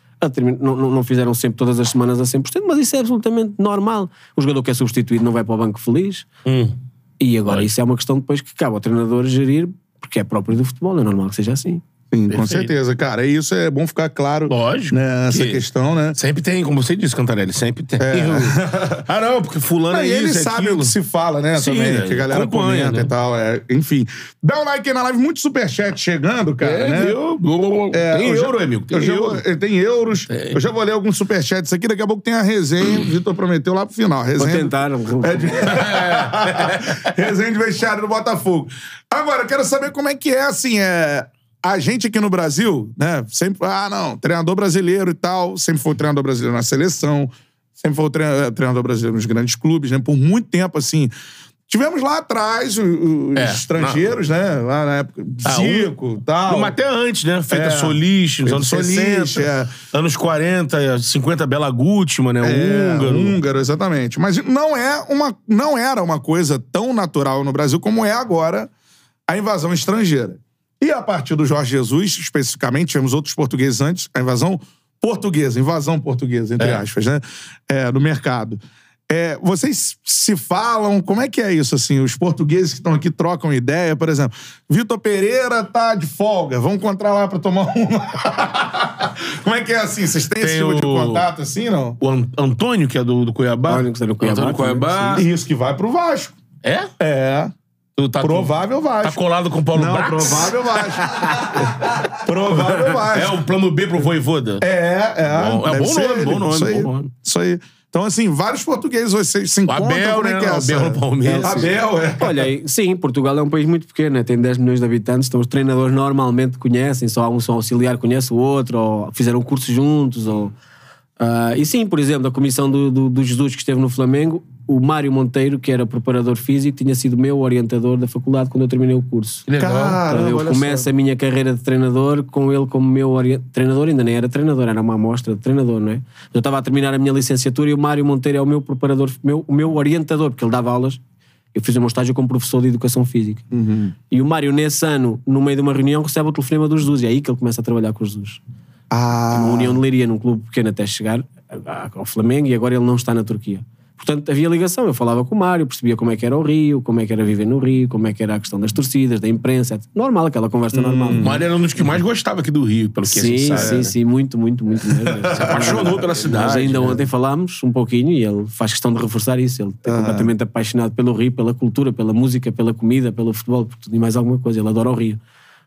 não, não- fizeram sempre todas as semanas a 100%, mas isso é absolutamente normal. O jogador que é substituído não vai para o banco feliz. Hum. E agora isso é uma questão depois que cabe ao treinador gerir, porque é próprio do futebol, é normal que seja assim. Sim, com certeza, cara. E isso é bom ficar claro Lógico. né, essa Que- questão, né? Sempre tem, como você disse, Cantarelli, sempre tem. ah, não, porque fulano Não, é e ele isso, é sabe o que se fala, né? Sim, também, né, que a galera acompanha, comenta né? e tal. é, enfim. Dá um like aí na live, muito superchat chegando, cara, É, né? viu? É, tem eu já- euro, amigo. Tem eu já euro. vou- é, tem euros. Eu já vou ler alguns superchats aqui. Daqui a pouco tem a resenha. O Vitor prometeu lá pro final. Vou Resenha. tentar. É de... resenha de vestiário do Botafogo. Agora, eu quero saber como é que é, assim, é... A gente aqui no Brasil, né? Sempre, ah, não, treinador brasileiro e tal. Sempre foi o treinador brasileiro na seleção. Sempre foi eh, treinador brasileiro nos grandes clubes, né? Por muito tempo, assim... Tivemos lá atrás os, os É, estrangeiros, né? Lá na época, Ah, Zico e tal. Mas até antes, né? Feita É. Solis, nos anos Solis, 60. é. Anos 40, 50, Bela Gutmann, né? É, húngaro. húngaro, exatamente. Mas não, é uma, não era uma coisa tão natural no Brasil como é agora a invasão estrangeira. E a partir do Jorge Jesus, especificamente, tivemos outros portugueses antes, a invasão portuguesa, invasão portuguesa, entre É. aspas, né? É, no mercado. É, vocês se falam, como é que é isso, assim? Os portugueses que estão aqui trocam ideia, por exemplo, Vitor Pereira tá de folga, vamos encontrar lá pra tomar uma. como é que é assim? Vocês têm esse Tem tipo de o- contato assim, não? O An- Antônio, que é do, do Cuiabá. Antônio, que é do Cuiabá Antônio Cuiabá. Isso que vai pro Vasco. É? É. Tu tá, Provável Tá Vasco. colado com o Paulo Não, Brax? provável Vasco. provável Vasco. É o plano B pro Voivoda? É, é. Bom- é bom nome, ele. bom nome, Isso aí. bom nome. Isso aí. Então, assim, vários portugueses vocês se encontram. Abel, como é né? que é? Abel no Palmeiras. Abel, é. Olha, e- sim, Portugal é um país muito pequeno, né? tem 10 milhões de habitantes, então os treinadores normalmente conhecem, só um só auxiliar conhece o outro, ou fizeram curso juntos, ou... ah, e sim, por exemplo, a comissão do, do, do Jesus que esteve no Flamengo, o Mário Monteiro, que era preparador físico, tinha sido meu orientador da faculdade quando eu terminei o curso. Legal. Caramba, Então, eu começo só. a minha carreira de treinador com ele como meu ori- treinador, ainda nem era treinador, era uma amostra de treinador, não é? Eu estava a terminar a minha licenciatura e o Mário Monteiro é o meu preparador, meu, o meu orientador, porque ele dava aulas. Eu fiz o meu estágio como professor de educação física. Uhum. E o Mário, nesse ano, no meio de uma reunião, recebe o telefonema do Jesus. E é aí que ele começa a trabalhar com o Jesus. Ah. Uma União de Leiria, num clube pequeno até chegar ao Flamengo, e agora ele não está na Turquia. Portanto, havia ligação. Eu falava com o Mário, percebia como é que era o Rio, como é que era viver no Rio, como é que era a questão das torcidas, da imprensa. etc. Normal, aquela conversa normal. O Mário era um dos que mais gostava aqui do Rio, pelo que a gente Sim, sabe. sim, sim, muito, muito, muito mesmo. Se apaixonou pela cidade, Nós ainda né? ontem falámos um pouquinho e ele faz questão de reforçar isso. Ele é completamente apaixonado pelo Rio, pela cultura, pela música, pela comida, pelo futebol, por tudo e mais alguma coisa. Ele adora o Rio.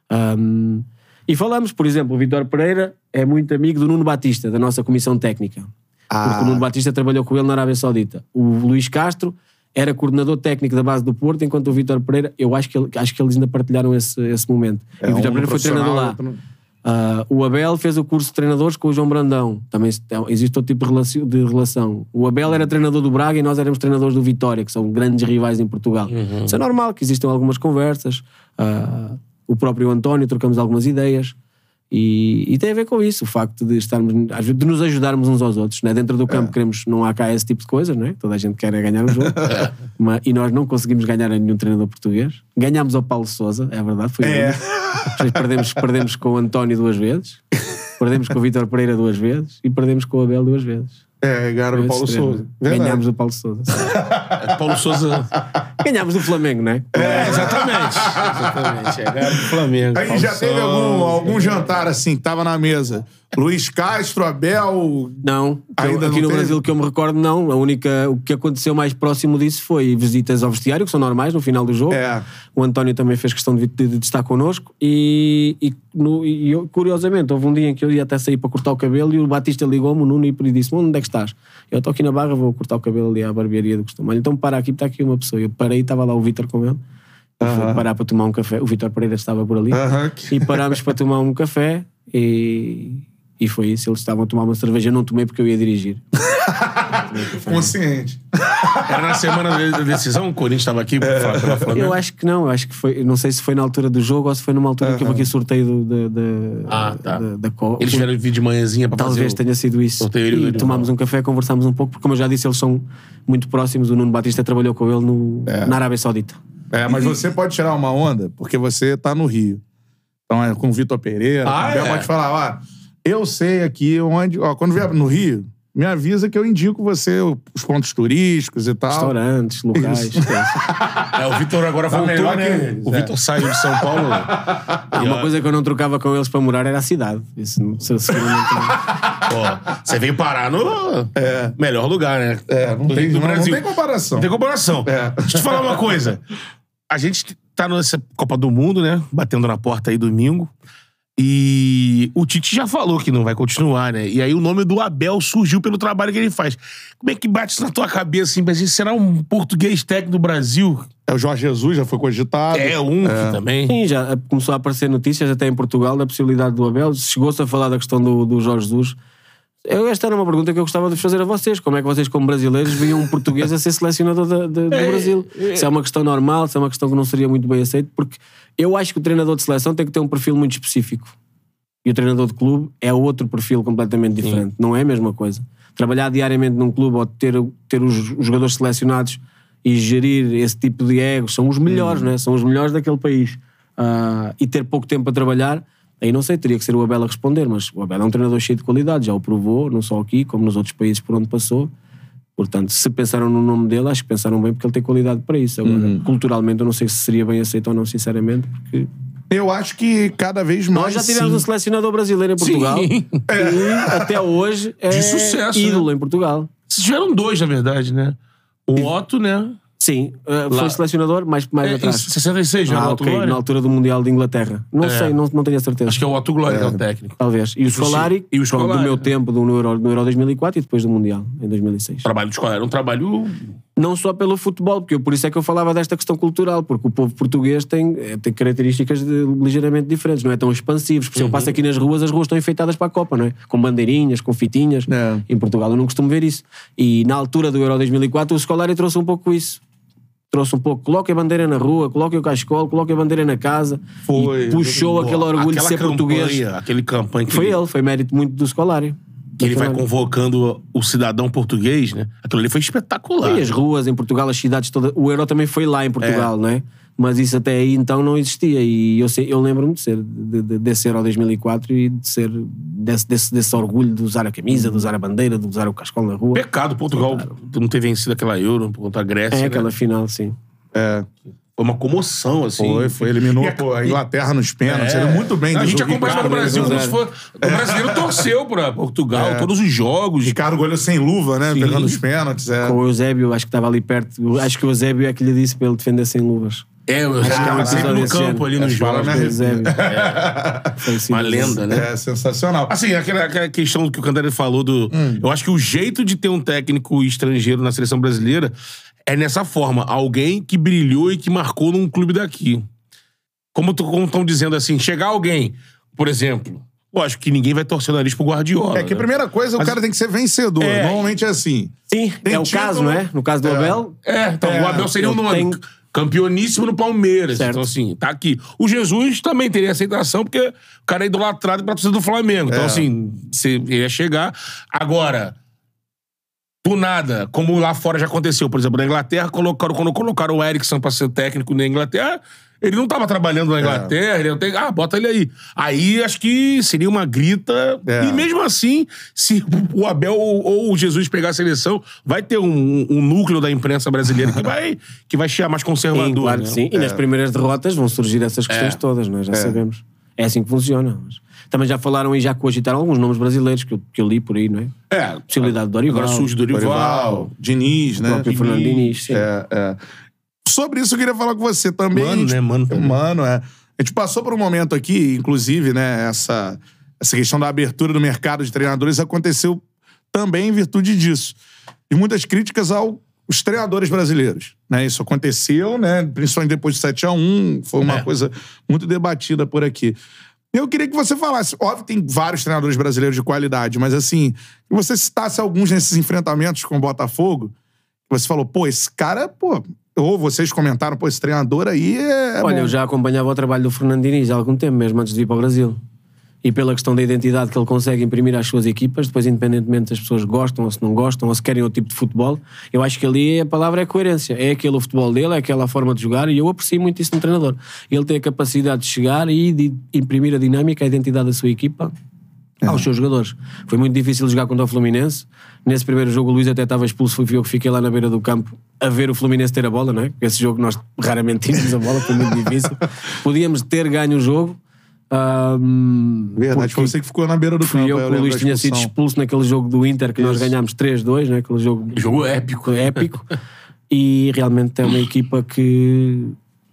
Ahm, e falamos, por exemplo, o Vitor Pereira é muito amigo do Nuno Batista, da nossa comissão técnica. Porque o Nuno Batista trabalhou com ele na Arábia Saudita. O Luís Castro era coordenador técnico da base do Porto, enquanto o Vitor Pereira, eu acho que, ele- acho que eles ainda partilharam esse, esse momento. e o um Vitor Pereira foi treinador lá. outro Ah, o Abel fez o curso de treinadores com o João Brandão. Também existe outro tipo de relação. O Abel era treinador do Braga e nós éramos treinadores do Vitória, que são grandes rivais em Portugal. Isso é normal, que existam algumas conversas. Ah, o próprio António, trocamos algumas ideias. E, e tem a ver com isso, o facto de estarmos, às vezes, de nos ajudarmos uns aos outros. Né? Dentro do campo queremos, não há cá esse tipo de coisas, né? toda a gente quer é ganhar o jogo. Mas- e nós não conseguimos ganhar a nenhum treinador português. Ganhámos ao Paulo Souza, é verdade, foi É. perdemos, perdemos com o António duas vezes, perdemos com o Vítor Pereira duas vezes e perdemos com o Abel duas vezes. É, ganharam o Paulo Esses três, Souza. né? Verdade. Ganhámos o Paulo Souza. É, Paulo Souza. Ganhámos do Flamengo, não é? É, exatamente. Exatamente. É, ganhou do Flamengo. Aí Paulo já teve Souza. algum, algum jantar assim, que tava na mesa? Luiz Castro, Abel. Não, eu- Ainda aqui não no teve? Brasil que eu me recordo, não. A única, o que aconteceu mais próximo disso foi visitas ao vestiário, que são normais no final do jogo. É. O António também fez questão de, de- de estar connosco. E, e, no- e eu, curiosamente, houve um dia em que eu ia até sair para cortar o cabelo e o Batista ligou-me, o Nuno, e disse: Onde é que estás? Eu estou aqui na barra, vou cortar o cabelo ali à barbearia do costume. Olha, então para aqui, está aqui uma pessoa. Eu parei, estava lá o Vítor com ele. E Foi parar para tomar um café. O Vítor Pereira estava por ali. Aham. E parámos para tomar um café e, e foi isso. Eles estavam a tomar uma cerveja. Eu não tomei porque eu ia dirigir. Consciente. Era na semana da decisão, o Corinthians estava aqui pra falar pela Flamengo. Eu acho que não. Eu acho que foi. Não sei se foi na altura do jogo ou se foi numa altura que houve aqui sorteio do, da, da, Ah, tá. da, da co- Eles tiveram vídeo de manhãzinha pra Talvez fazer. o- tenha sido isso. sorteio do E tomámos um café, conversámos um pouco, porque, como eu já disse, eles são muito próximos. O Nuno Batista trabalhou com ele no, na Arábia Saudita. É, mas você pode tirar uma onda, porque você tá no Rio. Então é com o Vitor Pereira. Ah, é? pode falar, ó, eu sei aqui onde. Ó, quando vier no Rio, me avisa que eu indico você os pontos turísticos e tal. Restaurantes, locais. Isso. é. É, o Vitor agora Tá voltou, melhor né? o é. Vitor saiu de São Paulo. Ah, uma coisa que eu não trocava com eles para morar era a cidade. Isso não- seguramente não. Pô, você veio parar no melhor lugar, né? É, não tem, do não, não Brasil. tem comparação. Não tem comparação. É. Deixa eu te falar uma coisa. A gente tá nessa Copa do Mundo, né? Batendo na porta aí domingo. E o Tite já falou que não vai continuar, né? E aí o nome do Abel surgiu pelo trabalho que ele faz. Como é que bate isso na tua cabeça, assim? Assim, será um português técnico do Brasil? É, o Jorge Jesus já foi cogitado. É um que também. Sim, já começou a aparecer notícias até em Portugal da possibilidade do Abel. Chegou-se a falar da questão do, do Jorge Jesus. Eu, esta era uma pergunta que eu gostava de fazer a vocês. Como é que vocês, como brasileiros, viam um português a ser selecionador da- do Brasil? Se é uma questão normal, se é uma questão que não seria muito bem aceito, porque eu acho que o treinador de seleção tem que ter um perfil muito específico. E o treinador de clube é outro perfil completamente diferente. Não é a mesma coisa. Trabalhar diariamente num clube ou ter, ter os, jogadores selecionados e gerir esse tipo de egos são os melhores, né? são os melhores daquele país. Ah, e ter pouco tempo para trabalhar Aí não sei, teria que ser o Abel a responder, mas o Abel é um treinador cheio de qualidade, já o provou, não só aqui, como nos outros países por onde passou. Portanto, se pensaram no nome dele, acho que pensaram bem porque ele tem qualidade para isso. Agora, Uhum. culturalmente, eu não sei se seria bem aceito ou não, sinceramente, porque Eu acho que cada vez mais. nós já tivemos sim. um selecionador brasileiro em Portugal Sim. e até hoje é De sucesso, né? ídolo em Portugal. Vocês tiveram dois, na verdade, né? O Otto, né? Sim, uh, foi selecionador mais, mais É, atrás. 66, já Ah, era o Otto ok, Glória? na altura do Mundial de Inglaterra. Não É. sei, não, não tenho a certeza. Acho que é o Otto Glória, é o técnico. Talvez. E o Scolari, E o Scolari, do meu tempo do, no, Euro, no Euro 2004 e depois do Mundial, em 2006. O trabalho de escola era um trabalho. Não só pelo futebol, porque eu, por isso é que eu falava desta questão cultural, porque o povo português tem, eh, tem características de- ligeiramente diferentes, não é tão expansivos. Por exemplo, eu passo aqui nas ruas, as ruas estão enfeitadas para a Copa, não é? Com bandeirinhas, com fitinhas. É. Em Portugal eu não costumo ver isso. E na altura do Euro 2004 o Scolari trouxe um pouco isso. Trouxe um pouco, coloque a bandeira na rua, coloque o cascolo, coloque a bandeira na casa. Foi. Puxou aquele orgulho de ser campanha, português. Aquele campanha que Foi ele, foi mérito muito do Scolari. que ele vai convocando o cidadão português, né? Aquilo ali foi espetacular. E as ruas em Portugal, as cidades todas. O Euro também foi lá em Portugal, É. não é? Mas isso até aí então não existia. E eu, sei, eu lembro-me de ser de, de, desse Euro 2004 e de ser desse, desse, desse orgulho de usar a camisa, de usar a bandeira, de usar o cascolo na rua. Pecado Portugal não ter vencido aquela Euro contra a Grécia. É né? aquela final, sim. É, Foi uma comoção, assim. foi, foi. Eliminou a- pô, a Inglaterra nos pênaltis. É. Era muito bem. A gente acompanhava no Ricardo Brasil como se fosse. O brasileiro torceu pra Portugal, É. todos os jogos. Ricardo Goleiro sem luva, né? Sim. Pegando os pênaltis. É. Com o Eusébio, acho que estava ali perto. Acho que o Eusébio é que lhe disse para ele defender sem luvas. É, eu que é um estava sempre no campo ali nos É, fala, jogos. né? Foi assim, Uma lenda, né? É sensacional. Assim, aquela, aquela questão que o Cantarelli falou do. Hum. Eu acho que o jeito de ter um técnico estrangeiro na seleção brasileira é nessa forma. Alguém que brilhou e que marcou num clube daqui. Como estão dizendo assim, chegar alguém, por exemplo. Lógico que ninguém vai torcer o nariz pro Guardiola. É que a né? primeira coisa, o cara tem que ser vencedor. É. Normalmente é assim. Sim, Tem é o título. caso, não é? No caso do É. Abel, É, então É, o Abel seria o eu nome. tenho- Campeoníssimo no Palmeiras. Certo. Então, assim, tá aqui. O Jesus também teria aceitação, porque o cara é idolatrado pra torcida do Flamengo. Então, É. assim, você ia chegar. Agora, do nada, como lá fora já aconteceu, por exemplo, na Inglaterra, colocaram, quando colocaram o Erickson pra ser técnico na Inglaterra, ele não tava trabalhando na Inglaterra, ele não tem, ah, bota ele aí. Aí acho que seria uma grita. É. E mesmo assim, se o Abel ou, ou o Jesus pegar a seleção, vai ter um, um núcleo da imprensa brasileira que vai, que vai chiar mais conservador. Sim, claro né? que sim. E nas primeiras derrotas vão surgir essas questões É. todas, não é? Já sabemos. É assim que funciona. Mas Também já falaram e já cogitaram alguns nomes brasileiros que eu, que eu li por aí, não é? É. Possibilidade de Dorival. Agora surge Dorival. Dorival, Diniz, né? próprio Fernando Diniz, sim. É, é. Sobre isso eu queria falar com você também. Mano, gente- né? Mano também. Mano, é. A gente passou por um momento aqui, inclusive, né? Essa, essa questão da abertura do mercado de treinadores aconteceu também em virtude disso. E muitas críticas aos treinadores brasileiros. Né? Isso aconteceu, né? Principalmente depois de 7 a 1 Foi uma É. coisa muito debatida por aqui. Eu queria que você falasse. Óbvio, tem vários treinadores brasileiros de qualidade, mas assim, que você citasse alguns nesses enfrentamentos com o Botafogo, que você falou, pô, esse cara, pô. Ou vocês comentaram, pô, esse treinador aí é. Olha, bom. eu já acompanhava o trabalho do Fernando Diniz há algum tempo, mesmo antes de ir para o Brasil. E pela questão da identidade que ele consegue imprimir às suas equipas, depois, independentemente se as pessoas gostam ou se não gostam, ou se querem outro tipo de futebol, eu acho que ali a palavra é coerência. É aquele futebol dele, é aquela forma de jogar, e eu aprecio muito isso no treinador. Ele tem a capacidade de chegar e de imprimir a dinâmica, a identidade da sua equipa aos seus jogadores. Foi muito difícil jogar contra o Fluminense. Nesse primeiro jogo, o Luís até estava expulso, fui eu que fiquei lá na beira do campo a ver o Fluminense ter a bola, não é? Porque esse jogo nós raramente tínhamos a bola, foi muito difícil. Podíamos ter ganho o jogo. ahm, Verdade, foi você que ficou na beira do fui campo. eu eu que o Luís tinha sido expulso naquele jogo do Inter que nós Isso. ganhámos 3-2, né? aquele jogo Jogo épico. épico. e realmente é uma equipa que,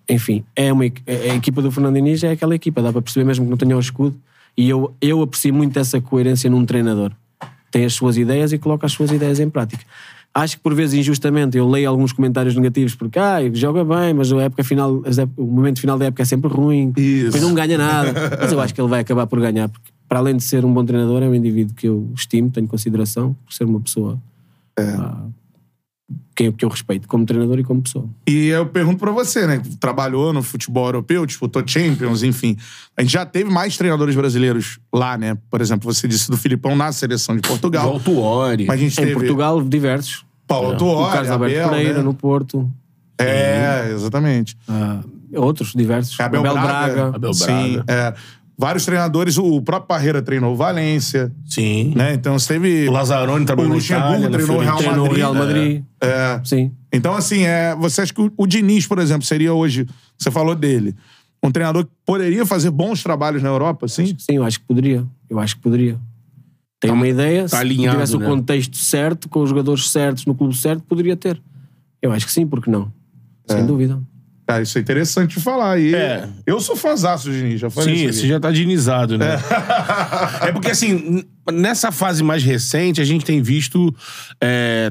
enfim, é uma, equi- a equipa do Fernando Diniz é aquela equipa, dá para perceber mesmo que não tenha o escudo. E eu, eu aprecio muito essa coerência num treinador. Tem as suas ideias e coloca as suas ideias em prática. Acho que por vezes injustamente eu leio alguns comentários negativos porque ah, joga bem, mas a época final, o momento final da época é sempre ruim, Isso. depois não ganha nada. Mas eu acho que ele vai acabar por ganhar, porque para além de ser um bom treinador, é um indivíduo que eu estimo, tenho consideração, por ser uma pessoa ah, que, que eu respeito como treinador e como pessoa. E eu pergunto pra você, né? Trabalhou no futebol europeu, disputou Champions, enfim. A gente já teve mais treinadores brasileiros lá, né? Por exemplo, você disse do Filipão na seleção de Portugal. João Tuori. Mas a gente Em teve Portugal, diversos. Paulo O Tuori, Carlos Alberto Abel, Pereira né? no Porto. É, exatamente. Ah, outros diversos. Abel, Braga. Braga. Abel Sim, Braga. é. Vários treinadores, o próprio Parreira treinou o Valência, Sim. né? Então você teve. O Lazzaroni o trabalhou no Luxemburgo Itália, no treinou o Real. Treinou o Madrid. Real Madrid. É. Sim. Então, assim, é, você acha que o, o Diniz, por exemplo, seria hoje, você falou dele, um treinador que poderia fazer bons trabalhos na Europa, sim? Sim, eu acho que poderia. Eu acho que poderia. Tem uma ideia, tá se alinhado, tivesse né? o contexto certo, com os jogadores certos, no clube certo, poderia ter. Eu acho que sim, porque não? Sem dúvida. Cara, isso é interessante de falar. E É. Eu sou fãzaço do Diniz, já falei Sim, isso. aqui. já tá dinizado, né? É. porque, assim, nessa fase mais recente, a gente tem visto é,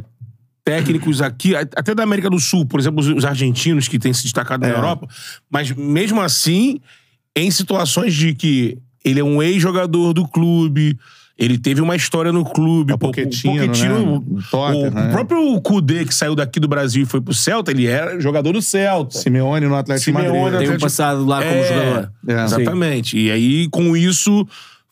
técnicos aqui, até da América do Sul, por exemplo, os, os argentinos que têm se destacado na É. Europa, mas mesmo assim, em situações de que ele é um ex-jogador do clube. Ele teve uma história no clube. É o pô, Pochettino, Pochettino, né? No Tottenham, o, né? o próprio Kudê, que saiu daqui do Brasil e foi pro Celta, ele era jogador do Celta. Simeone no Atlético Simeone Madrid. Tem um Atlético- passado lá como É, jogador. É. Exatamente. E aí, com isso,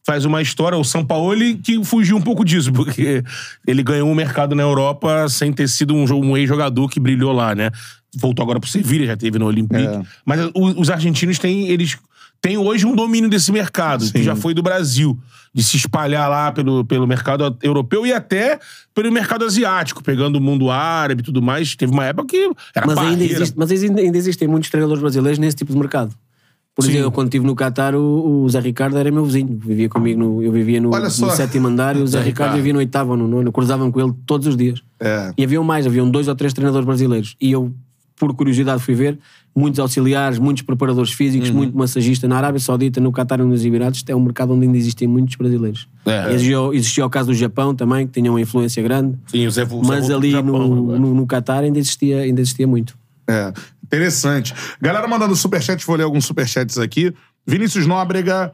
faz uma história. O São Paulo que fugiu um pouco disso, porque ele ganhou um mercado na Europa sem ter sido um, um ex-jogador que brilhou lá, né? Voltou agora pro Sevilha, já teve no Olympique. É. Mas o- os argentinos têm, eles têm hoje um domínio desse mercado, que Sim. já foi do Brasil. De se espalhar lá pelo, pelo mercado europeu e até pelo mercado asiático, pegando o mundo árabe e tudo mais. Teve uma época que era Mas ainda, existe, mas ainda existem muitos treinadores brasileiros nesse tipo de mercado. Por Sim. exemplo, eu, quando estive no Qatar, o, o Zé Ricardo era meu vizinho. Vivia comigo, no, eu vivia no, no sétimo andar e o Zé, Zé Ricardo Ricardo. vivia no oitavo ou no nono. Eu cruzava-me com ele todos os dias. É. E haviam mais, haviam dois ou três treinadores brasileiros. E eu, por curiosidade, fui ver muitos auxiliares, muitos preparadores físicos, Uhum. muito massagista na Arábia Saudita, no Qatar e nos Emirados. É um mercado onde ainda existem muitos brasileiros. É. Existia, existia o caso do Japão também, que tinha uma influência grande. Sim, o Zé, o Zé Mas ali Japão no, no, no Qatar ainda existia, ainda existia muito. É, interessante. Galera mandando superchat, vou ler alguns superchats aqui. Vinícius Nóbrega,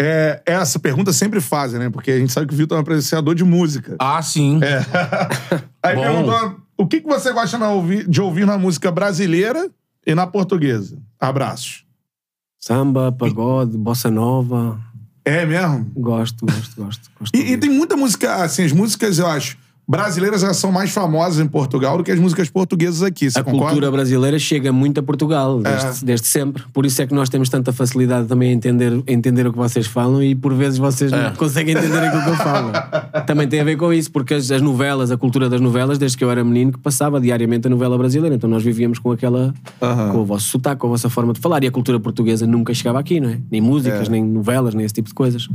é, essa pergunta sempre fazem, né? Porque a gente sabe que o Vitor é um apreciador de música. Ah, sim. Aí Bom. perguntou, o que, que você gosta de ouvir na música brasileira e na portuguesa? Abraços. Samba, pagode, bossa nova. É mesmo? Gosto, gosto, gosto. gosto E, e tem muita música, assim, as músicas, eu acho, brasileiras elas são mais famosas em Portugal do que as músicas portuguesas aqui. Você A concorda? cultura brasileira chega muito a Portugal, desde, É. desde sempre. Por isso é que nós temos tanta facilidade também a entender, a entender o que vocês falam e por vezes vocês É. não conseguem entender aquilo que eu falo. também tem a ver com isso, porque as, as novelas, a cultura das novelas, desde que eu era menino, que passava diariamente a novela brasileira. Então nós vivíamos com aquela. Aham. com o vosso sotaque, com a vossa forma de falar. E a cultura portuguesa nunca chegava aqui, não é? Nem músicas, É. nem novelas, nem esse tipo de coisas.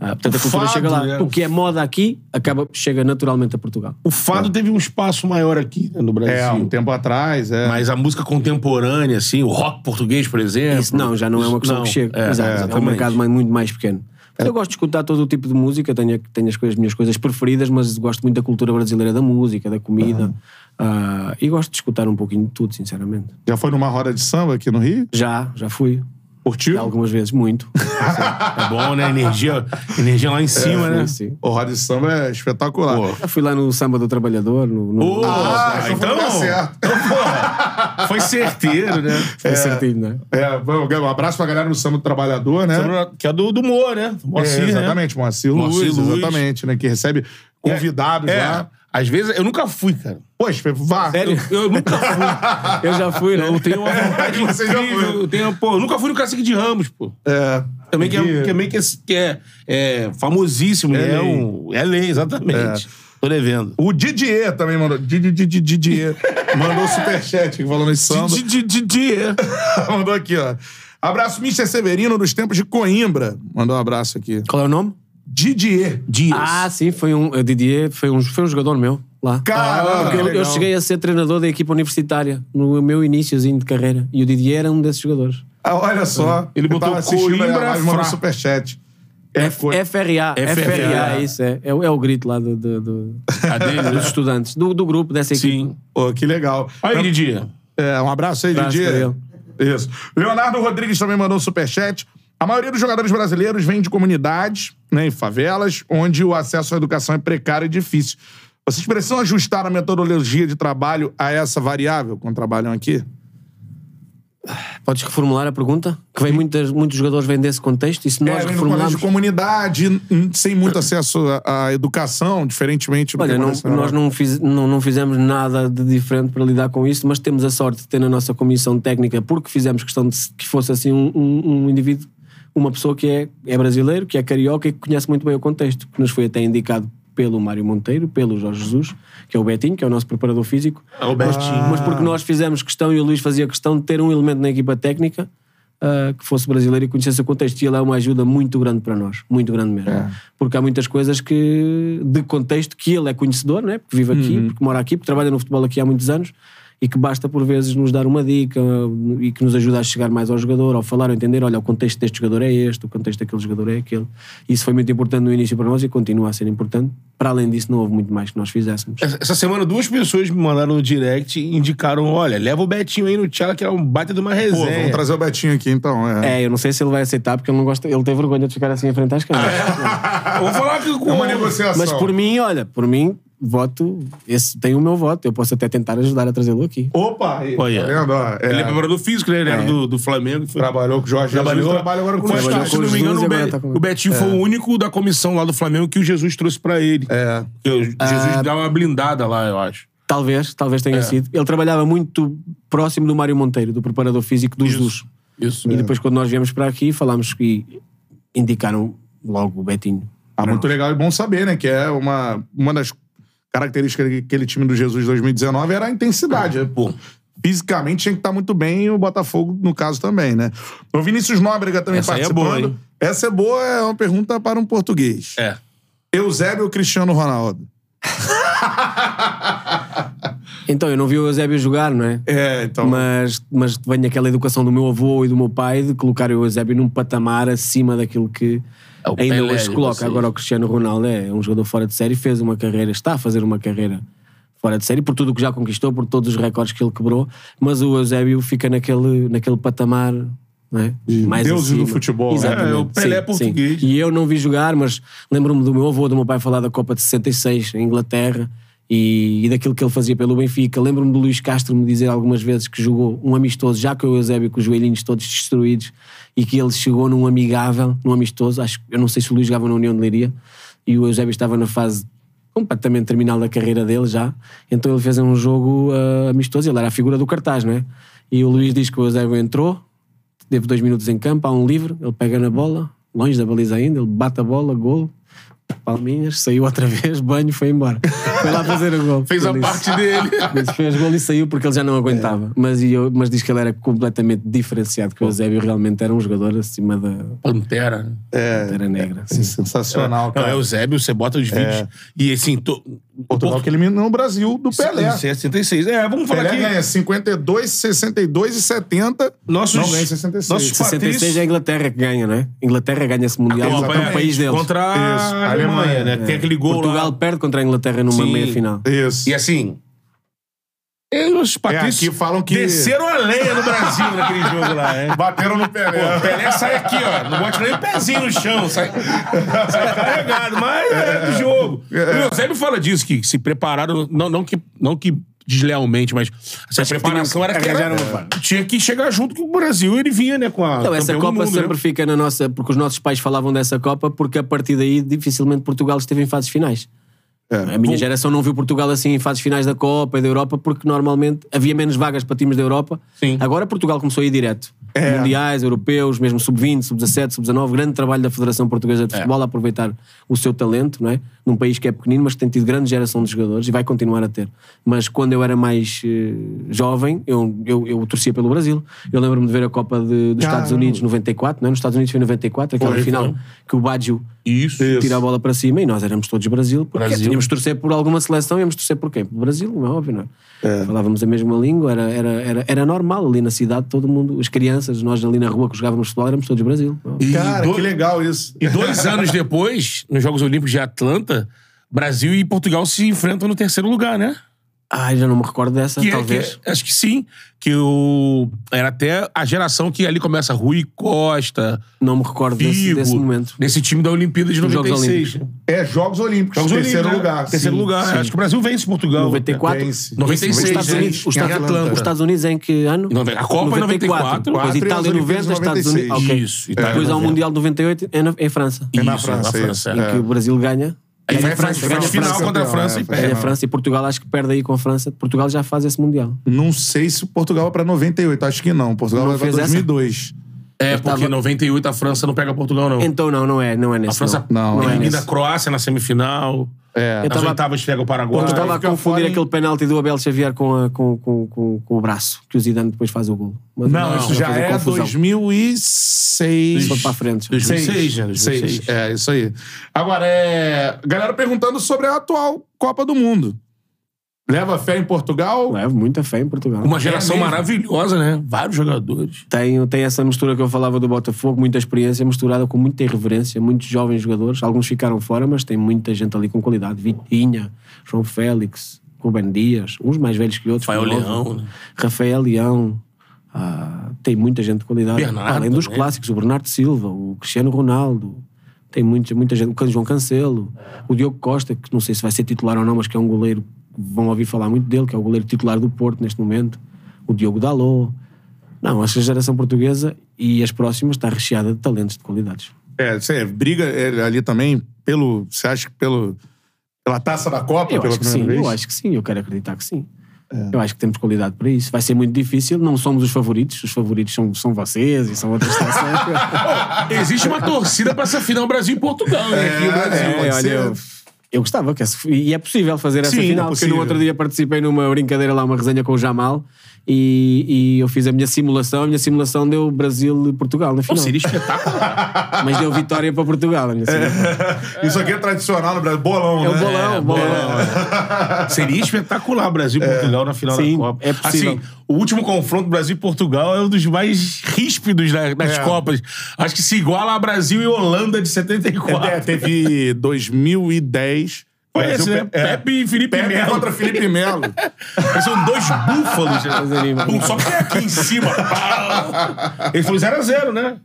Ah, portanto, a cultura Fado, chega lá. né? O que é moda aqui acaba, chega naturalmente a Portugal. O fado teve um espaço maior aqui né, no Brasil. É, um tempo atrás, é. Mas a música contemporânea, assim, o rock português, por exemplo. Isso não, já não é uma questão Não, que chega. É, Exato, é, um exatamente. mercado mais- muito mais pequeno. Eu gosto de escutar todo o tipo de música, tenho, tenho as, coisas, as minhas coisas preferidas, mas gosto muito da cultura brasileira da música, da comida. Ah, e gosto de escutar um pouquinho de tudo, sinceramente. Já foi numa roda de samba aqui no Rio? Já, já fui. Curtiu? Algumas vezes, muito. É bom, né? Energia, energia lá em cima, né? Sim. O roda de samba é espetacular. Pô. Já fui lá no Samba do Trabalhador. No, no... Ah, ah, então foi no lugar certo. então, porra, foi certeiro, né? Foi certinho, né? É, um abraço pra galera do Samba do Trabalhador, né? Que é do, do Moa, né? Moacir, é, né? exatamente, Moacir Moacir Luz, Luz. exatamente, né? Que recebe convidados É, lá. Às vezes, eu nunca fui, cara. Poxa, vá. Eu, eu nunca fui. Eu já fui, né? Eu tenho uma vontade Você já incrível. foi. Eu, tenho, pô, eu nunca fui no Cacique de Ramos, pô. É. Também que, é, Que- também que, é, que é, é famosíssimo. É É, é, lei. um, é lei, exatamente. Tô devendo. O Didier também mandou. Didi- Didi- Didier. mandou o superchat que falou nesse samba. De, de, de, de, mandou aqui, ó. Abraço, Mr. Severino, dos tempos de Coimbra. Mandou um abraço aqui. Qual é o nome? Didier. Dias. Ah, sim, foi um. O Didier foi um, foi um jogador meu lá. Caramba, que eu, eu cheguei a ser treinador da equipa universitária no meu iníciozinho de carreira. E o Didier era um desses jogadores. Ah, olha só. Ele botou Coimbra mandou Fra. superchat. É, FRA, FRA, FRA, isso, é. É, o- é o grito lá do, do- do- dele, dos estudantes, do, do grupo dessa equipe. Sim. Pô, que legal. Aí, Didi. É, um abraço aí, Abraço Didier. Isso. Leonardo Rodrigues também mandou um superchat. A maioria dos jogadores brasileiros vem de comunidades, né, em favelas, onde o acesso à educação é precário e difícil. Vocês precisam ajustar a metodologia de trabalho a essa variável quando trabalham aqui? Podes reformular a pergunta? Que vem muitas, muitos jogadores vêm desse contexto e se nós é, reformularmos. de comunidade, sem muito acesso à, educação, diferentemente do Olha, que não, nós não, fiz- não, não fizemos nada de diferente para lidar com isso, mas temos a sorte de ter na nossa comissão técnica, porque fizemos questão de que fosse assim um, um, um indivíduo, uma pessoa que é, é brasileiro, que é carioca e que conhece muito bem o contexto, que nos foi até indicado pelo Mário Monteiro, pelo Jorge Jesus, que é o Betinho, que é o nosso preparador físico. É o Betinho. Mas porque nós fizemos questão e o Luís fazia questão de ter um elemento na equipa técnica ah, que fosse brasileiro e conhecesse o contexto. E ele é uma ajuda muito grande para nós, muito grande mesmo. Porque há muitas coisas que de contexto que ele é conhecedor, né? porque vive aqui, porque mora aqui, porque trabalha no futebol aqui há muitos anos e que basta por vezes nos dar uma dica uh, e que nos ajuda a chegar mais ao jogador, ao falar, ao entender, olha, o contexto deste jogador é este, o contexto daquele jogador é aquele. Isso foi muito importante no início para nós e continua a ser importante. Para além disso, não houve muito mais que nós fizéssemos. Essa semana, duas pessoas me mandaram no direct e indicaram: olha, leva o Betinho aí no Tchala, que é um baita de uma Pô, resenha. vamos trazer o Betinho aqui então. É. É, eu não sei se ele vai aceitar porque ele não gosta, ele tem vergonha de ficar assim em frente às câmeras. Vou falar que É uma negociação. Mas por mim, olha, por mim, voto, esse tem o meu voto. Eu posso até tentar ajudar a trazê-lo aqui. Opa! Aí, Olha. tá vendo? ó? É, Ele é preparador físico, né? Ele era do, do Flamengo. Foi... Trabalhou com o Jorge Trabalhou, Jesus, trabalha agora com o Trabalhou se não o me engano, o, Be- tá com- o Betinho foi o único da comissão lá do Flamengo que o Jesus trouxe pra ele. É. O Jesus dá uma blindada lá, eu acho. Talvez, talvez tenha sido. Ele trabalhava muito próximo do Mário Monteiro, do preparador físico dos dos. Isso. E depois, quando nós viemos para aqui, falámos e indicaram logo o Betinho. Ah, muito legal e bom saber, né? Que é uma, uma das características daquele time do Jesus 2019 era a intensidade. né? Pô, fisicamente tinha que estar muito bem e o Botafogo, no caso, também, né? O Vinícius Nóbrega também Essa é participando. boa, hein? Essa é boa, é uma pergunta para um português. É. Eusébio ou Cristiano Ronaldo? Então, eu não vi o Eusébio jogar, não é? É, então. Mas, mas vem aquela educação do meu avô e do meu pai de colocar o Eusébio num patamar acima daquilo que É o ainda Pelé hoje se coloca. vocês. Agora o Cristiano Ronaldo é um jogador fora de série, fez uma carreira, está a fazer uma carreira fora de série, por tudo o que já conquistou, por todos os recordes que ele quebrou, mas o Eusébio fica naquele, naquele patamar não é? mais deuses acima. do futebol? Exatamente. É, o Pelé Sim, português. sim. E eu não vi jogar, mas lembro-me do meu avô, do meu pai falar da Copa de 66 em Inglaterra e, e daquilo que ele fazia pelo Benfica. Lembro-me do Luís Castro me dizer algumas vezes que jogou um amistoso, já com o Eusébio com os joelhinhos todos destruídos e que ele chegou num amigável, num amistoso. Acho, eu não sei se o Luís jogava na União de Leiria e o Eusébio estava na fase completamente terminal da carreira dele já. Então ele fez um jogo ah, amistoso, ele era a figura do cartaz, não é? E o Luís diz que o Eusébio entrou, teve dois minutos em campo, há um livre, ele pega na bola, longe da baliza ainda, ele bate a bola, gol, palminhas, saiu outra vez, banho, foi embora. Foi lá fazer o gol. Fez a Ele parte dele. Disse, fez gol e saiu porque ele já não aguentava. Mas, e eu, mas diz que ele era completamente diferenciado, que o Eusébio realmente era um jogador acima da Pantera. Pantera Negra. Sim. Sensacional, Não, cara. é o Zébio, você bota os vídeos. E assim, to... Portugal que eliminou o Brasil do Pelé. 66. É, vamos falar Pelé aqui. ganha 52, 62 e 70. Nossos, Não ganha 66. Nossos 66 patrícios. é a Inglaterra que ganha, não é? Inglaterra ganha esse Mundial no Exatamente. país deles. Contra a Alemanha, Alemanha, né? Que Tem aquele gol Portugal lá. perde contra a Inglaterra numa Sim. meia final. Isso. E assim... E os patrícios aqui falam que- desceram a lenha no Brasil naquele jogo lá, né? Bateram no Pô, Pelé. o Pelé sai aqui, ó. Não bote nem o pezinho no chão. Sai, sai carregado. Mas é do jogo. O Eusébio fala disso, que se prepararam... Não, não, que, não que deslealmente, mas essa que preparação tinha- era que arranjaram era, tinha que chegar junto com o Brasil. Ele vinha, né, com a Então, essa Copa mundo, sempre né? fica na nossa. Porque os nossos pais falavam dessa Copa, porque a partir daí dificilmente Portugal esteve em fases finais. A minha geração não viu Portugal assim em fases finais da Copa e da Europa, porque normalmente havia menos vagas para times da Europa. Sim. Agora Portugal começou a ir direto. Mundiais, europeus, mesmo sub-20, sub-17, sub-19. Grande trabalho da Federação Portuguesa de Futebol a aproveitar o seu talento, não é? Num país que é pequenino, mas que tem tido grande geração de jogadores e vai continuar a ter. Mas quando eu era mais eh, jovem, eu, eu, eu torcia pelo Brasil. Eu lembro-me de ver a Copa de- dos Estados Caramba. Unidos 94, não é? Nos Estados Unidos foi 94, aquela Foi, final foi. que o Baggio Isso. tira a bola para cima e nós éramos todos Brasil, porque Brasil. Tínhamos de torcer por alguma seleção, íamos torcer por quê? Pelo Brasil, não é óbvio, não é? Falávamos a mesma língua, era, era, era, era normal ali na cidade, todo mundo, as crianças, nós ali na rua que jogávamos futebol, éramos todos Brasil. é? E Cara, do- que legal isso. E dois anos depois, nos Jogos Olímpicos de Atlanta, Brasil e Portugal se enfrentam no terceiro lugar, né? Ai, já não me recordo dessa, Que é- talvez. que é- acho que sim. Que o, era até a geração que ali começa Rui Costa, Não me recordo desse, Figo, desse momento. nesse time da Olimpíada de Dos Jogos 96. Olímpicos. É, Jogos Olímpicos. Jogos terceiro Olímpicos, né? lugar. Terceiro sim, lugar. sim. Acho que o Brasil vence Portugal. 94. Vence. 96, Os Estados né? Unidos, os Em Estados, Atlanta. os Estados Unidos em que ano? A Copa é 94, Depois quatro e Itália as Olimpíadas 90, Estados 96. Unidos. ok. Isso, Itália Depois há o 90. Mundial de 98 é, na, é em França. É na França, isso. é. Em que o Brasil ganha. Aí vai a a França, França, ganha a final França. contra a França e É, perde. A França e Portugal acho que perde aí com a França. Portugal já faz esse Mundial. Não sei se Portugal vai pra 98. Acho que não. Portugal Não vai pra fez essa? 2002. É, porque tava- em 98 a França não pega Portugal, não. Então não, não é, não é nesse. A França Não, não é elimina nesse. a Croácia na semifinal. É. Eu Nas tava- oitavas pega o Paraguai. Eu estava a confundir em- aquele penalti do Abel Xavier com, a- com, com, com, com o braço, que o Zidane depois faz o gol. Mas Não, isso já é confusão. 2006. Foi para a frente. 2006, né? 2006. Seis. É, isso aí. Agora, é. Galera perguntando sobre a atual Copa do Mundo. Leva fé em Portugal? Levo muita fé em Portugal. Uma geração mesmo? maravilhosa, né? Vários jogadores. Tem, tem essa mistura que eu falava do Botafogo, muita experiência misturada com muita irreverência, muitos jovens jogadores. Alguns ficaram fora, mas tem muita gente ali com qualidade. Vitinha, João Félix, Ruben Dias, uns mais velhos que outros. Rafael. Leão, né? Rafael Leão. Ah, tem muita gente de qualidade. Bernardo Além dos também. clássicos, o Bernardo Silva, o Cristiano Ronaldo. Tem muita, muita gente. O João Cancelo, o Diogo Costa, que não sei se vai ser titular ou não, mas que é um goleiro, vão ouvir falar muito dele, que é o goleiro titular do Porto neste momento. O Diogo Dalot. Não, acho que a geração portuguesa e as próximas está recheada de talentos de qualidades. É, você briga é, ali também pelo. Você acha que pelo. Pela taça da Copa, Eu pela acho que sim, vez? eu acho que sim, eu quero acreditar que sim. Eu acho que temos qualidade para isso. Vai ser muito difícil, não somos os favoritos, os favoritos são, são vocês e são outras seleções. Existe uma torcida pra essa final Brasil e Portugal, né? Aqui no Brasil. É, olha, ser. eu, eu gostava, que e é possível fazer essa Sim, final, porque possível. no outro dia participei numa brincadeira lá, uma resenha com o Jamal, e, e eu fiz a minha simulação, a minha simulação deu Brasil e Portugal na final. seria espetacular. Mas deu vitória para Portugal. A minha simulação. Isso aqui é tradicional no Brasil. Bolão, É o né? bolão, É, bolão. Seria espetacular Brasil e Portugal na final Sim, da Copa. é possível. Assim, o último confronto Brasil e Portugal é um dos mais ríspidos da- das É. Copas. Acho que se iguala a Brasil e Holanda de 74. É, teve 2010. Foi esse, né? é, Pepe e Felipe Pepe Melo. contra Felipe Melo. São dois búfalos. Coisa animal. Um só que é aqui em cima. Ele foi 0x0, né?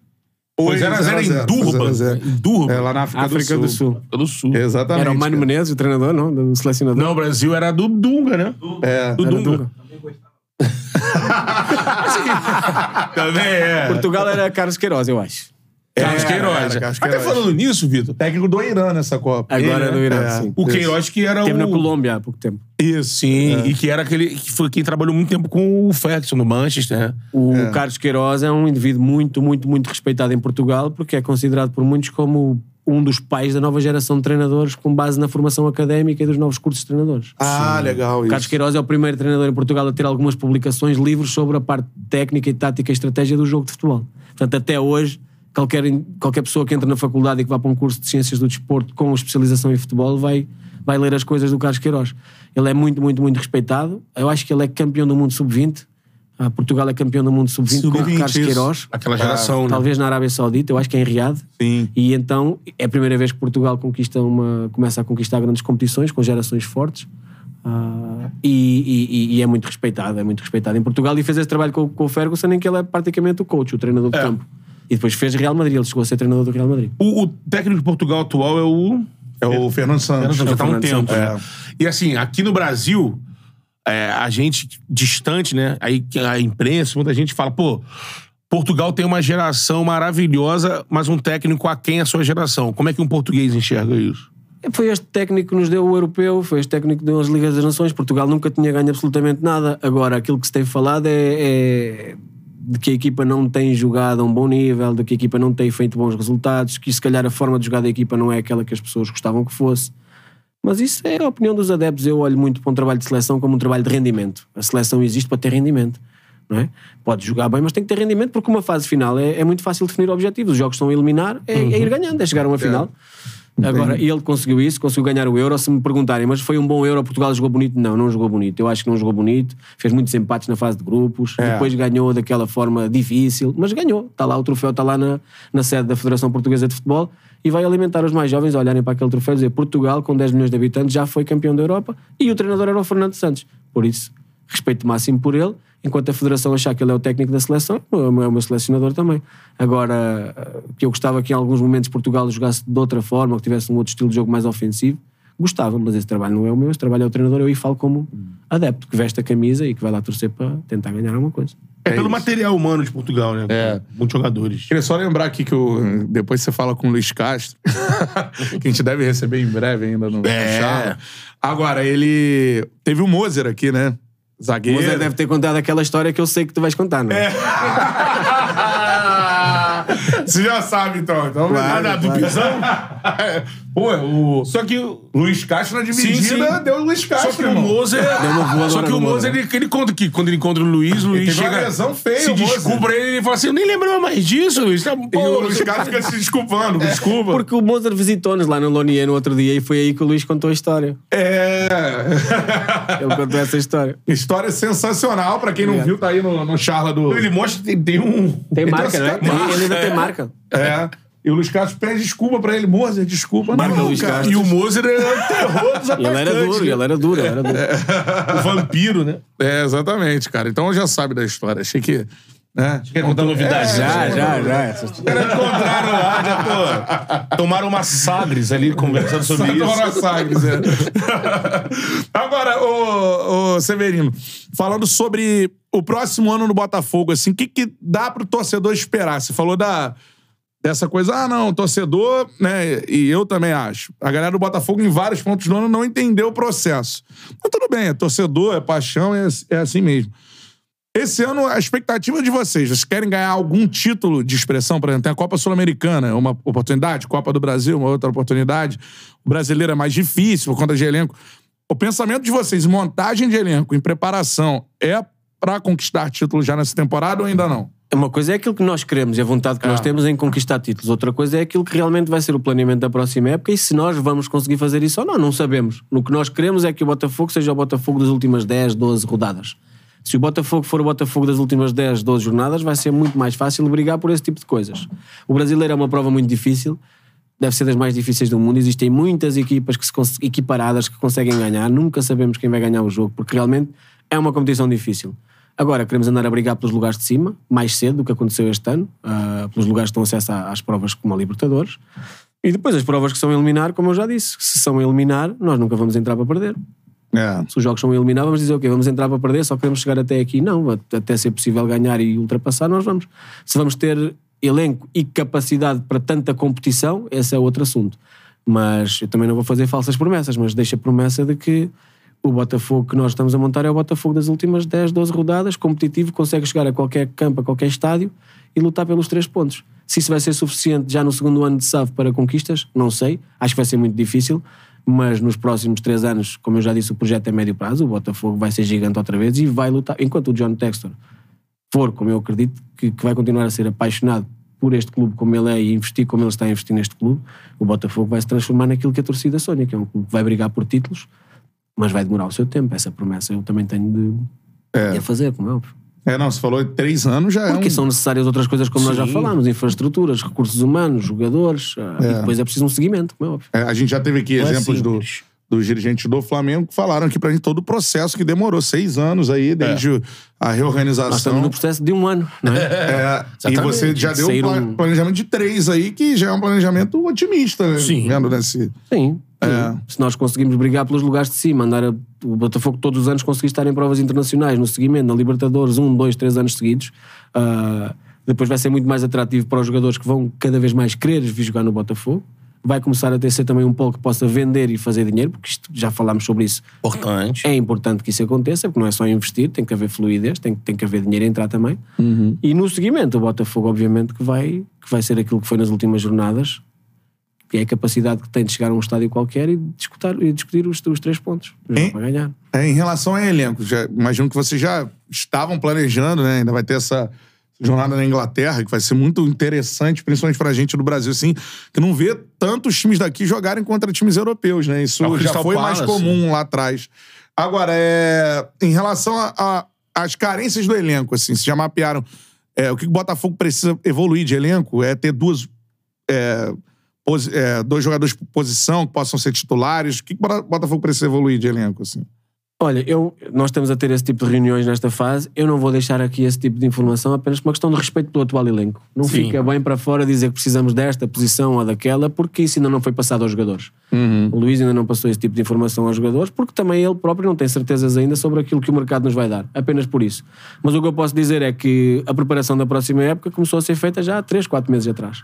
Foi 0x0 em 0x0, Durban. 0x0. Em Durban. É, lá na África, África do Sul. África do Sul. Exatamente. Era o Mano Menezes, o treinador, não? Do selecionador. Não, o Brasil era do Dunga, né? É. Do Dunga. Dunga. Também é. Portugal era Carlos Queiroz, eu acho. Carlos É, Queiroz. Carlos Até Queiroz. falando nisso, Vitor, Técnico do Irã nessa Copa. Agora Ele, do né? Irã, É. sim. o Queiroz que era Teve o... na Colômbia há pouco tempo. Isso. Sim, e que era aquele que foi quem trabalhou muito tempo com o Ferguson no Manchester, né? O Carlos Queiroz é um indivíduo muito, muito, muito respeitado em Portugal porque é considerado por muitos como um dos pais da nova geração de treinadores com base na formação académica e dos novos cursos de treinadores. Ah, legal O isso. Carlos Queiroz é o primeiro treinador em Portugal a ter algumas publicações, livros sobre a parte técnica e tática e estratégia do jogo de futebol. Portanto, até hoje, qualquer, qualquer pessoa que entra na faculdade e que vá para um curso de Ciências do Desporto com especialização em futebol vai, vai ler as coisas do Carlos Queiroz. Ele é muito, muito, muito respeitado. Eu acho que ele é campeão do mundo sub-20. Ah, Portugal é campeão do mundo sub-20 com o Sub-20, Carlos isso. Queiroz. Aquela geração, né? Talvez na Arábia Saudita, eu acho que é em Riad. Sim. E então é a primeira vez que Portugal conquista uma, começa a conquistar grandes competições com gerações fortes. Ah, e, e- e é muito respeitado, é muito respeitado em Portugal e fez esse trabalho com, com o Ferguson em que ele é praticamente o coach, o treinador de É. campo. E depois fez Real Madrid, ele chegou a ser treinador do Real Madrid. O, o técnico de Portugal atual é o... É o Fernando Santos. já tá há um tempo, né? E assim, aqui no Brasil, é, a gente distante, né? Aí a imprensa, muita gente fala, pô, Portugal tem uma geração maravilhosa, mas um técnico aquém a sua geração. Como é que um português enxerga isso? Foi este técnico que nos deu o europeu, foi este técnico que deu as Ligas das Nações. Portugal nunca tinha ganho absolutamente nada. Agora, aquilo que se tem falado é, é de que a equipa não tem jogado a um bom nível, de que a equipa não tem feito bons resultados, que se calhar a forma de jogar da equipa não é aquela que as pessoas gostavam que fosse. Mas isso é a opinião dos adeptos. Eu olho muito para um trabalho de seleção como um trabalho de rendimento. A seleção existe para ter rendimento. Não é? Pode jogar bem, mas tem que ter rendimento porque uma fase final é, é muito fácil definir objetivos. Os jogos estão a eliminar, é, é ir ganhando, é chegar a uma final. Agora, ele conseguiu isso, conseguiu ganhar o Euro. Se me perguntarem, mas foi um bom Euro, Portugal jogou bonito? Não, não jogou bonito. Eu acho que não jogou bonito. Fez muitos empates na fase de grupos. É. Depois ganhou daquela forma difícil, mas ganhou. Está lá o troféu, está lá na, na sede da Federação Portuguesa de Futebol e vai alimentar os mais jovens a olharem para aquele troféu e dizer Portugal, com 10 milhões de habitantes, já foi campeão da Europa e o treinador era o Fernando Santos. Por isso, respeito máximo por ele. Enquanto a Federação achar que ele é o técnico da seleção, é o meu- é o meu selecionador também. Agora, eh, que eu gostava que em alguns momentos Portugal jogasse de outra forma, que tivesse um outro estilo de jogo mais ofensivo, gostava, mas esse trabalho não é o meu, esse trabalho é o treinador, eu aí falo como adepto, que veste a camisa e que vai lá torcer para tentar ganhar alguma coisa. É, pelo isso. material humano de Portugal, né? É. Muitos jogadores. Queria só lembrar aqui que o, depois você fala com o Luiz Castro, que a gente deve receber em breve ainda no É. Charla. Agora, ele. Teve o Moser aqui, né? Zagueiro. Moser deve ter contado aquela história que eu sei que tu vais contar, não é? Você já sabe, então. então Claro, Ah, do claro. Pisão? Pô, o Só que o- Luiz Castro na dividida sim. deu o Luiz Castro, Só que o irmão. Uma voadora Só que o Moser. ele, ele conta que quando ele encontra o Luiz, o Luiz uma chega. lesão feia, se o desculpa ele, ele fala assim: Eu nem lembrava mais disso, Luiz. Tá, E o Luiz Castro fica se desculpando, desculpa. Porque o Mozart visitou-nos lá no Lonier no outro dia e foi aí que o Luís contou a história. É. Ele contou essa história. História sensacional, pra quem não Obrigado. viu, tá aí no, no charla do. Ele mostra que tem, tem um. Tem Ele marca, né? uma Tem- marca. ele ainda tem marca. É. E o Luiz Castro pede desculpa pra ele. Mozer, desculpa. Marca não, Luiz cara. Castro. E o Moser é o terror dos E ele era atacantes, duro, né? ele era duro, ele era duro. O vampiro, né? É, exatamente, cara. Então já sabe da história. Achei que. Né? Quer contar novidade? Já, já, já. Essas- Era encontraram lá, já tô. Tomaram uma Sagres ali conversando sobre isso. Adoro a Sagres, é. Agora, ô, ô, Severino, falando sobre o próximo ano no Botafogo, assim, o que, que dá pro torcedor esperar? Você falou da, dessa coisa, ah, não, torcedor, né? E eu também acho. A galera do Botafogo, em vários pontos do ano, não entendeu o processo. Mas tudo bem, é torcedor, é paixão, é, é assim mesmo. Esse ano, a expectativa de vocês, vocês querem ganhar algum título de expressão? Por exemplo, tem a Copa Sul-Americana, uma oportunidade, Copa do Brasil, uma outra oportunidade. O brasileiro é mais difícil por conta de elenco. O pensamento de vocês, em montagem de elenco, em preparação, é pra conquistar título já nessa temporada ou ainda não? Uma coisa é aquilo que nós queremos e a vontade que nós Ah. temos em conquistar títulos. Outra coisa é aquilo que realmente vai ser o planeamento da próxima época e se nós vamos conseguir fazer isso ou não, não sabemos. No que nós queremos é que o Botafogo seja o Botafogo das últimas 10, 12 rodadas. Se o Botafogo for o Botafogo das últimas 10, 12 jornadas, vai ser muito mais fácil brigar por esse tipo de coisas. O brasileiro é uma prova muito difícil, deve ser das mais difíceis do mundo. Existem muitas equipas que se equiparadas que conseguem ganhar. Nunca sabemos quem vai ganhar o jogo, porque realmente é uma competição difícil. Agora, queremos andar a brigar pelos lugares de cima, mais cedo do que aconteceu este ano, ah, pelos lugares que dão acesso às provas como a Libertadores. E depois as provas que são a eliminar, como eu já disse, se são a eliminar, nós nunca vamos entrar para perder. É. Se os jogos são a eliminar, vamos dizer, ok, vamos entrar para perder, só queremos chegar até aqui. Não, at- até ser possível ganhar e ultrapassar, nós vamos. Se vamos ter elenco e capacidade para tanta competição, esse é outro assunto. Mas eu também não vou fazer falsas promessas, mas deixo a promessa de que o Botafogo que nós estamos a montar é o Botafogo das últimas 10, 12 rodadas, competitivo, consegue chegar a qualquer campo, a qualquer estádio e lutar pelos três pontos. Se isso vai ser suficiente já no segundo ano de SAV para conquistas, não sei. Acho que vai ser muito difícil, mas nos próximos três anos, como eu já disse, o projeto é médio prazo, o Botafogo vai ser gigante outra vez e vai lutar. Enquanto o John Textor for, como eu acredito, que, que vai continuar a ser apaixonado por este clube como ele é e investir como ele está a investir neste clube, o Botafogo vai se transformar naquilo que a torcida sonha, que é um clube que vai brigar por títulos, mas vai demorar o seu tempo. Essa promessa eu também tenho de, de a fazer, como é óbvio. É, não, você falou de três anos já é Porque um... são necessárias outras coisas, como nós já Sim. falámos, infraestruturas, recursos humanos, jogadores, ah, e depois é preciso um seguimento, como é óbvio. É, a gente já teve aqui Não é exemplos do, dos dirigentes do Flamengo que falaram aqui pra gente todo o processo que demorou seis anos aí, desde a Nós reorganização. estamos no processo de um ano, não é? É, e você já deu um planejamento de três aí, que já é um planejamento otimista, né? Sim. Vendo nesse. Sim. É. Se nós conseguimos brigar pelos lugares de cima, andar a, o Botafogo todos os anos conseguir estar em provas internacionais, no seguimento, na Libertadores, um, dois, três anos seguidos, ah, depois vai ser muito mais atrativo para os jogadores que vão cada vez mais querer vir jogar no Botafogo. Vai começar a ter ser também um polo que possa vender e fazer dinheiro, porque isto, já falámos sobre isso. Importante. É importante que isso aconteça, porque não é só investir, tem que haver fluidez, tem, tem que haver dinheiro a entrar também. E no seguimento, o Botafogo, obviamente, que vai, que vai ser aquilo que foi nas últimas jornadas, que é a capacidade que tem de chegar a um estádio qualquer e discutir, e discutir os, os três pontos para ganhar. É, em relação a elenco, já, imagino que vocês já estavam planejando, né? Ainda vai ter essa jornada na Inglaterra, que vai ser muito interessante, principalmente pra gente do Brasil, assim, que não vê tantos times daqui jogarem contra times europeus, né? Isso É já foi mais Palace. comum lá atrás. Agora, é, em relação às carências do elenco, assim, vocês já mapearam é, o que o Botafogo precisa evoluir de elenco é ter duas. é, é, dois jogadores por posição que possam ser titulares. O que o Botafogo precisa evoluir de elenco, assim? Olha, eu, nós estamos a ter esse tipo de reuniões nesta fase. Eu não vou deixar aqui esse tipo de informação apenas por uma questão de respeito pelo atual elenco. Não Sim. fica bem para fora dizer que precisamos desta posição ou daquela, porque isso ainda não foi passado aos jogadores. O Luís ainda não passou esse tipo de informação aos jogadores, porque também ele próprio não tem certezas ainda sobre aquilo que o mercado nos vai dar. Apenas por isso. Mas o que eu posso dizer é que a preparação da próxima época começou a ser feita já há 3, 4 meses atrás.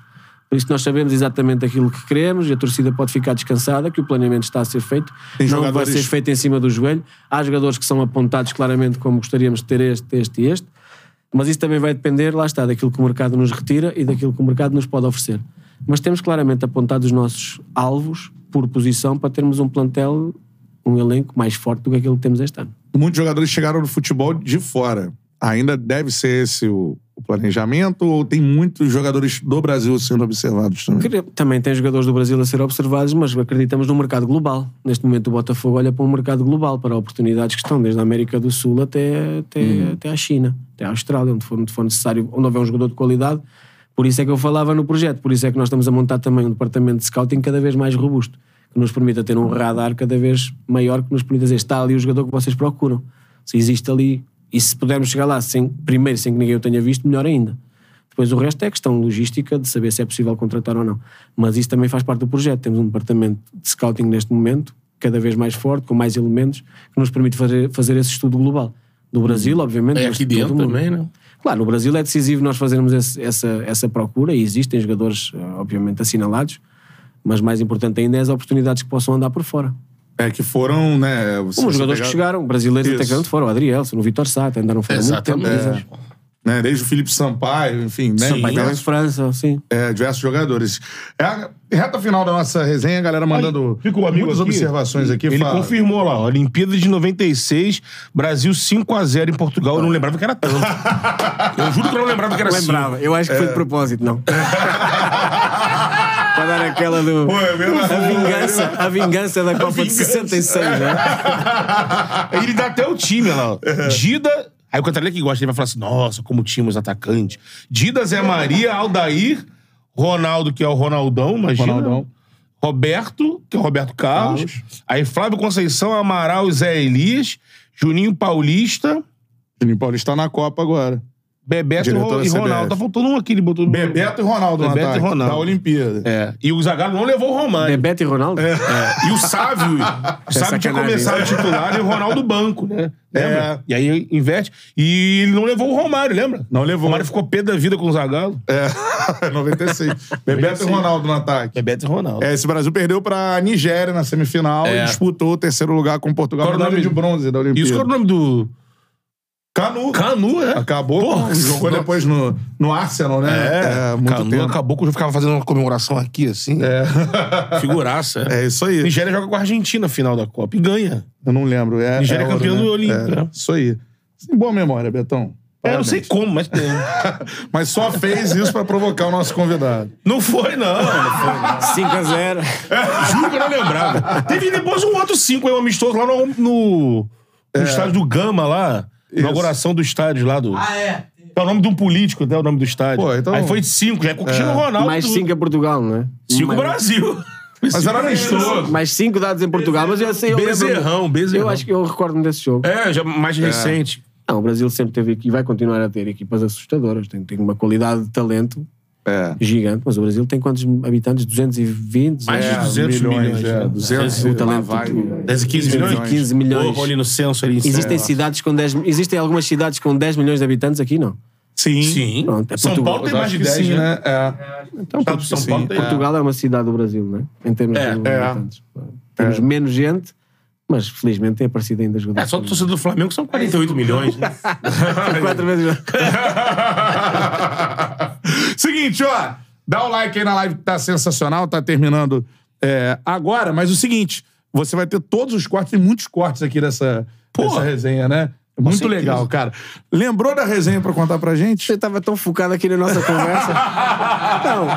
Por isso nós sabemos exatamente aquilo que queremos e a torcida pode ficar descansada que o planeamento está a ser feito. Tem não jogadores- vai ser feito em cima do joelho. Há jogadores que são apontados claramente como gostaríamos de ter este, este e este. Mas isso também vai depender, lá está, daquilo que o mercado nos retira e daquilo que o mercado nos pode oferecer. Mas temos claramente apontado os nossos alvos por posição para termos um plantel, um elenco mais forte do que aquilo que temos este ano. Muitos jogadores chegaram no futebol de fora. Ainda deve ser esse o, o planejamento ou tem muitos jogadores do Brasil sendo observados também? Também tem jogadores do Brasil a ser observados, mas acreditamos no mercado global. Neste momento o Botafogo olha para um mercado global, para oportunidades que estão desde a América do Sul até, até, até à China, até à Austrália, onde for, onde for necessário, onde houver um jogador de qualidade. Por isso é que eu falava no projeto, por isso é que nós estamos a montar também um departamento de scouting cada vez mais robusto, que nos permita ter um radar cada vez maior, que nos permita dizer, está ali o jogador que vocês procuram. Se existe ali, e se pudermos chegar lá sem, primeiro sem que ninguém o tenha visto, melhor ainda. Depois o resto é questão logística de saber se é possível contratar ou não. Mas isso também faz parte do projeto. Temos um departamento de scouting neste momento, cada vez mais forte, com mais elementos, que nos permite fazer, fazer esse estudo global. Do Brasil, obviamente. É aqui dentro também, né? Claro, no Brasil é decisivo nós fazermos esse- essa, essa procura e existem jogadores, eh, obviamente, assinalados, mas mais importante ainda é as oportunidades que possam andar por fora. É que foram, né? os jogadores pegar- que chegaram, brasileiros até Isso. que não foram, o Adrielson, o Vitor Sá, até andaram fora há muito tempo. Exatamente. mas- Né, desde o Felipe Sampaio, enfim, né? Em diversos, França, sim. é, diversos jogadores. É a reta final da nossa resenha, a galera mandando Fica o amigo muitas aqui. observações aqui. Ele fala. confirmou lá, ó, Olimpíada de 96, Brasil 5x0 em Portugal. Eu não lembrava que era tanto. eu juro que eu não lembrava que era Não assim. lembrava, eu acho que foi de propósito, não. Para dar aquela do. É a vingança, a vingança da Copa de vingança. 66, né? Aí ele dá até o time lá. Dida. Aí o Cantarelli que gosta, ele vai falar assim: nossa, como tínhamos atacantes. Dida, Zé Maria, Aldair, Ronaldo, que é o Ronaldão, imagina. Ronaldão. Roberto, que é o Roberto Carlos. Carlos. Aí Flávio Conceição, Amaral e Zé Elias. Juninho Paulista, Juninho Paulista tá na Copa agora. Bebeto e Diretor da e. Ronaldo. Tá faltando um aqui, ele botou. no- Bebeto e Ronaldo no Bebeto e ataque, Ronaldo. da Olimpíada. É. E o Zagallo não levou o Romário. Bebeto e Ronaldo? É. E o Sávio, o Sávio tinha sacanagem. começado titular e o Ronaldo banco, né? Lembra? É. E aí inverte. E ele não levou o Romário, lembra? Não levou. O Romário ficou pé da vida com o Zagallo. É, 96. Bebeto e Ronaldo no ataque. Bebeto e Ronaldo. É, esse Brasil perdeu pra Nigéria na semifinal É. e disputou o terceiro lugar com Portugal. Qual era o medalha nome? de bronze da E Olimpíada. isso qual era o nome do. Canu. Canu, é? Acabou, Porra, jogou não- depois no, no Arsenal, né? É, muito Canu tempo. acabou que eu ficava fazendo uma comemoração aqui, assim. É. Figuraça. É. é isso aí. Nigéria joga com a Argentina na final da Copa e ganha. Eu não lembro. É, Nigéria é é campeão ouro, do Olímpico, É, é. isso aí. Sem boa memória, Betão. É, eu não sei como, mas tem. Mas só fez isso pra provocar o nosso convidado. Não foi, não. Não foi, 5x0. não. Juro que eu não lembrava. Teve depois um outro 5 aí, um amistoso lá no, no, no estádio do Gama lá. Inauguração do estádio lá do. Ah, é. É o nome de um político, até o nome do estádio. Pô, então- Aí foi de 5, já é com o Cristiano Ronaldo. Mais 5 a Portugal, não é? 5 Mais- Brasil. Mas era amistoso. Mais 5 dados em Portugal, mas eu sei. eu Bezerrão, Bezerrão. Eu acho que eu recordo-me desse jogo. É, já mais recente. Não, o Brasil sempre teve aqui e vai continuar a ter equipas assustadoras. Tem, tem uma qualidade de talento É. gigante, mas o Brasil tem quantos habitantes? 220? Mais de É, 200 milhões. é. é. 200 o e lá talento. vai. 10 e 15 milhões. 15 milhões. Ali no censo ali. Existem É. cidades com 10 Existem algumas cidades com 10 milhões de habitantes aqui, não? Sim. Sim. Pronto, é São Portugal. Paulo tem mais de que 10, sim, né? né? É. Então, Estado de São Paulo tem- Portugal é uma cidade do Brasil, não é? Em termos É, de é. habitantes. Temos menos gente, mas felizmente tem aparecido ainda É, jogadores. só do torcedor do Flamengo são 48 milhões. né? quatro vezes. Seguinte, ó. Dá o like aí na live que tá sensacional, tá terminando é, agora. Mas o seguinte, você vai ter todos os cortes, tem muitos cortes aqui dessa, dessa resenha, né? Muito legal, cara. Lembrou da resenha pra contar pra gente? Você estava tão focado aqui na nossa conversa. não.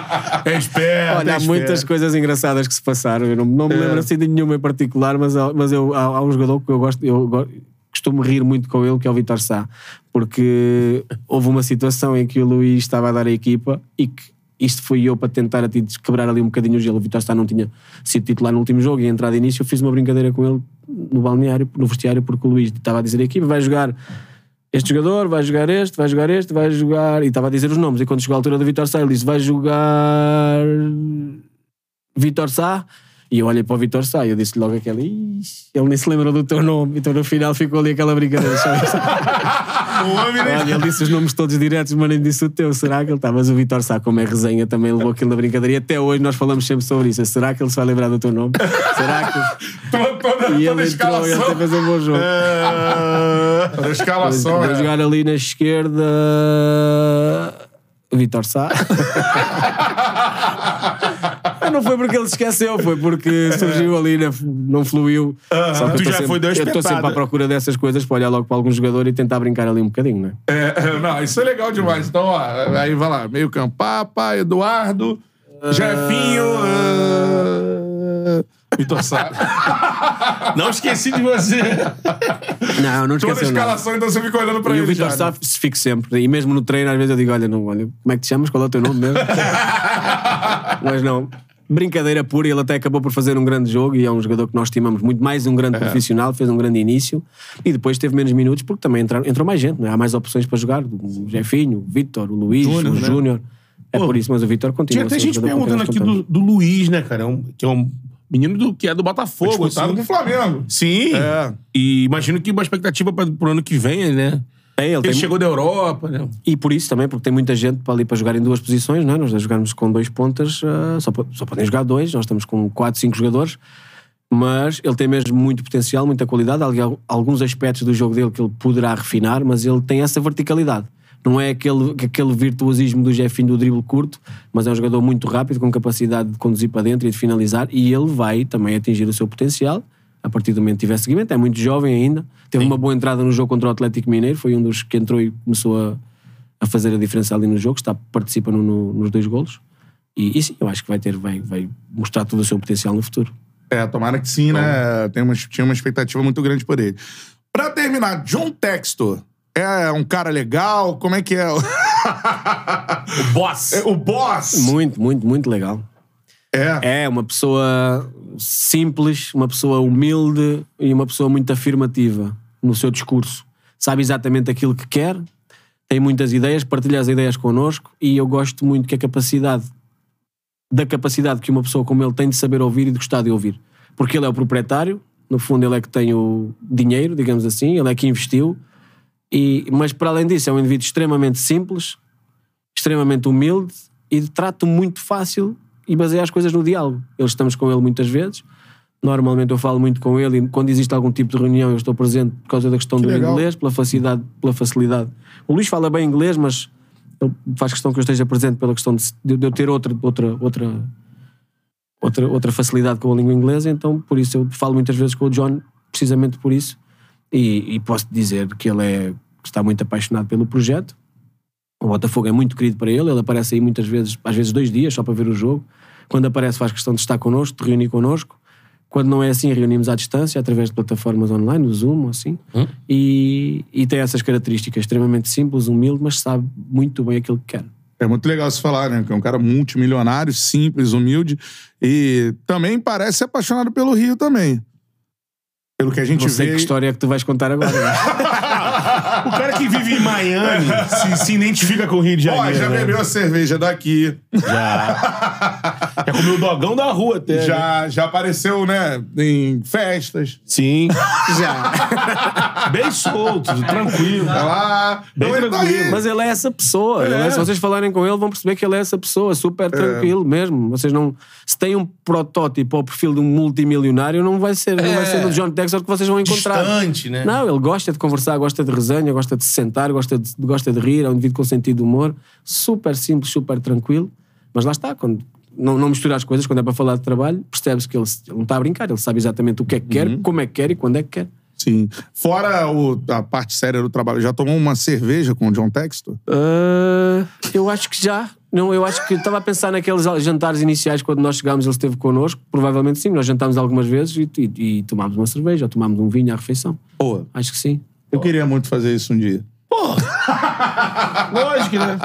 É esperto, Olha, é há muitas esperto. coisas engraçadas que se passaram. Eu não, não me lembro assim de nenhuma em particular, mas, há- mas eu, há, há um jogador que eu gosto, eu costumo rir muito com ele, que é o Vitor Sá. Porque houve uma situação em que o Luís estava a dar a equipa e que isto fui eu para tentar quebrar ali um bocadinho o gelo. O Vitor Sá não tinha sido titular no último jogo e entrado de início. Eu fiz uma brincadeira com ele no balneário, no vestiário, porque o Luís estava a dizer a equipa vai jogar este jogador, vai jogar este, vai jogar este, vai jogar. E estava a dizer os nomes. E quando chegou a altura do Vitor Sá, ele disse: vai jogar. Vitor Sá. E eu olhei para o Vitor Sá e eu disse logo aquele. "Ixi, Ele nem se lembrou do teu nome. Então no final ficou ali aquela brincadeira. Olha, ele disse os nomes todos diretos, mas nem disse o teu. Será que ele está? Mas o Vitor Sá, como é resenha, também levou aquilo na brincadeira. E até hoje nós falamos sempre sobre isso. Será que ele se vai lembrar do teu nome? Será que. Toda, toda, E ele entrou e até fez um bom jogo. É... A escalação, é. jogar ali na esquerda. Vitor Sá. não foi porque ele se esqueceu, foi porque surgiu ali, na- não fluiu. Só que Tu já sempre- foi uma Eu estou sempre à procura dessas coisas para olhar logo para algum jogador e tentar brincar ali um bocadinho, não é? É, não, isso é legal demais. Então, ó, aí vai lá. Meio campo, Papa, Eduardo, Jefinho, uh... Vitor Sá. Não esqueci de você. Não, não Toda a escalação, então você fica olhando pra E ele o Vitor Sá né? se fica sempre. E mesmo no treino, às vezes eu digo: olha, não, olha, como é que te chamas? Qual é o teu nome mesmo? Mas não. Brincadeira pura, ele até acabou por fazer um grande jogo e é um jogador que nós estimamos muito mais um É. grande profissional, fez um grande início e depois teve menos minutos porque também entraram, entrou mais gente, não é? há mais opções para jogar. O Jefinho, o Vitor, o Luís, Júnior, o né? Júnior. É Pô, por isso, mas o Vitor continua. Um gente perguntando aqui do, do Luiz, né, cara? É um- que é um menino do, que é do Botafogo. Disputado assim. com o Flamengo. Sim. É. E imagino que uma expectativa para pro ano que vem, né? É, ele Ele tem, chegou da Europa, né? E por isso também, porque tem muita gente para ali para jogar em duas posições, não é? Nós jogamos com dois pontas, ah, só, só podem jogar dois, nós estamos com quatro, cinco jogadores, mas ele tem mesmo muito potencial, muita qualidade, Al- alguns aspectos do jogo dele que ele poderá refinar, mas ele tem essa verticalidade. Não é aquele, aquele virtuosismo do Jefinho do drible curto, mas é um jogador muito rápido, com capacidade de conduzir para dentro e de finalizar, e ele vai também atingir o seu potencial a partir do momento que tiver seguimento. É muito jovem ainda, teve uma boa entrada no jogo contra o Atlético Mineiro, foi um dos que entrou e começou a, a fazer a diferença ali no jogo, está, participa no- no- nos dois golos. E, e sim, eu acho que vai ter, vai, vai mostrar todo o seu potencial no futuro. É, tomara que sim, né? Tem uma, tinha uma expectativa muito grande por ele. Pra terminar, John Textor é um cara legal? Como é que é? O boss. É o boss! Muito, muito, muito legal. É. É uma pessoa simples, uma pessoa humilde e uma pessoa muito afirmativa no seu discurso. Sabe exatamente aquilo que quer, tem muitas ideias, partilha as ideias connosco e eu gosto muito que a capacidade, da capacidade que uma pessoa como ele tem de saber ouvir e de gostar de ouvir. Porque ele é o proprietário, no fundo ele é que tem o dinheiro, digamos assim, ele é que investiu, e, mas para além disso é um indivíduo extremamente simples, extremamente humilde e de trato muito fácil e baseia as coisas no diálogo. Eles estamos com ele muitas vezes. Normalmente eu falo muito com ele e quando existe algum tipo de reunião eu estou presente por causa da questão do legal. inglês, pela facilidade, pela facilidade. O Luís fala bem inglês, mas ele faz questão que eu esteja presente pela questão de, de eu ter outra, outra, outra, outra, outra facilidade com a língua inglesa, então por isso eu falo muitas vezes com o John, precisamente por isso. E, e posso dizer que ele é, que está muito apaixonado pelo projeto. O Botafogo é muito querido para ele, ele aparece aí muitas vezes, às vezes dois dias só para ver o jogo. Quando aparece faz questão de estar connosco, de reunir connosco. Quando não é assim, reunimos à distância, através de plataformas online, no Zoom, assim. E, e tem essas características, extremamente simples, humilde, mas sabe muito bem aquilo que quer. É muito legal se falar, né? Que é um cara multimilionário, simples, humilde. E também parece apaixonado pelo Rio também. Pelo que a gente Não sei vê. que história é que tu vais contar agora. né? O cara que vive em Miami se, se identifica com o Rio de Ó, Janeiro. já né? bebeu a cerveja daqui. Já. Já comeu o dogão da rua até. né? Já, já apareceu, né? Em festas. Sim. Já. Bem solto, tranquilo. Tá lá. Bem Então ele tá tranquilo. aí. Mas ele é essa pessoa. Ele é- se vocês falarem com ele, vão perceber que ele é essa pessoa, super tranquilo mesmo. Vocês não. Se tem um protótipo ao perfil de um multimilionário, não vai ser, não vai ser no John Texas que vocês vão encontrar. Distante, né? Não, ele gosta de conversar, gosta de resenha, gosta de se sentar, gosta de, gosta de rir, é um indivíduo com sentido de humor, super simples, super tranquilo. Mas lá está, quando não, não mistura as coisas, quando é para falar de trabalho, percebe-se que ele, ele não está a brincar, ele sabe exatamente o que é que quer, como é que quer e quando é que quer. Sim. Fora o- a parte séria do trabalho, já tomou uma cerveja com o John Textor? Ah, eu acho que já. Não, eu acho que estava a pensar naqueles jantares iniciais quando nós chegámos, ele esteve connosco. Provavelmente sim, nós jantámos algumas vezes e, e, e tomámos uma cerveja, ou tomámos um vinho à refeição. Pô, Acho que sim. Eu queria muito fazer isso um dia. Lógico, né?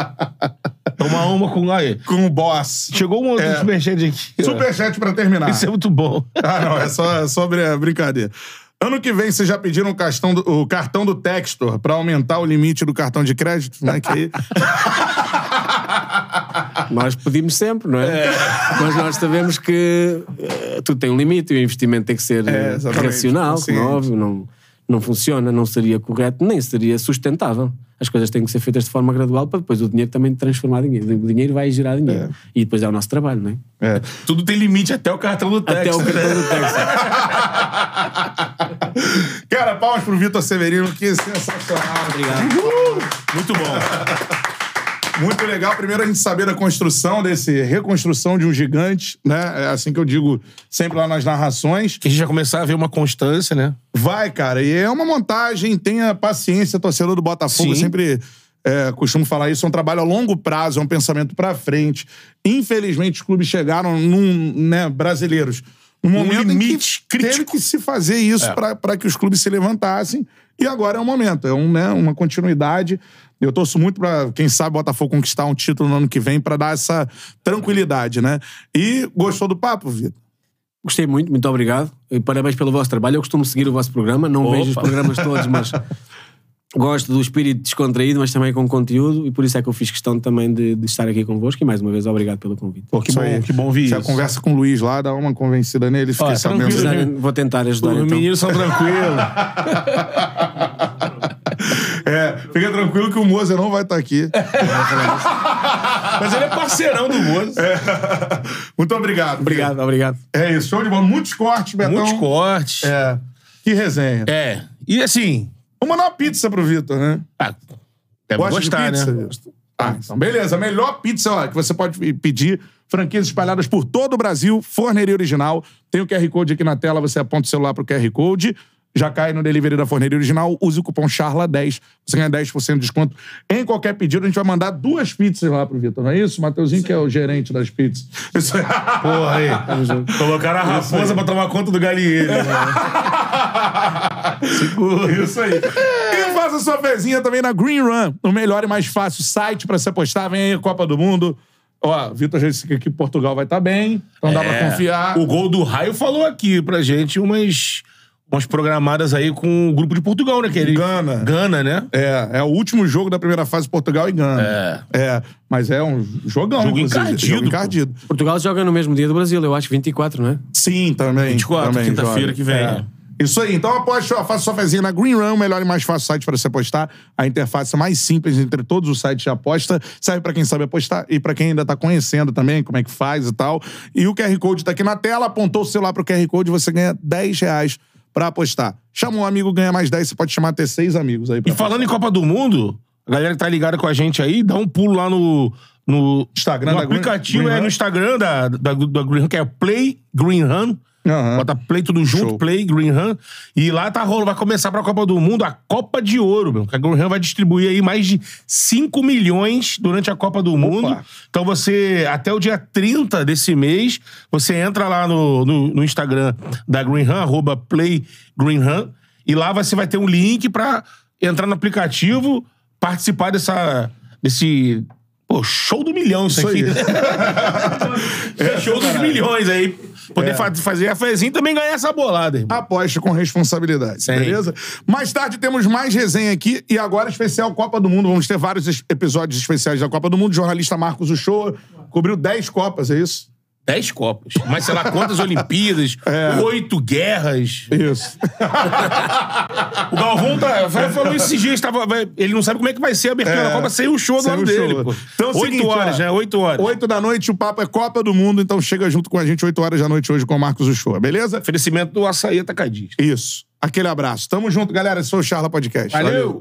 Tomar uma com. Aí. Com o boss. Chegou um outro É. superchat aqui. Superchat pra terminar. Isso é muito bom. Ah, não, é só, é só brin- brincadeira. Ano que vem, vocês já pediram o cartão do, o cartão do Textor pra aumentar o limite do cartão de crédito, né? Que aí- Nós pedimos sempre, não é? Mas nós sabemos que eh, tudo tem um limite e o investimento tem que ser É, eh, racional, é óbvio. Não, não funciona, não seria correto, nem seria sustentável. As coisas têm que ser feitas de forma gradual para depois o dinheiro também transformar em dinheiro. O dinheiro vai gerar dinheiro. E depois é o nosso trabalho, não é? É. Tudo tem limite até o cartão do Texas. Até o cartão do Texas. Cara, palmas pro Vitor Severino, que sensacional. Obrigado. Muito bom. Muito legal. Primeiro a gente saber da construção desse reconstrução de um gigante, né? É assim que eu digo sempre lá nas narrações. Que a gente já começar a ver uma constância, né? Vai, cara. E é uma montagem, tenha paciência, torcedor do Botafogo. Eu Sim. sempre é, costumo falar isso. É um trabalho a longo prazo, é um pensamento pra frente. Infelizmente, os clubes chegaram num, né, brasileiros, num momento em que limite teve crítico. que se fazer isso É. pra para que os clubes se levantassem. E agora é o momento. É um, né, uma continuidade. Eu torço muito pra, quem sabe, o Botafogo conquistar um título no ano que vem pra dar essa tranquilidade, né? E gostou do papo, Vitor? Gostei muito, muito obrigado. E parabéns pelo vosso trabalho. Eu costumo seguir o vosso programa, não Opa. vejo os programas todos, mas gosto do espírito descontraído, mas também com conteúdo, e por isso é que eu fiz questão também de, de estar aqui convosco. E mais uma vez, obrigado pelo convite. Pô, que bom, que bom ouvir Se a isso. conversa com o Luiz lá, dá uma convencida nele, fiquei sabendo. Vou tentar ajudar Os então. meninos são tranquilos. É, fica tranquilo que o Moza não vai estar aqui. Mas ele é parceirão do Moço. Muito obrigado. Obrigado, obrigado. É isso, show de bola. Muitos cortes, Betão. Muitos cortes. É. É. Que resenha. E assim. Vamos mandar uma pizza pro Vitor, né? Ah, deve Gosta de gostar, pizza, né? Ah, então beleza. A melhor pizza ó, que você pode pedir. Franquias espalhadas por todo o Brasil. Forneria original. Tem o QR Code aqui na tela. Você aponta o celular pro QR Code. Já cai no delivery da Forneria Original. Use o cupom CHARLA10. Você ganha 10% de desconto em qualquer pedido. A gente vai mandar duas pizzas lá pro Vitor, não é isso? Mateuzinho, que é o gerente das pizzas. Isso aí. Porra aí. Colocaram a raposa pra tomar conta do galinheiro. Segura. Isso aí. E faça sua fezinha também na Green Run, o melhor e mais fácil site pra se apostar. Vem aí a Copa do Mundo. Ó, Vitor já disse que aqui Portugal vai estar bem, então dá pra É. confiar. O gol do Raio falou aqui pra gente umas, umas programadas aí com o grupo de Portugal, né? Que ele... Gana. Gana, né? É, é o último jogo da primeira fase Portugal e Gana. É. É, mas é um jogão, Jogo encardido, Jogo encardido. Portugal joga no mesmo dia do Brasil, eu acho, 24, não é? Sim, também. 24, também quinta-feira joga. que vem. É. Isso aí. Então aposte, ó, faça sua fezinha na Green Run, o melhor e mais fácil site para você apostar. A interface mais simples entre todos os sites de aposta. Serve para quem sabe apostar e para quem ainda tá conhecendo também como é que faz e tal. E o QR Code tá aqui na tela, apontou o celular pro QR Code, você ganha 10 reais pra apostar. Chama um amigo, ganha mais 10, você pode chamar até seis amigos aí pra E falando em Copa do Mundo, a galera que tá ligada com a gente aí, dá um pulo lá no. No Instagram no da aplicativo, Green é Run. no Instagram da, da, da Green Run, que é Play Green Run. Aham. Bota Play tudo junto, Show. Play Green Run. E lá tá rolando, vai começar pra Copa do Mundo a Copa de Ouro, meu. A Green Run vai distribuir aí mais de 5 milhões durante a Copa do Mundo. Então você, até o dia 30 desse mês, você entra lá no, no, no Instagram da Green Run, arroba Play Green Run, e lá você vai ter um link pra entrar no aplicativo, participar dessa, desse... Pô, show do milhão isso, Isso aqui. aí. é show dos milhões aí. Poder É. fa- fazer a fezinha e também ganhar essa bolada, irmão. Aposte com responsabilidade, Sim. beleza? Mais tarde temos mais resenha aqui e agora especial Copa do Mundo. Vamos ter vários es- episódios especiais da Copa do Mundo. O jornalista Marcos Uchoa cobriu 10 Copas, é isso? Dez copas. Mas sei lá quantas Olimpíadas, É. oito guerras. Isso. O Galvão tá, falou esses dias, tava, ele não sabe como é que vai ser a abertura É. da Copa sem o show do lado dele, show. pô. Então oito seguinte, horas, né? Oito horas. 8 da noite, o papo é Copa do Mundo, então chega junto com a gente 8 horas da noite hoje com o Marcos Uchoa, beleza? Oferecimento do açaí atacadista. Isso. Aquele abraço. Tamo junto, galera. Esse foi o Charla Podcast. Valeu.